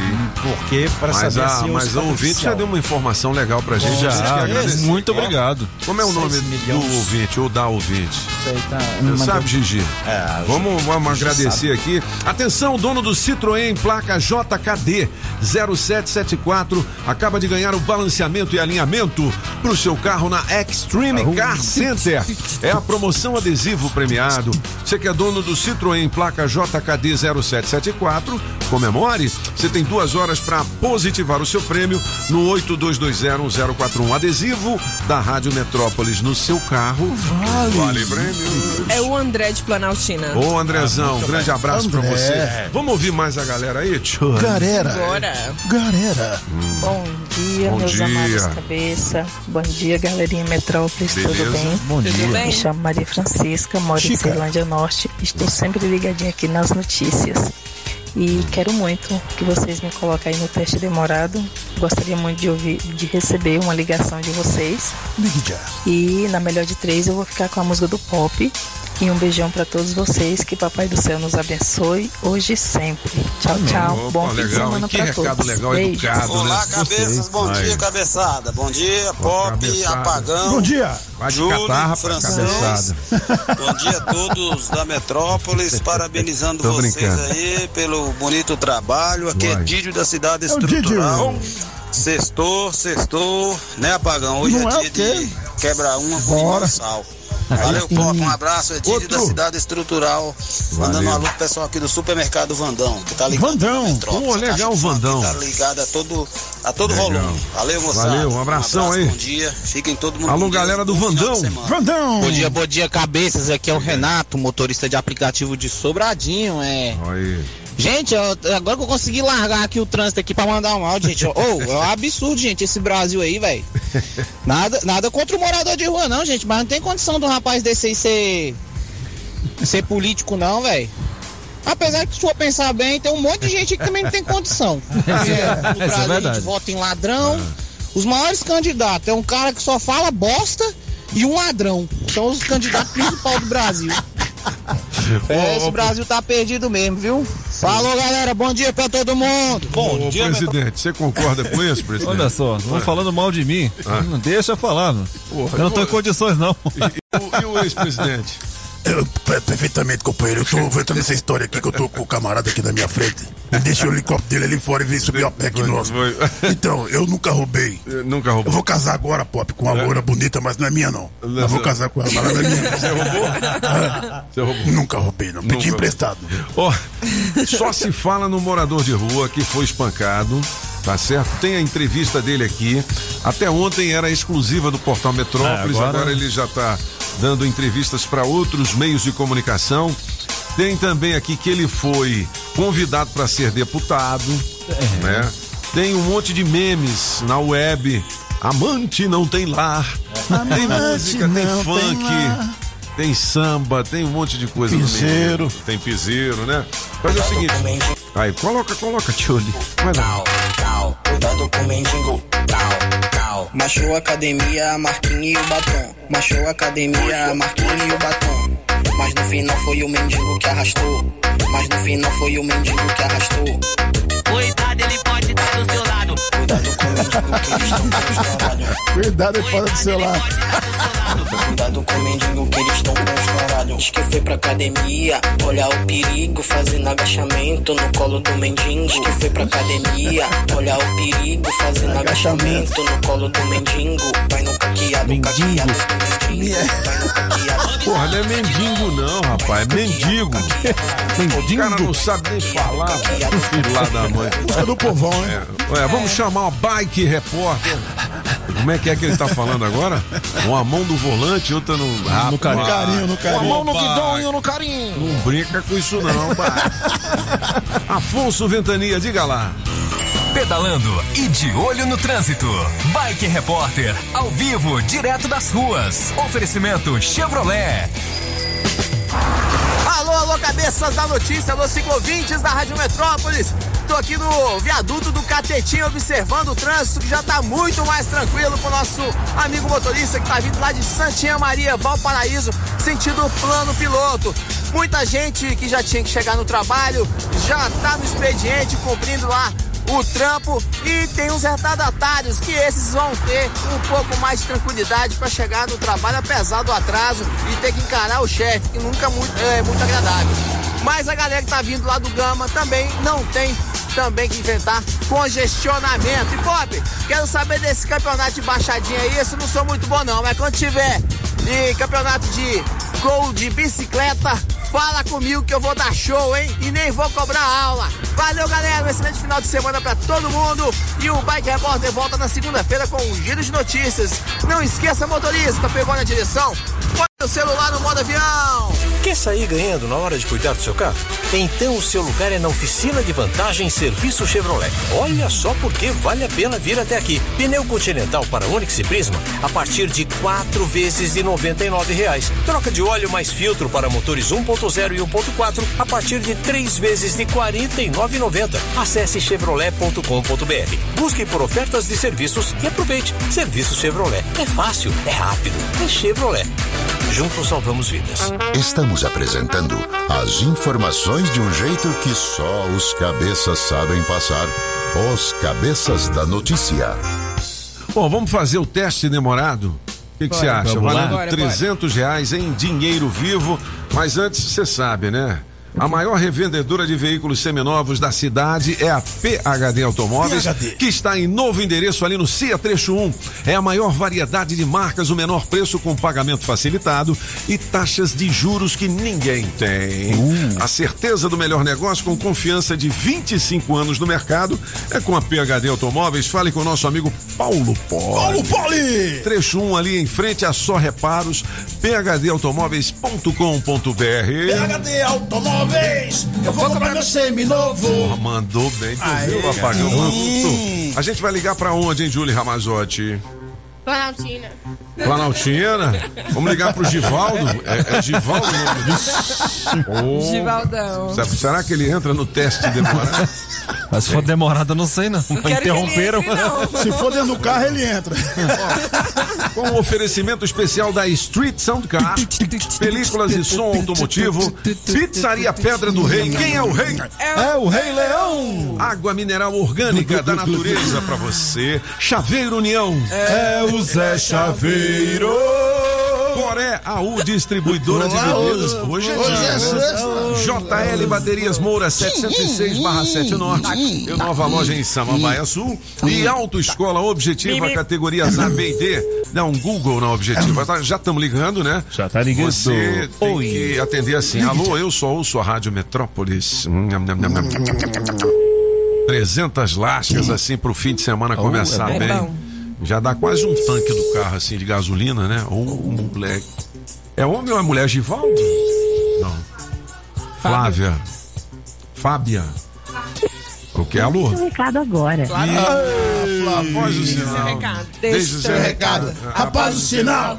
Porque para Mas saber a, se mas está a ouvinte já deu uma informação legal pra gente. Já. a gente quer agradecer. Muito obrigado. Como é o nome Seis do milhões. ouvinte ou da ouvinte? Isso aí tá- Você sabe, Gigi? É, vamos vamos Gigi agradecer sabe. aqui. Atenção, dono do Citroën, placa JKD 0774, acaba de ganhar o balanceamento e alinhamento para o seu carro na Extreme Car Center. É a promoção adesivo premiado. Você que é dono do Citroën, placa JKD 0774, comemore. Você tem duas horas para positivar o seu prêmio no 82201041. Adesivo da Rádio Metrópolis no seu carro. Vale. Vale prêmio. É o André de Planaltina. Ô Andrezão, um grande abraço pra André. você. Vamos ouvir mais a galera aí, tio? Galera. Bora. Galera. Bom dia, Bom meus dia. amados cabeça. Bom dia, galerinha Metrópolis, Beleza. tudo bem? Bom Tudo dia. bem? Me chamo Maria Francisca, moro em Chica. Ceilândia Norte. Estou sempre ligadinha aqui nas notícias. E quero muito que vocês me coloquem aí no teste demorado. Gostaria muito de ouvir, de receber uma ligação de vocês. E na melhor de três eu vou ficar com a música do pop. E um beijão pra todos vocês. Que Papai do Céu nos abençoe hoje e sempre. Tchau, tchau. Opa, Bom fim de legal, semana? Que pra recado todos. legal, Beijos. educado, né? Olá, cabeças, bom Aí. dia, cabeçada. Bom dia, Pop, cabeçada. Apagão. Bom dia. Vai de Júlio, catarra Francês. cabeçada. Bom dia a todos da Metrópolis, parabenizando Tô vocês brincando. aí pelo bonito trabalho. Aqui é Vai. Dídio da Cidade É o. Estrutural. Sextou, sextou, né, Apagão? Hoje Não é é dia o de quebrar uma com e sal. Valeu, Pop, um abraço, é Outro. da Cidade Estrutural. Mandando um alô pro pessoal aqui do supermercado Vandão, que tá ligado Vandão. Pô, legal, aqui Vandão. Tá ligado a todo, a todo Legal. volume. Valeu, moçada. Valeu, um abração abraço, aí. Bom dia, fiquem todo mundo Alô, Deus, galera do Vandão. Vandão. Bom dia, bom dia, cabeças. Aqui é o Renato, motorista de aplicativo de Sobradinho. É. Aí. Gente, eu- agora que eu consegui largar aqui o trânsito aqui pra mandar um áudio, gente. Ô, é um absurdo, gente, esse Brasil aí, velho. Nada, nada contra o morador de rua, não, gente, mas não tem condição um rapaz desse aí ser. ser político, não, velho. Apesar que se for pensar bem, tem um monte de gente que também não tem condição. Porque no Isso é Brasil a gente vota em ladrão. Os maiores candidatos é um cara que só fala bosta e um ladrão. São os candidatos principais do Brasil. É, esse Brasil tá perdido mesmo, viu? Falou, galera. Bom dia pra todo mundo. Ô, presidente, você concorda com isso, presidente? Olha só, vão falando mal de mim. Ah. Não deixa eu falar, mano. Porra, eu não tô eu em condições, não. E o- e o ex-presidente? Eu, per- perfeitamente, companheiro. Eu tô vendo essa história aqui que eu tô com o camarada aqui na minha frente. Ele deixa o helicóptero dele ali fora e vem subir a pé aqui nosso. Então, eu nunca roubei. Nunca roubou. Eu vou casar agora, Pop, com uma É? loura bonita, mas não é minha, não. Eu vou casar com ela, mas não é minha. Você roubou? Você roubou? Nunca roubei, não. Pedi Nunca. emprestado. Ó, só se fala no morador de rua que foi espancado, tá certo? Tem a entrevista dele aqui. Até ontem era exclusiva do Portal Metrópolis, É, agora- agora... ele já tá dando entrevistas para outros meios de comunicação. Tem também aqui que ele foi convidado para ser deputado, né? Tem um monte de memes na web. Amante não tem lar. Tem Amante música, tem não tem funk, lar. tem samba, tem um monte de coisa. no meio. Piseiro. Tem piseiro, né? Faz o seguinte. Aí, coloca, coloca, Tchuli. Vai lá. Machou academia, a marquinha e o batom. Machou academia, a marquinha e o batom. Mas no final foi o mendigo que arrastou. Mas no final foi o mendigo que arrastou. Cuidado, ele pode estar do seu lado. Cuidado com o mendigo que eles estão com os caralho. Cuidado fora do lado. Cuidado com o mendigo que eles estão com os caralho. Diz que foi pra academia, olhar o perigo, fazendo agachamento no colo do mendigo. Diz que foi pra academia, olhar o perigo, fazendo agachamento no colo do mendigo. Vai no caqueado, caqueado do mendigo. Vai no caqueado. Porra, não é mendigo não, rapaz. É mendigo. O cara não sabe nem falar. Filho lá da mãe. Música do povão, hein? É. Ué, vamos chamar o Bike Repórter. Como é que é que ele tá falando agora? Uma mão do volante, outra no... Rapaz. No carinho, no carinho. Uma mão no guidão e no carinho. Não brinca com isso não, Bike. Afonso Ventania, diga lá. Pedalando e de olho no trânsito. Bike Repórter, ao vivo, direto das ruas. Oferecimento Chevrolet. Alô, alô, cabeças da notícia, alô, ciclovintes da Rádio Metrópolis. Tô aqui no viaduto do Catetinho observando o trânsito que já tá muito mais tranquilo pro nosso amigo motorista que tá vindo lá de Santinha Maria, Valparaíso, sentido plano piloto. Muita gente que já tinha que chegar no trabalho já tá no expediente cumprindo lá o trampo e tem uns retardatários que esses vão ter um pouco mais de tranquilidade para chegar no trabalho apesar do atraso e ter que encarar o chefe, que nunca é muito, é muito agradável. Mas a galera que tá vindo lá do Gama também não tem também que inventar congestionamento. E Pop, quero saber desse campeonato de baixadinha aí, eu não sou muito bom não, mas quando tiver de campeonato de gol de bicicleta, fala comigo que eu vou dar show, hein? E nem vou cobrar aula. Valeu, galera, um excelente final de semana pra todo mundo. E o Bike Repórter volta na segunda-feira com um giro de notícias. Não esqueça, motorista, pegou na direção? Põe o celular no modo avião. Quer sair ganhando na hora de cuidar do seu carro? Então o seu lugar é na oficina de vantagem Serviço Chevrolet. Olha só porque vale a pena vir até aqui. Pneu Continental para Onix e Prisma a partir de quatro vezes de 99 reais. Troca de óleo mais filtro para motores 1.0 e 1.4 a partir de três vezes de R$ 49,90. Acesse chevrolet.com.br. Busque por ofertas de serviços e aproveite. Serviço Chevrolet. É fácil, é rápido, é Chevrolet. Juntos salvamos vidas. Estamos apresentando as informações de um jeito que só os cabeças sabem passar. Os cabeças da notícia. Bom, vamos fazer o teste demorado? O que que você acha? Bora, 300 reais em dinheiro vivo. Mas antes, você sabe, né? A maior revendedora de veículos seminovos da cidade é a PHD Automóveis, PHD. que está em novo endereço ali no CIA Trecho 1. É a maior variedade de marcas, o menor preço com pagamento facilitado e taxas de juros que ninguém tem. A certeza do melhor negócio com confiança de 25 anos no mercado é com a PHD Automóveis. Fale com o nosso amigo Paulo Poli. Paulo Poli! Trecho 1 ali em frente a Só Reparos, phdautomóveis.com.br. PHD Automóveis, eu vou comprar meu seminovo. Porra, mandou bem, tu Aê, viu, apagão? A gente vai ligar pra onde, hein, Julie Ramazotti? Planaltina. Planaltina? Vamos ligar pro Givaldo? É, é Givaldo o nome disso? Oh. Givaldão. Será- que ele entra no teste demorado? Mas se for demorado, eu não sei não. ele Interromperam. entre, não. Se for dentro do carro, ele entra. Com o oferecimento especial da Street Sound Car, películas e som automotivo, Pizzaria Pedra do Rei. Quem é o rei? É o Rei Leão. Água mineral orgânica da natureza pra você. Chaveiro União. É o José Chaveiro. Coré AU Distribuidora de Bebidas. Hoje é, é dia. Né? JL Baterias Moura 706 barra 7 Norte. E nova loja em Samambaia Sul. E Autoescola Objetiva, categorias A, B e D. Dá um Google na Objetiva. Tá? Já estamos ligando, né? Já tá ligando. Você tem Oi. que atender assim. Alô, eu sou ouço a Rádio Metrópolis. Hum, 300 lascas assim para o fim de semana oh, começar é bem. É já dá quase um tanque do carro assim de gasolina, né? Ô, moleque. É homem ou é mulher Givaldo? Não. Flávia. Fábia. O que? Alô? Deixa o recado agora. Flávio, Faz o Deixa sinal. seu recado. Deixa Deixa o seu recado. Rapaz, o sinal.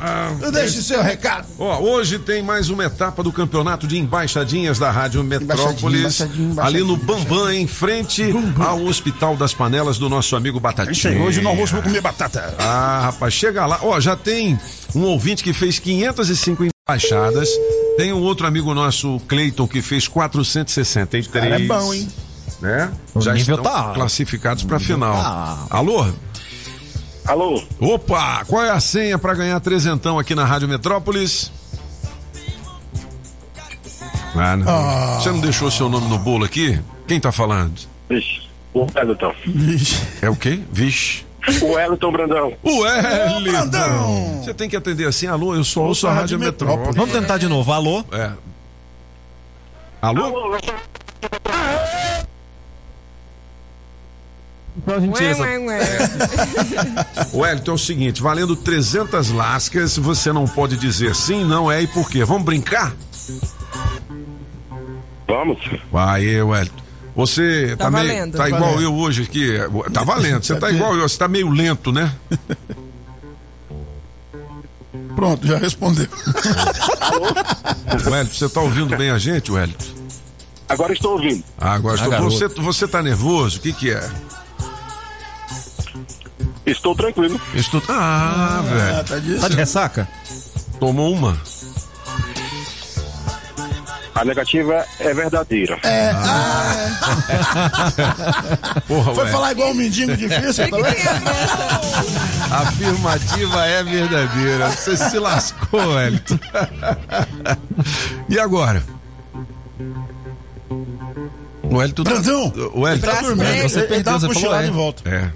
Deixa o seu recado. Ó, hoje tem mais uma etapa do campeonato de embaixadinhas da Rádio Metrópolis. embaixadinha, embaixadinha, ali no Bambam, em frente ao Hospital das Panelas do nosso amigo Batatinha. Hoje no almoço vou comer batata. Ah, rapaz, chega lá. Ó, já tem um ouvinte que fez 505 embaixadas. Tem um outro amigo nosso, Cleiton, que fez 463. Cara, é bom, hein? Né? O Já estão tá classificados para final. tá Alô? Alô? Opa, qual é a senha para ganhar trezentão aqui na Rádio Metrópolis? Ah, não. Ah. Você não deixou seu nome no bolo aqui? Quem tá falando? Vixe, o Wellington. É o quê? Vixe. O Wellington Brandão. O Wellington! Você tem que atender assim, alô, eu só ouço a Rádio Metrópolis. Vamos tentar de novo. Alô? É. Alô? A gente Ué, ué, ué. Wellington, é o seguinte, valendo 300 lascas, você não pode dizer sim, não é e por quê? Vamos brincar? Vamos. Vai, Wellington. Você tá, Tá meio, valendo. tá Tá igual valendo. eu hoje aqui. Tá valendo. Você tá igual eu, você tá meio lento, né? Pronto, já respondeu. Wellington, você tá ouvindo bem a gente, Wellington? Agora estou ouvindo. Ah, agora Ah, estou- garoto. você, você tá nervoso? O que que é? Estou tranquilo. Estou... Ah, velho. tá de- Tá de ressaca? Tomou uma? A negativa é verdadeira. É. Ah, Porra, Foi Wellington. falar igual um mendigo difícil, vendo? A afirmativa é verdadeira. Você se lascou, Wellington. E agora? O Wellington tá... Brandão, O Wellington Tá dormindo, Você perdeu, tá você falou é. de volta. É.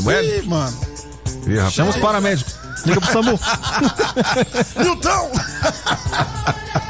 Ih, mano. Ih, rapaz. Chama os paramédicos. Liga pro SAMU. Nilton!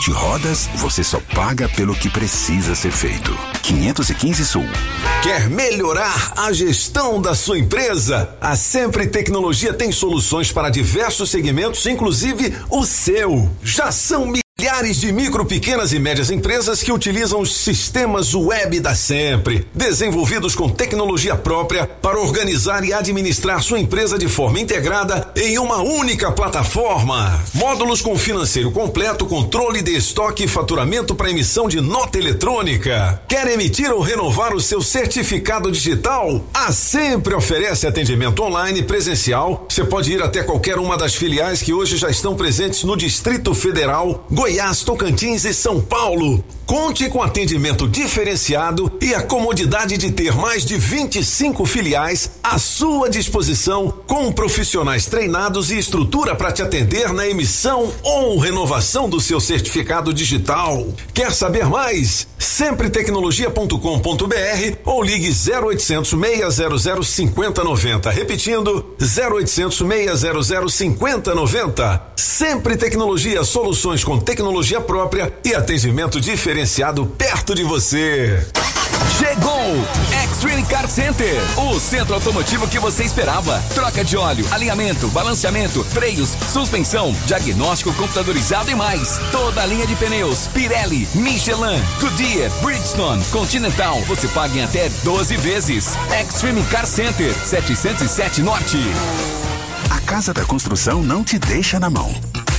Na Multirodas, você só paga pelo que precisa ser feito. 515 Sul. Quer melhorar a gestão da sua empresa? A Sempre Tecnologia tem soluções para diversos segmentos, inclusive o seu. Já são milhares de micro, pequenas e médias empresas que utilizam os sistemas web da Sempre, desenvolvidos com tecnologia própria para organizar e administrar sua empresa de forma integrada em uma única plataforma. Módulos com financeiro completo, controle de estoque e faturamento para emissão de nota eletrônica. Quer emitir ou renovar o seu certificado digital? A Sempre oferece atendimento online presencial. Você pode ir até qualquer uma das filiais que hoje já estão presentes no Distrito Federal, Goiás, Tocantins e São Paulo. Conte com atendimento diferenciado e a comodidade de ter mais de 25 filiais à sua disposição, com profissionais treinados e estrutura para te atender na emissão ou renovação do seu certificado digital. Quer saber mais? Sempretecnologia.com.br ou ligue 0800 600 5090. Repetindo, 0800 600 5090. Sempre Tecnologia, soluções com tecnologia própria e atendimento diferenciado perto de você. Chegou! Extreme Car Center, o centro automotivo que você esperava. Troca de óleo, alinhamento, balanceamento, freios, suspensão, diagnóstico computadorizado e mais. Toda a linha de pneus, Pirelli, Michelin, Goodyear, Bridgestone, Continental. Você paga em até 12 vezes. Extreme Car Center, 707 Norte. A Casa da Construção não te deixa na mão.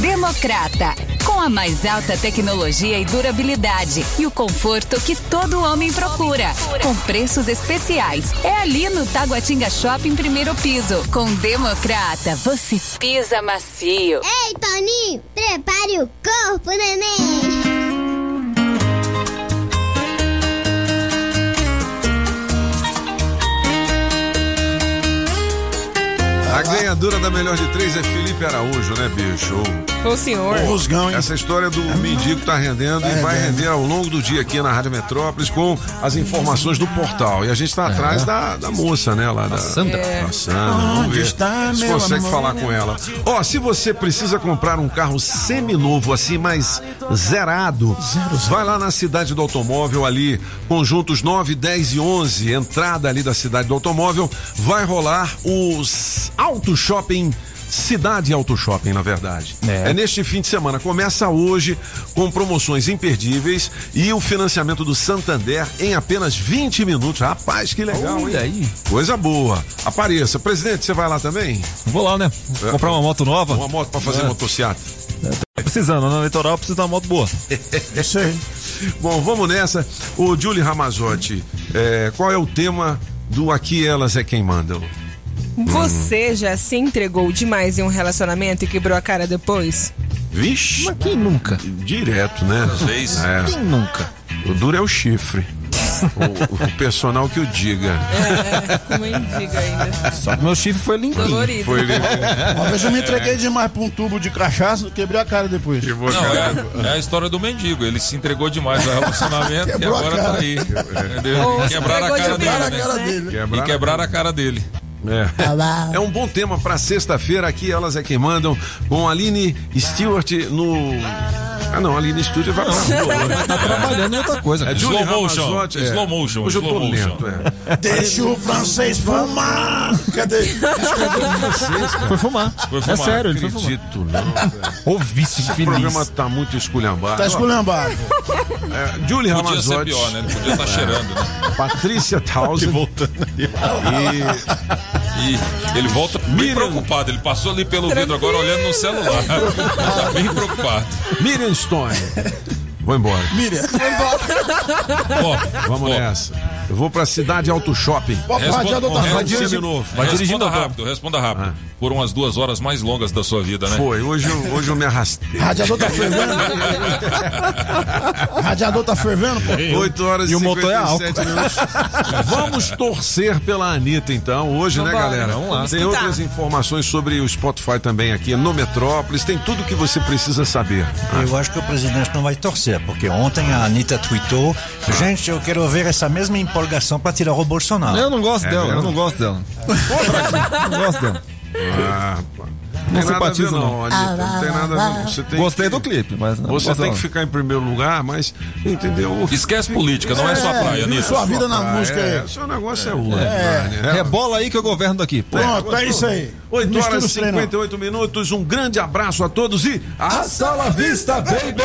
Democrata, com a mais alta tecnologia e durabilidade e o conforto que todo homem procura, com preços especiais. É ali no Taguatinga Shopping, primeiro piso. Com Democrata, você pisa macio. Ei, Toninho, prepare o corpo, neném. A ganhadora da melhor de três é Felipe Araújo, né, bicho? Ô, senhor. Essa história do mendigo tá rendendo e vai render ao longo do dia aqui na Rádio Metrópolis com as informações do portal. E a gente tá atrás da, da moça, né? Lá da Sandra. Da É. Sandra. Vamos ver está, se consegue amor? falar com ela. Ó, se você precisa comprar um carro seminovo, assim, mais zerado, vai lá na cidade do automóvel ali, conjuntos 9, 10 e 11, entrada ali da cidade do automóvel, vai rolar os Auto Shopping. Cidade Auto Shopping, na verdade. É. neste fim de semana. Começa hoje com promoções imperdíveis e o financiamento do Santander em apenas 20 minutos. Rapaz, que legal, Olha hein? aí. Coisa boa. Apareça. Presidente, você vai lá também? Vou lá, né? Comprar uma moto nova. Uma moto pra fazer É. motociata. Tá precisando, na litoral precisa de uma moto boa. Isso aí. Bom, vamos nessa. O Julie Ramazotti, é, qual é o tema do Aqui Elas é Quem Mandam? Você já se entregou demais em um relacionamento e quebrou a cara depois? Vixe. Mas quem nunca? Direto, né? Às vezes. É. Quem nunca? O duro é o chifre. o, o personal que o diga. É, mendiga ainda. Só que meu chifre foi limpinho. Dolorido. Foi limpinho. Uma vez eu me entreguei demais pra um tubo de cachaça, quebrei a cara depois. Não, é, é a história do mendigo. Ele se entregou demais ao relacionamento e Quebrou agora tá aí. Entendeu? Ou se Quebraram a cara de dele, né? dele. E quebraram a cara dele. É. é um bom tema pra sexta-feira. Aqui elas é quem mandam com a Aline Stewart no. Ah, não, a Aline Stewart vai pra rua, né? Tá trabalhando em outra coisa. É Slow motion, Ramazotti, é. slow motion, Hoje eu tô lento, é. Deixa o francês fumar. Cadê? Foi fumar. Foi É fumar. sério, ele foi fumar. Acredito, não. velho. Ô, vice Esse feliz. programa tá muito esculhambado. Tá esculhambado. É, Julie Podia ser Ramazotti. pior, né? Ele podia estar cheirando, né? Patrícia Townsend. voltando E E ele volta bem preocupado. Ele passou ali pelo vidro agora olhando no celular. tá bem preocupado. Miriam Stone. Vou embora. Miriam. Ó, Vamos ó, nessa. Eu vou pra cidade Auto Shopping. Responda, radiador tá responda- Vai dirigir novo. Vai dirigindo responda agora. rápido, responda rápido. Foram as duas horas mais longas da sua vida, né? Foi, hoje eu, hoje eu me arrastei. Radiador tá fervendo? Radiador tá fervendo, pô? 8 horas E o motor é álcool. 57 minutos. Vamos torcer pela Anitta, então, hoje, né, galera? Vamos lá. Tem outras informações sobre o Spotify também aqui no Metrópolis. Tem tudo que você precisa saber. Eu acho que o presidente não vai torcer, porque ontem a Anitta tweetou: gente, eu quero ver essa mesma empolgação para tirar o Bolsonaro. Eu não gosto É dela, eu mesmo? não gosto dela. não gosto dela. Ah, pá. Não tem nada a ver, simpatizo, não, não. Anitta. Não tem nada a ver. Você tem Gostei que- do clipe, mas não Você gosto tem dela. que ficar em primeiro lugar, mas entendeu? Esquece política, não é, sua praia, Anitta. Sua vida na Ah, música é, aí. seu negócio é outro. É, né? rebola aí que eu governo daqui. Pronto, é isso aí. 8 Mistura horas e os trem, não. 58 minutos. Um grande abraço a todos e hasta la vista, baby!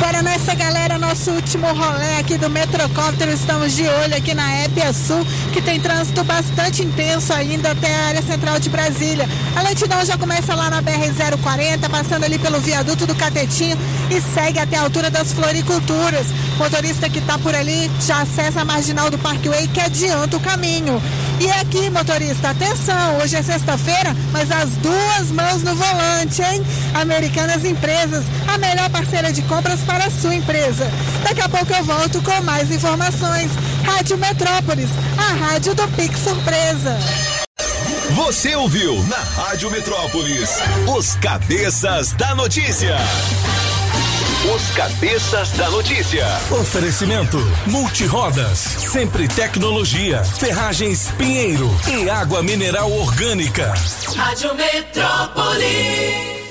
Para nessa galera, nosso último rolê aqui do Metrocóptero, estamos de olho aqui na Épia Sul, que tem trânsito bastante intenso ainda até a área central de Brasília. A lentidão já começa lá na BR-040, passando ali pelo viaduto do Catetinho e segue até a altura das floriculturas. Motorista que está por ali já acessa a marginal do Parkway, que adianta o caminho. E aqui, motorista, atenção, hoje é sexta-feira, mas as duas mãos no volante, hein? Americanas Empresas, a melhor parceira de compras para a sua empresa. Daqui a pouco eu volto com mais informações. Rádio Metrópolis, a rádio do Pix Surpresa. Você ouviu na Rádio Metrópolis os cabeças da notícia. Os cabeças da notícia. Oferecimento Multirodas, sempre tecnologia, ferragens Pinheiro e água mineral orgânica. Rádio Metrópolis.